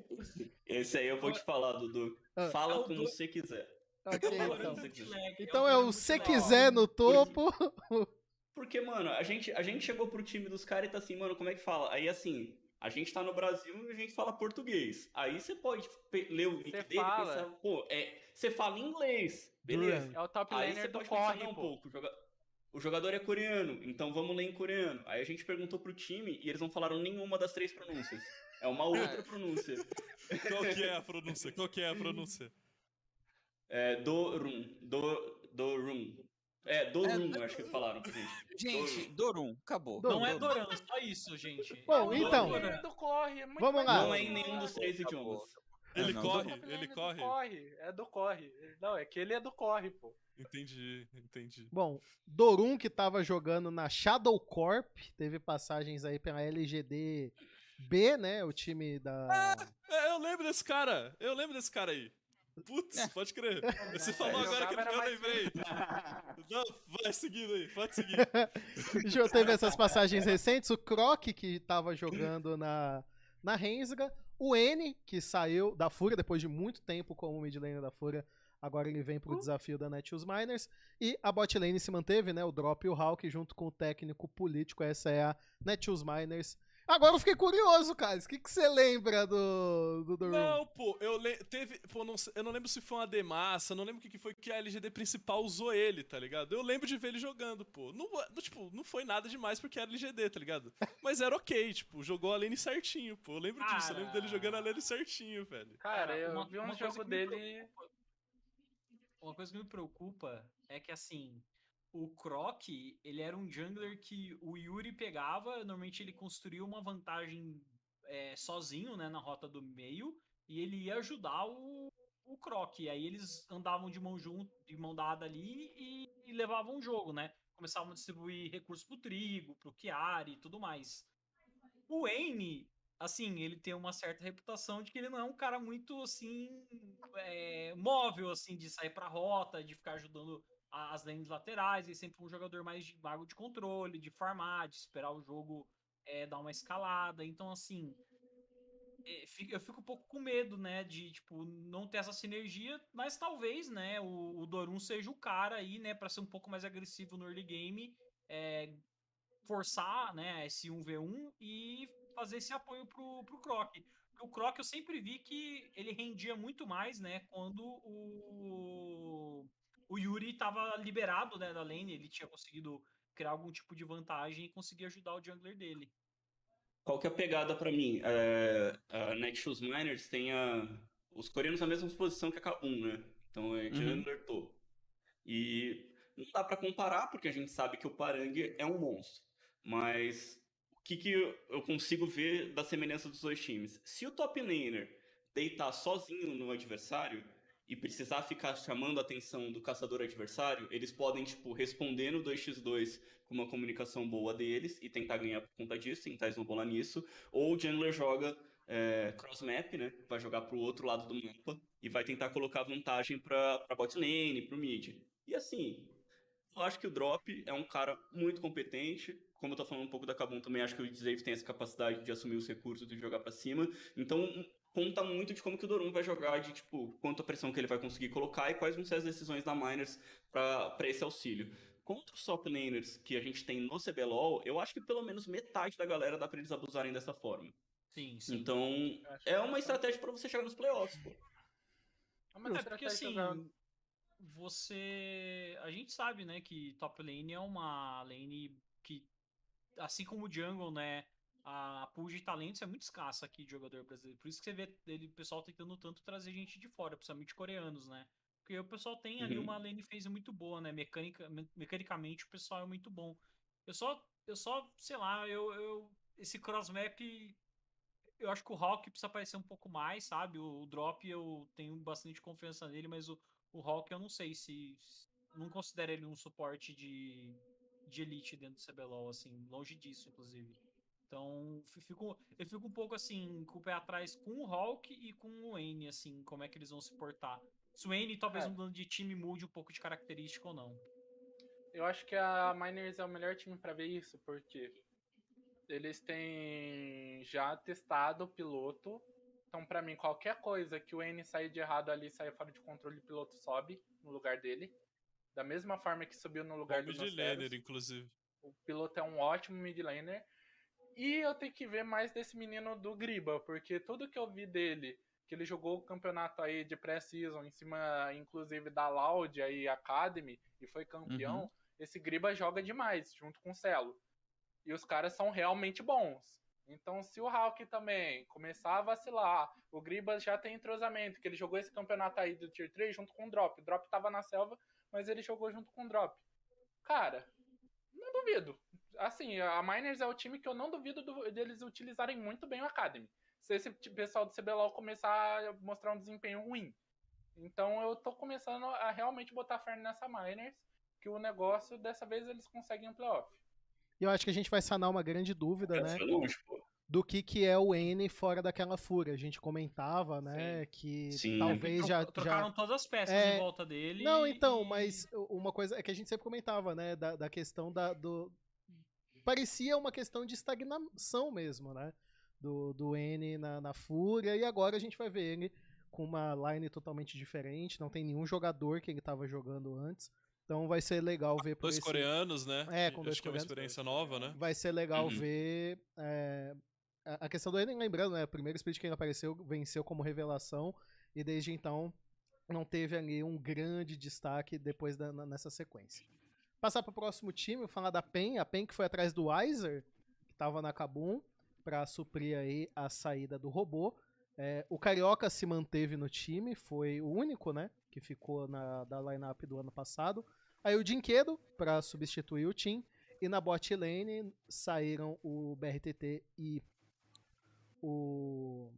Esse aí eu vou te falar, Dudu. Ah. Fala É o como do- você quiser. Ok, É o então. Bootleg, Então é o se quiser no topo. *laughs* Porque, mano, a gente, a gente chegou pro time dos caras e tá assim, mano, como é que fala? Aí, assim, a gente tá no Brasil e a gente fala português. Aí você pode ler o nick Você dele e fala. pensar, pô, é, você fala inglês, beleza. É o top Aí você pode pensar, corre, não, pô. pô, o, joga- o jogador é coreano, então vamos ler em coreano. Aí a gente perguntou pro time e eles não falaram nenhuma das três pronúncias. É uma outra *laughs* pronúncia. Qual que é a pronúncia? Qual que é a pronúncia? É do-rum, do, do-rum. É, do-rum, É, acho que falaram pra gente. *laughs* Gente, Dorum, acabou. Dorum. Não é Doran, só isso, gente. Bom, É então. Doran. Laner do corre, é muito Vamos lá. Não é em nenhum dos três Acabou. idiomas. Ele não, corre, ele corre. corre. É do corre. Não, é que ele é do corre, pô. Entendi, entendi. Bom, Dorum que tava jogando na Shadow Corp, teve passagens aí pela LGD B, né? O time da. É, eu lembro desse cara. Eu lembro desse cara aí. Putz, pode crer. Você falou Ele agora que eu mais lembrei. Não, vai seguindo aí, pode seguir. *laughs* Já teve essas passagens recentes. O Croc, que tava jogando na, na Rensga. O N, que saiu da Fúria depois de muito tempo como mid laner da Fúria. Agora ele vem pro desafio da Netshoes Miners. E a bot lane se manteve, né? O Drop e o Hulk, junto com o técnico político. Essa é a Netshoes Miners. Agora eu fiquei curioso, cara. O que, que você lembra do, do, Room? Não, pô, eu le... teve, pô, não sei- eu não lembro se foi uma demassa, não lembro o que que foi que a LGD principal usou ele, tá ligado? Eu lembro de ver ele jogando, pô. Não, não, tipo, não foi nada demais porque era LGD, tá ligado? *laughs* Mas era ok, tipo, jogou a lane certinho, pô. Eu lembro disso, eu lembro dele jogando a lane certinho, velho. Cara, eu uma- vi um jogo dele. Uma coisa que me preocupa é que, assim, o Croc, ele era um jungler que o Yuri pegava, normalmente ele construía uma vantagem é, sozinho, né, na rota do meio, e ele ia ajudar o, o Croc. E aí eles andavam de mão junto, de mão dada ali e, e levavam o jogo, né? Começavam a distribuir recursos pro Trigo, pro Chiari e tudo mais. O Wayne, assim, ele tem uma certa reputação de que ele não é um cara muito, assim, é, móvel, assim, de sair pra rota, de ficar ajudando as lanes laterais. Ele sempre um jogador mais de mago de controle, de farmar, de esperar o jogo é, dar uma escalada. Então, assim, é, fi- eu fico um pouco com medo, né, de, tipo, não ter essa sinergia, mas talvez, né, o, o Dorun seja o cara aí, né, pra ser um pouco mais agressivo no early game, é, forçar, né, esse 1v1 e fazer esse apoio pro, pro Croc. O Croc eu sempre vi que ele rendia muito mais, né, quando o, o Yuri tava liberado, né, da lane, ele tinha conseguido criar algum tipo de vantagem e conseguir ajudar o jungler dele. Qual que é a pegada pra mim? É, a Nexus Miners tem a, os coreanos na mesma posição que a K1, né? Então é Jungler top. E não dá pra comparar, porque a gente sabe que o Parang é um monstro. Mas o que, que eu consigo ver da semelhança dos dois times? Se o top laner deitar sozinho no adversário e precisar ficar chamando a atenção do caçador adversário, eles podem, tipo, responder no 2x2 com uma comunicação boa deles e tentar ganhar por conta disso, tentar snowballar nisso. Ou o jungler joga é, cross-map, né? Vai jogar pro outro lado do mapa e vai tentar colocar vantagem pra, pra bot lane, pro mid. E assim, eu acho que o Drop é um cara muito competente. Como eu tô falando um pouco da Kabum também, acho que o Dzave tem essa capacidade de assumir os recursos e jogar pra cima. Então, conta muito de como que o Dorum vai jogar, de tipo, quanta pressão que ele vai conseguir colocar e quais vão ser as decisões da Miners pra pra esse auxílio. Contra os top laners que a gente tem no CBLOL, eu acho que pelo menos metade da galera dá pra eles abusarem dessa forma. Sim, sim. Então, é uma estratégia pra você chegar nos playoffs, pô. É uma É porque assim, você. A gente sabe, né, que top lane é uma lane que, assim como o jungle, né, a pool de talentos é muito escassa aqui de jogador brasileiro. Por isso que você vê ele, o pessoal tentando tanto trazer gente de fora, principalmente coreanos, né? Porque o pessoal tem ali Uhum. uma lane phase muito boa, né? Mecanica, me- mecanicamente o pessoal é muito bom. Eu só, eu só, sei lá, eu, eu esse cross map eu acho que o Hawk precisa aparecer um pouco mais, sabe? O, o Drop eu tenho bastante confiança nele, mas o, o Hawk eu não sei se. Não considero ele um suporte de, de elite dentro do CBLOL, assim, longe disso, inclusive. Então, fi- fico, eu fico um pouco assim, com o pé atrás com o Hawk e com o Wayne, assim, como é que eles vão se portar. Se o Wayne talvez É. mudando de time mude um pouco de característica ou não. Eu acho que a Miners é o melhor time pra ver isso, porque eles têm já testado o piloto. Então, pra mim, qualquer coisa que o N sair de errado ali, sair fora de controle, o piloto sobe no lugar dele. Da mesma forma que subiu no lugar do Mid Noceros. laner, inclusive. O piloto é um ótimo mid laner. E eu tenho que ver mais desse menino do Griba, porque tudo que eu vi dele, que ele jogou o campeonato aí de pré-season em cima, inclusive, da Loud aí Academy, e foi campeão, esse Griba joga demais, junto com o Celo. E os caras são realmente bons. Então, se o Hulk também começar a vacilar, o Griba já tem entrosamento, que ele jogou esse campeonato aí do Tier 3 junto com o Drop. O Drop tava na selva, mas ele jogou junto com o Drop. Cara, não duvido. Assim, a Miners é o time que eu não duvido do- deles utilizarem muito bem o Academy. Se esse pessoal do CBLOL começar a mostrar um desempenho ruim. Então eu tô começando a realmente botar fé nessa Miners, que o negócio, dessa vez, eles conseguem um playoff. E eu acho que a gente vai sanar uma grande dúvida, Cara, né? pô. Do que, que é o N fora daquela fúria. A gente comentava, né? Que Sim. talvez já. Trocaram já... todas as peças É, em volta dele. Não, então, e- mas uma coisa é que a gente sempre comentava, né? Da, da questão da, do. Parecia uma questão de estagnação mesmo, né? Do, do N na, na Fúria, e agora a gente vai ver ele com uma line totalmente diferente. Não tem nenhum jogador que ele tava jogando antes. Então vai ser legal ver por Dois esse- coreanos, né? É, Que com dois Acho que é uma experiência nova, né? Vai ser legal Uhum. ver. é, a questão do Eden, lembrando, né? O primeiro split que ele apareceu venceu como revelação. E desde então não teve ali um grande destaque depois da, nessa sequência. Passar para o próximo time, falar da PEN. A PEN que foi atrás do Weiser, que estava na Kabum, para suprir aí a saída do robô. É, o Carioca se manteve no time, foi o único, né? Que ficou na da lineup do ano passado. Aí o Dinquedo, para substituir o Tim. E na bot lane saíram o BRTT e o.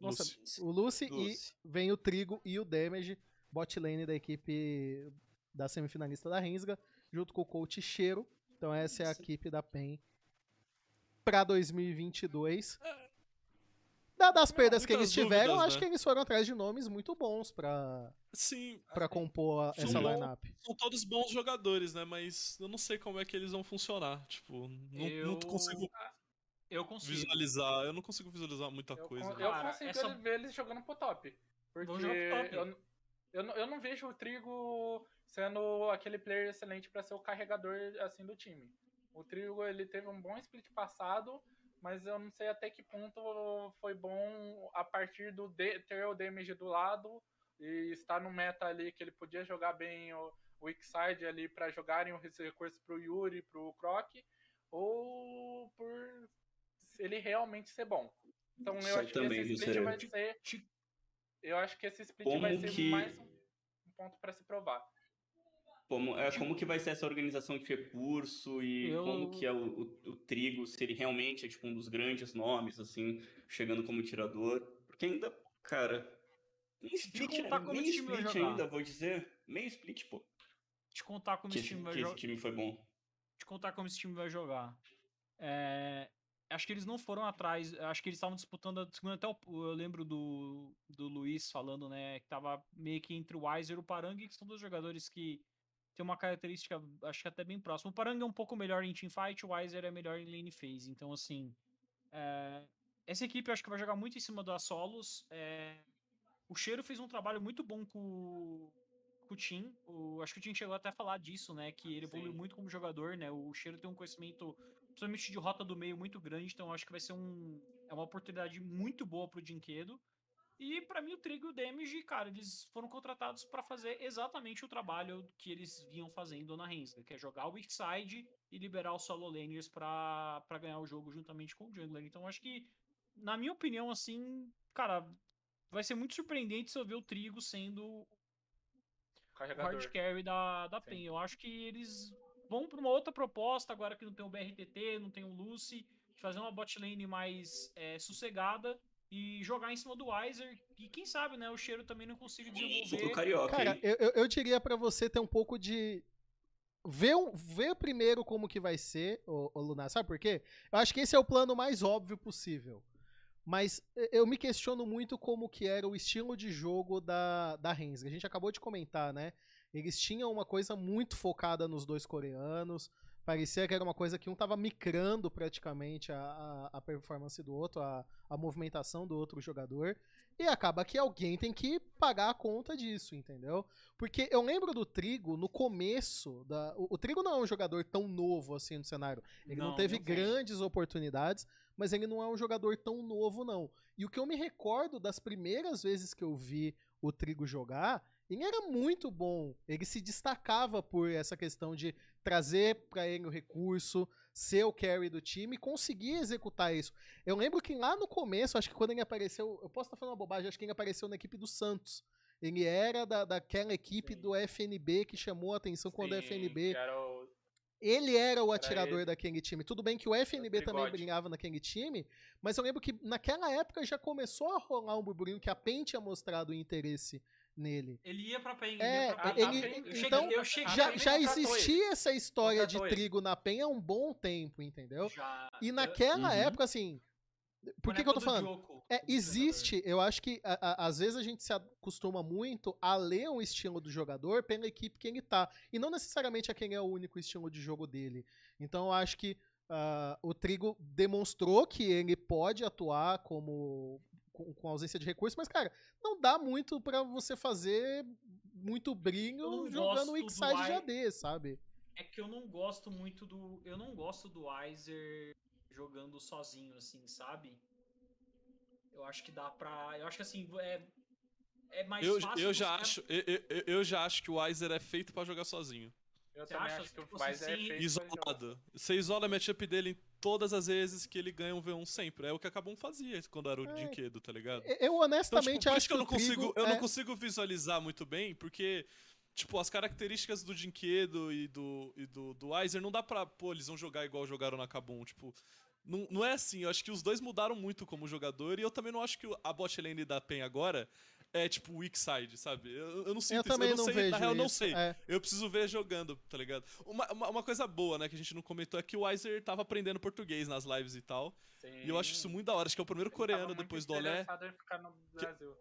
Nossa, Lucy. o Lucy, Lucy. e vem o Trigo e o Damage, bot lane da equipe da semifinalista da Rinsga, junto com o coach Cheiro. Então essa é a equipe da PEN pra 2022. Dadas as perdas que eles tiveram, dúvidas, acho né? que eles foram atrás de nomes muito bons pra, Sim, pra compor a- São essa lineup. são todos bons jogadores, né? Mas eu não sei como é que eles vão funcionar. Tipo, não, Eu- não consigo Eu consigo. visualizar. Eu não consigo visualizar muita Eu, coisa. né? eu Cara, consigo essa- ver eles jogando pro top. Porque pro top. Eu, eu, não- eu não vejo o Trigo sendo aquele player excelente pra ser o carregador assim do time. O Trigo ele teve um bom split passado, mas eu não sei até que ponto foi bom a partir do de- ter o damage do lado e estar no meta ali que ele podia jogar bem o, o weak side ali pra jogarem os recursos pro Yuri, pro Croc, ou por ele realmente ser bom. Então eu acho também, que esse split vai ser. Eu acho que esse split Como vai ser que- mais um um ponto pra se provar. Como, é, como que vai ser essa organização de recurso e Eu- como que é o, o, o Trigo, se ele realmente é tipo um dos grandes nomes, assim, chegando como tirador. Porque ainda, cara, meio split, contar né? como time split jogar. ainda, vou dizer. Meio split, pô. Te contar como Que, esse time vai que esse jogar. time foi bom. te contar como esse time vai jogar. É, acho que eles não foram atrás. Acho que eles estavam disputando a segunda. Até o- eu lembro do, do Luiz falando, né? Que tava meio que entre o Weiser e o Parang, que são dois jogadores que tem uma característica, acho que até bem próxima. O Parang é um pouco melhor em teamfight, o Weiser é melhor em lane phase. Então, assim. é, essa equipe eu acho que vai jogar muito em cima das solos. é, o Cheiro fez um trabalho muito bom com, com o Tim. O, acho que o Tim chegou até a falar disso, né? Que ele evoluiu Sim. muito como jogador, né? O Cheiro tem um conhecimento, principalmente de rota do meio, muito grande. Então acho que vai ser um, é uma oportunidade muito boa pro Dinquedo. E pra mim o Trigo e o Damage, cara, eles foram contratados pra fazer exatamente o trabalho que eles vinham fazendo na Rensga, que é jogar o weak side e liberar os solo laners pra, pra ganhar o jogo juntamente com o jungler. Então acho que, na minha opinião, assim, cara, vai ser muito surpreendente se eu ver o Trigo sendo o Carregador. hard carry da, da Sim. PEN. Eu acho que eles vão pra uma outra proposta, agora que não tem o BRTT, não tem o Lucy, de fazer uma bot lane mais é, sossegada e jogar em cima do Weiser. E quem sabe, né, o Cheiro também não consiga pro desenvolver. Carioca, Cara, eu, eu, eu diria pra você ter um pouco de. Ver, ver primeiro como que vai ser, o, Lunar. Sabe por quê? Eu acho que esse é o plano mais óbvio possível. Mas eu me questiono muito como que era o estilo de jogo da, da Rensga. A gente acabou de comentar, né? Eles tinham uma coisa muito focada nos dois coreanos. Parecia que era uma coisa que um tava micrando praticamente a, a, a performance do outro, a, a movimentação do outro jogador. E acaba que alguém tem que pagar a conta disso, entendeu? Porque eu lembro do Trigo no começo. Da, o, o Trigo não é um jogador tão novo assim no cenário. Ele não, Não, teve não grandes oportunidades, mas ele não é um jogador tão novo, não. E o que eu me recordo das primeiras vezes que eu vi o Trigo jogar, ele era muito bom. Ele se destacava por essa questão de trazer pra ele o recurso, ser o carry do time e conseguir executar isso. Eu lembro que lá no começo, acho que quando ele apareceu, eu posso estar falando uma bobagem, acho que ele apareceu na equipe do Santos. Ele era da, daquela equipe Sim. do FNB que chamou a atenção quando o Sim, FNB era o- ele era o Era atirador ele. daquele time. Tudo bem que o FNB também Trigode. brilhava naquele time, mas eu lembro que naquela época já começou a rolar um burburinho que a PEN tinha mostrado interesse nele. Ele ia pra PEN. É, pra a- PEN. a ele- PEN- eu cheguei, então, eu cheguei, Já, já existia essa história de trigo na PEN há um bom tempo, entendeu? já- E eu- naquela Uhum. época, assim. Por que, que eu tô falando? Joko, É, existe, eu acho que a- a- às vezes a gente se acostuma muito a ler um estilo do jogador pela equipe que ele tá. E não necessariamente aquele é o único estilo de jogo dele. Então eu acho que ah, o Trigo demonstrou que ele pode atuar como com, com ausência de recursos, mas, cara, não dá muito pra você fazer muito brilho jogando o X-Side de AD, sabe? É que eu não gosto muito do. Eu não gosto do Weiser jogando sozinho, assim, sabe? Eu acho que dá pra. Eu acho que assim, é. É mais Eu, fácil. eu já acho, eu, eu- eu já acho que o Weiser é feito pra jogar sozinho. Eu Você também acha acho que o Weiser é assim, feito pra jogar. Isolado. Você isola a matchup dele todas as vezes que ele ganha um V1 sempre. É o que a Kabum fazia quando era o É. Dinquedo, tá ligado? Eu Então, honestamente tipo, por acho que eu não consigo, eu é- não consigo visualizar muito bem, porque tipo, as características do Dinquedo e do, e do, do Weiser não dá pra, pô, eles vão jogar igual jogaram na Kabum, tipo... Não, não é assim, eu acho que os dois mudaram muito como jogador e eu também não acho que a bot lane da PEN agora é tipo weak side, sabe? Eu, eu não sinto Eu isso, também eu não, não sei, vejo na real eu não sei. é. Eu preciso ver jogando, tá ligado? Uma, uma, uma coisa boa, né, que a gente não comentou é que o Weiser tava aprendendo português nas lives e tal. E eu acho isso muito da hora. Acho que é o primeiro coreano depois do Olé.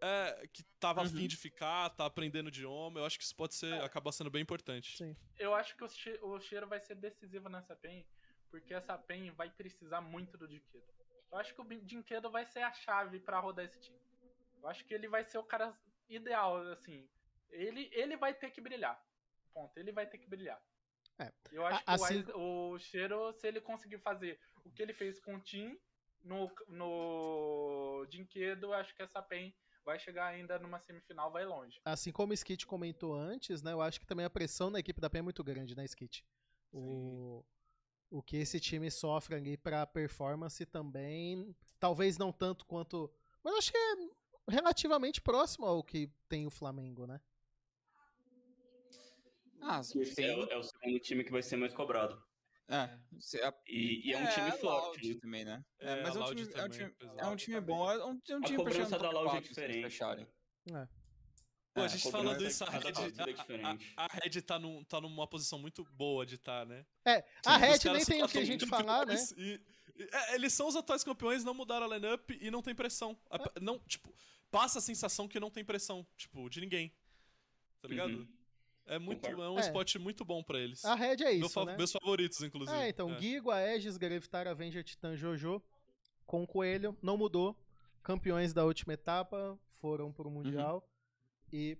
É, que tava Uhum. afim de ficar, tá aprendendo idioma. Eu acho que isso pode ser, É. acaba sendo bem importante. Sim. Eu acho que o, che- o cheiro vai ser decisivo nessa PEN, porque essa PEN vai precisar muito do Dinquedo. Eu acho que o Dinquedo vai ser a chave pra rodar esse time. Eu acho que ele vai ser o cara ideal, assim. Ele, ele vai ter que brilhar. Ponto. Ele vai ter que brilhar. É. Eu acho A- que o assim- o cheiro, se ele conseguir fazer o que ele fez com o Tim no, no Dinquedo, acho que essa PEN vai chegar ainda numa semifinal, vai longe. Assim como o Skit comentou antes, né? Eu acho que também a pressão na equipe da PEN é muito grande, né, Skit? O, o que esse time sofre ali pra performance também, talvez não tanto quanto. Mas acho que é relativamente próximo ao que tem o Flamengo, né? Ah, Esse tem. é, o- é o segundo time que vai ser mais cobrado. É, a- E, e é um time a forte. Né? também, né? É, É, mas a é um Loud time, é um também, time, é. é um time bom. É um, é um time A cobrança da Loud é 4, se eles diferente. É. Pô, a É, gente a falando isso, a Red, é a- a, a Red tá, num, tá numa posição muito boa de tá, né? É, a Sim, os Red nem tem o que a gente falar, né? e- e- é, eles são os atuais campeões, não mudaram a lineup e não tem pressão. A- Não, tipo, passa a sensação que não tem pressão, tipo, de ninguém. Tá ligado? Uhum. É muito, é um É. spot muito bom pra eles. A Red é Meu isso, fa- né? Meus favoritos, inclusive. É, então, Gigo, Aegis, Gravitar, Avenger, Titã, Jojo, com o Coelho, não mudou. Campeões da última etapa, foram pro Mundial. E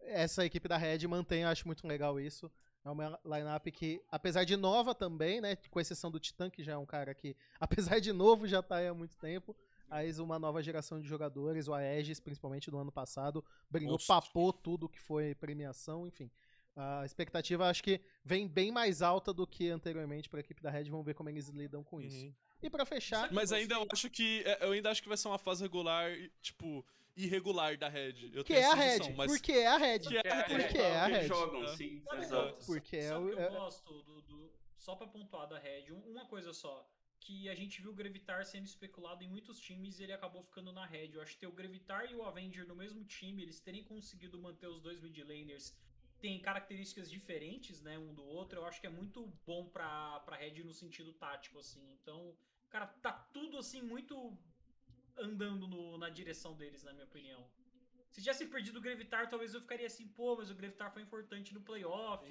essa equipe da Red mantém, eu acho muito legal isso. É uma lineup que, apesar de nova também, né? Com exceção do Titã, que já é um cara que, *laughs* apesar de novo, já tá aí há muito tempo. Mas uma nova geração de jogadores, o Aegis, principalmente no ano passado, brilhou, papou tudo que foi premiação, enfim. A expectativa acho que vem bem mais alta do que anteriormente para a equipe da Red. Vamos ver como eles lidam com isso. Uhum. E pra fechar, Mas ainda eu acho que. é, Eu ainda acho que vai ser uma fase regular, tipo, irregular da Red. Eu que tenho é a Red. mas- Porque é a Red. Que é a Red. Porque é a Eles Red. jogam, É. sim. Exato. Porque é o- que eu é- gosto do, do- Só pra pontuar da Red, um- uma coisa só. Que a gente viu o Gravitar sendo especulado em muitos times e ele acabou ficando na Red. Eu acho que ter o Gravitar e o Avenger no mesmo time, eles terem conseguido manter os dois mid laners, tem características diferentes, né, um do outro. Eu acho que é muito bom pra, pra Red no sentido tático, assim. Então, cara, tá tudo assim muito andando no- na direção deles, na minha opinião. Se tivesse perdido o Gravitar, talvez eu ficaria assim, pô, mas o Gravitar foi importante no playoff.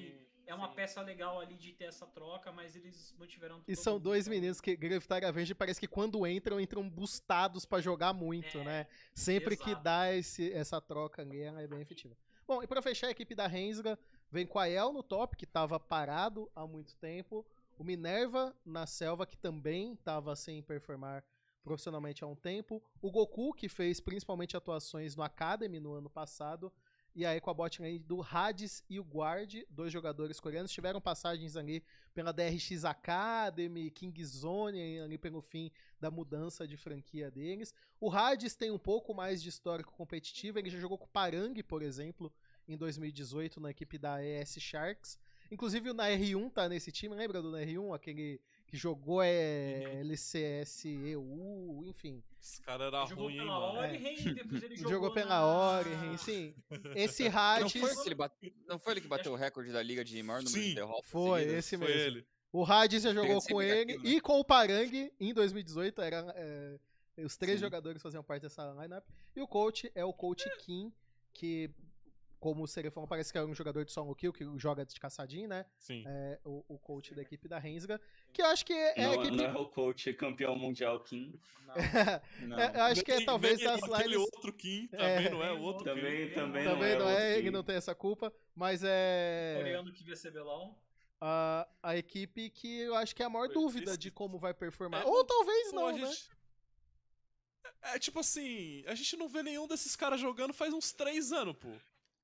É uma sim. peça legal ali de ter essa troca, mas eles mantiveram E todo são mundo, dois então- meninos que Gravitar e Avenger parece que quando entram, entram bustados pra jogar muito, É, né? Sempre que exato. dá esse, essa troca ali, ela é bem efetiva. Bom, e pra fechar a equipe da Rensga, vem com a El no top, que tava parado há muito tempo. O Minerva na selva, que também tava sem performar profissionalmente há um tempo. O Goku, que fez principalmente atuações no Academy no ano passado. E aí com a bot lane do Hades e o Guard, dois jogadores coreanos, tiveram passagens ali pela DRX Academy, King Zone, ali pelo fim da mudança de franquia deles. O Hades tem um pouco mais de histórico competitivo, ele já jogou com o Parang, por exemplo, em 2018 na equipe da ES Sharks. Inclusive o na R1 tá nesse time, lembra do na R1? Aquele que jogou é, LCS EU, enfim. Esse cara era Ele jogou ruim, hein, pela mano. Depois ele *laughs* jogou, Jogou pela na... Origin, sim. Esse Não Hades foi, ele que ele bate- não foi ele que bateu o recorde da liga de maior número Sim, de derrotas? foi, seguidas? esse Foi mesmo. ele. O Hades já jogou com ele né? e com o Parang em 2018. Era, é, os três Sim. jogadores faziam parte dessa lineup. E o coach é o coach Kim, que, como o Serefão parece que é um jogador de solo kill, que joga de caçadinho, né? Sim. É o, o coach da equipe da Rensga. Que eu acho que é não, a equipe. não é o coach campeão mundial Kim. Não. *laughs* Não. É, eu acho que é Nem- talvez nem das aquele outro Kim É. também não é o Nem o outro outro. Kim. Também, também, Também não não é, é, ele não tem essa culpa, mas é. Coreano que via CBLOL. a, a equipe que eu acho que é a maior dúvida de como vai performar. É, Ou talvez Pô, não, né? gente- É, é tipo assim, a gente não vê nenhum desses caras jogando faz uns três anos, pô.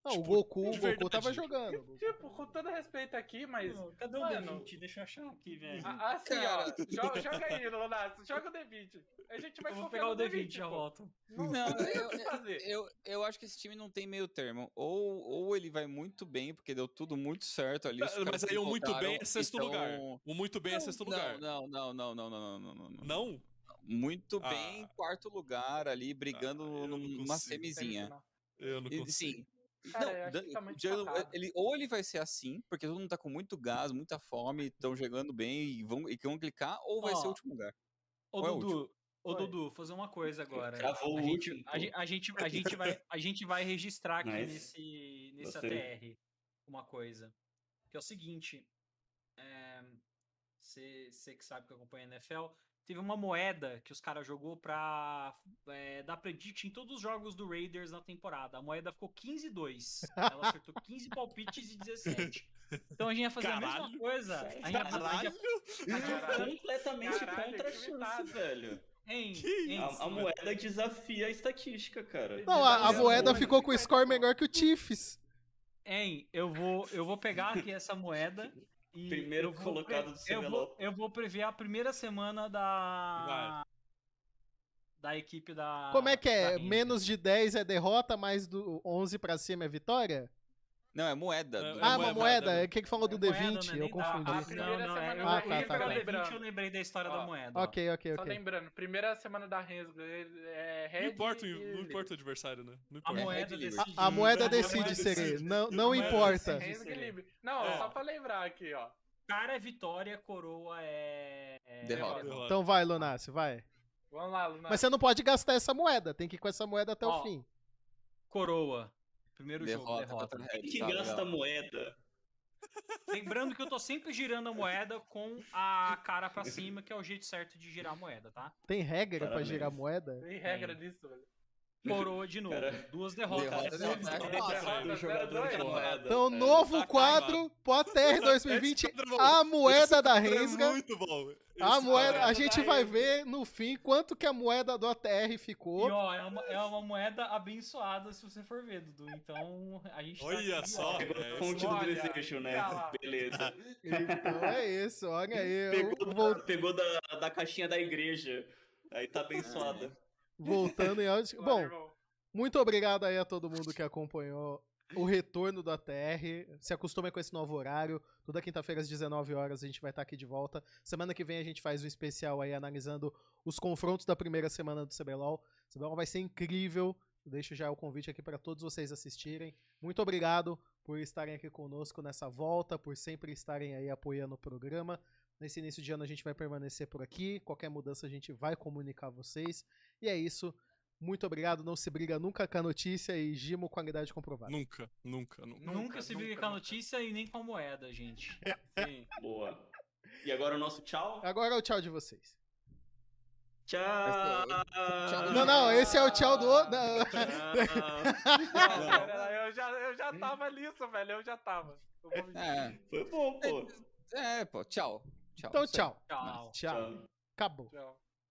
Não, tipo, o Goku, o Goku tava jogando. Tipo, com todo respeito aqui, mas. Não, cadê o mano, D20? Deixa eu achar aqui, velho. Ah, ah sim ó. Joga, joga aí, Lonato. Joga o D20. A gente vai eu vou pegar o D20, D20 já volto. Não, não eu, fazer. Eu, eu, acho que esse time não tem meio termo. Ou, ou ele vai muito bem, porque deu tudo muito certo ali. Mas aí o muito bem é sexto então... lugar. O muito bem é não, é sexto não, lugar. Não, não, não, não, não, não, não. Não? não? Muito ah. bem, quarto lugar ali, brigando ah, numa semizinha. Eu não consigo. Sim, Cara, não, tá ele, ou ele vai ser assim, porque todo mundo tá com muito gás, muita fome, estão jogando bem e vão, e vão clicar, ou vai ser o último lugar. Ô, Ou é o Dudu, ô, Oi. Dudu, fazer uma coisa agora. A o gente, último, a, a gente, a gente vai, a gente vai registrar aqui Nice. nesse, nesse Gostei. ATR uma coisa. Que é o seguinte. Você que sabe que acompanha a NFL. Teve uma moeda que os caras jogou pra é, dar predict em todos os jogos do Raiders na temporada. A moeda ficou 15-2. Ela acertou *laughs* 15 palpites e 17. Então a gente ia fazer a mesma Caralho. coisa. A gente ia fazer, a gente ia- Caralho! Caralho. Completamente Caralho, contra a chance, velho. Hein, hein, A, a moeda desafia a estatística, cara. Não, a, a moeda ficou com o 50 score melhor que o Chiefs. Hein, eu vou, eu vou pegar aqui essa moeda *laughs* e Primeiro colocado do eu vou, CBLOL. eu vou prever a primeira semana da da equipe da Como é que é? Menos de 10 é derrota, mais do 11 pra cima é vitória? Não, é moeda. É, do- ah, é uma moeda, moeda. é O que que falou do É moeda, D20? né? Eu dá. confundi. A Não, primeira não, semana é, da eu, Ah, tá, lembrei tá, tá. D20, eu lembrei da história da Ó, moeda. ó. Ok, ok, Só ok. lembrando, primeira semana da Rensga é Red Não importa, o- e não importa o adversário, né? Não A importa. moeda Red decide. A, a moeda a decide, moeda Serê. Não, não A moeda importa. Não, É. só pra lembrar aqui, ó. Cara é vitória, coroa é, é Derrota. Derrota. Então vai, Lunassi, vai. Vamos lá. Mas você não pode gastar essa moeda. Tem que ir com essa moeda até o fim. Coroa. Primeiro jogo, Derrota, derrota. contra Red, que tá, gasta moeda? Lembrando que eu tô sempre girando a moeda com a cara pra cima, que é o jeito certo de girar a moeda, tá? Tem regra pra Parabéns. girar moeda? Tem regra disso, velho. Coroa de novo. Cara, Duas derrotas. derrota, derrota, derrota. Moeda. Então, É, novo tá quadro pro ATR 2020. Esse quadro é bom. A moeda da é Rensga. muito bom. A moeda, quadro a é- gente vai ver no fim quanto que a moeda do ATR E ficou. ó, é uma, é uma moeda abençoada se você for ver, Dudu. Então, a gente tá Olha aqui, só. É, a fonte do desejo, né? tá lá. Beleza. Então é isso, olha aí. Pegou, vou- da, pegou da, da caixinha da igreja. Aí tá abençoada. Voltando em áudio. Bom, irmão. muito obrigado aí a todo mundo que acompanhou o retorno do ATR. Se acostume com esse novo horário. Toda quinta-feira às 19 horas a gente vai estar aqui de volta. Semana que vem a gente faz um especial aí analisando os confrontos da primeira semana do CBLOL. O CBLOL vai ser incrível. Deixo já o convite aqui para todos vocês assistirem. Muito obrigado por estarem aqui conosco nessa volta, por sempre estarem aí apoiando o programa. Nesse início de ano a gente vai permanecer por aqui. Qualquer mudança a gente vai comunicar a vocês. E é isso. Muito obrigado. Não se briga nunca com a notícia e Gimo qualidade comprovada. Nunca, nunca, nunca. Nunca, Nunca, se briga nunca, com a nunca. notícia e nem com a moeda, gente. *laughs* Sim. Boa. E agora o nosso tchau? Agora é o tchau de vocês. Tchau! Tchau. Não, não, esse é o tchau do outro. não. *laughs* Eu, já, eu já tava nisso, velho. Eu já tava. Eu. É, Foi bom, pô. é, pô, tchau. Tchau. Então. Tchau. Tchau. Tchau. Acabou. Tchau.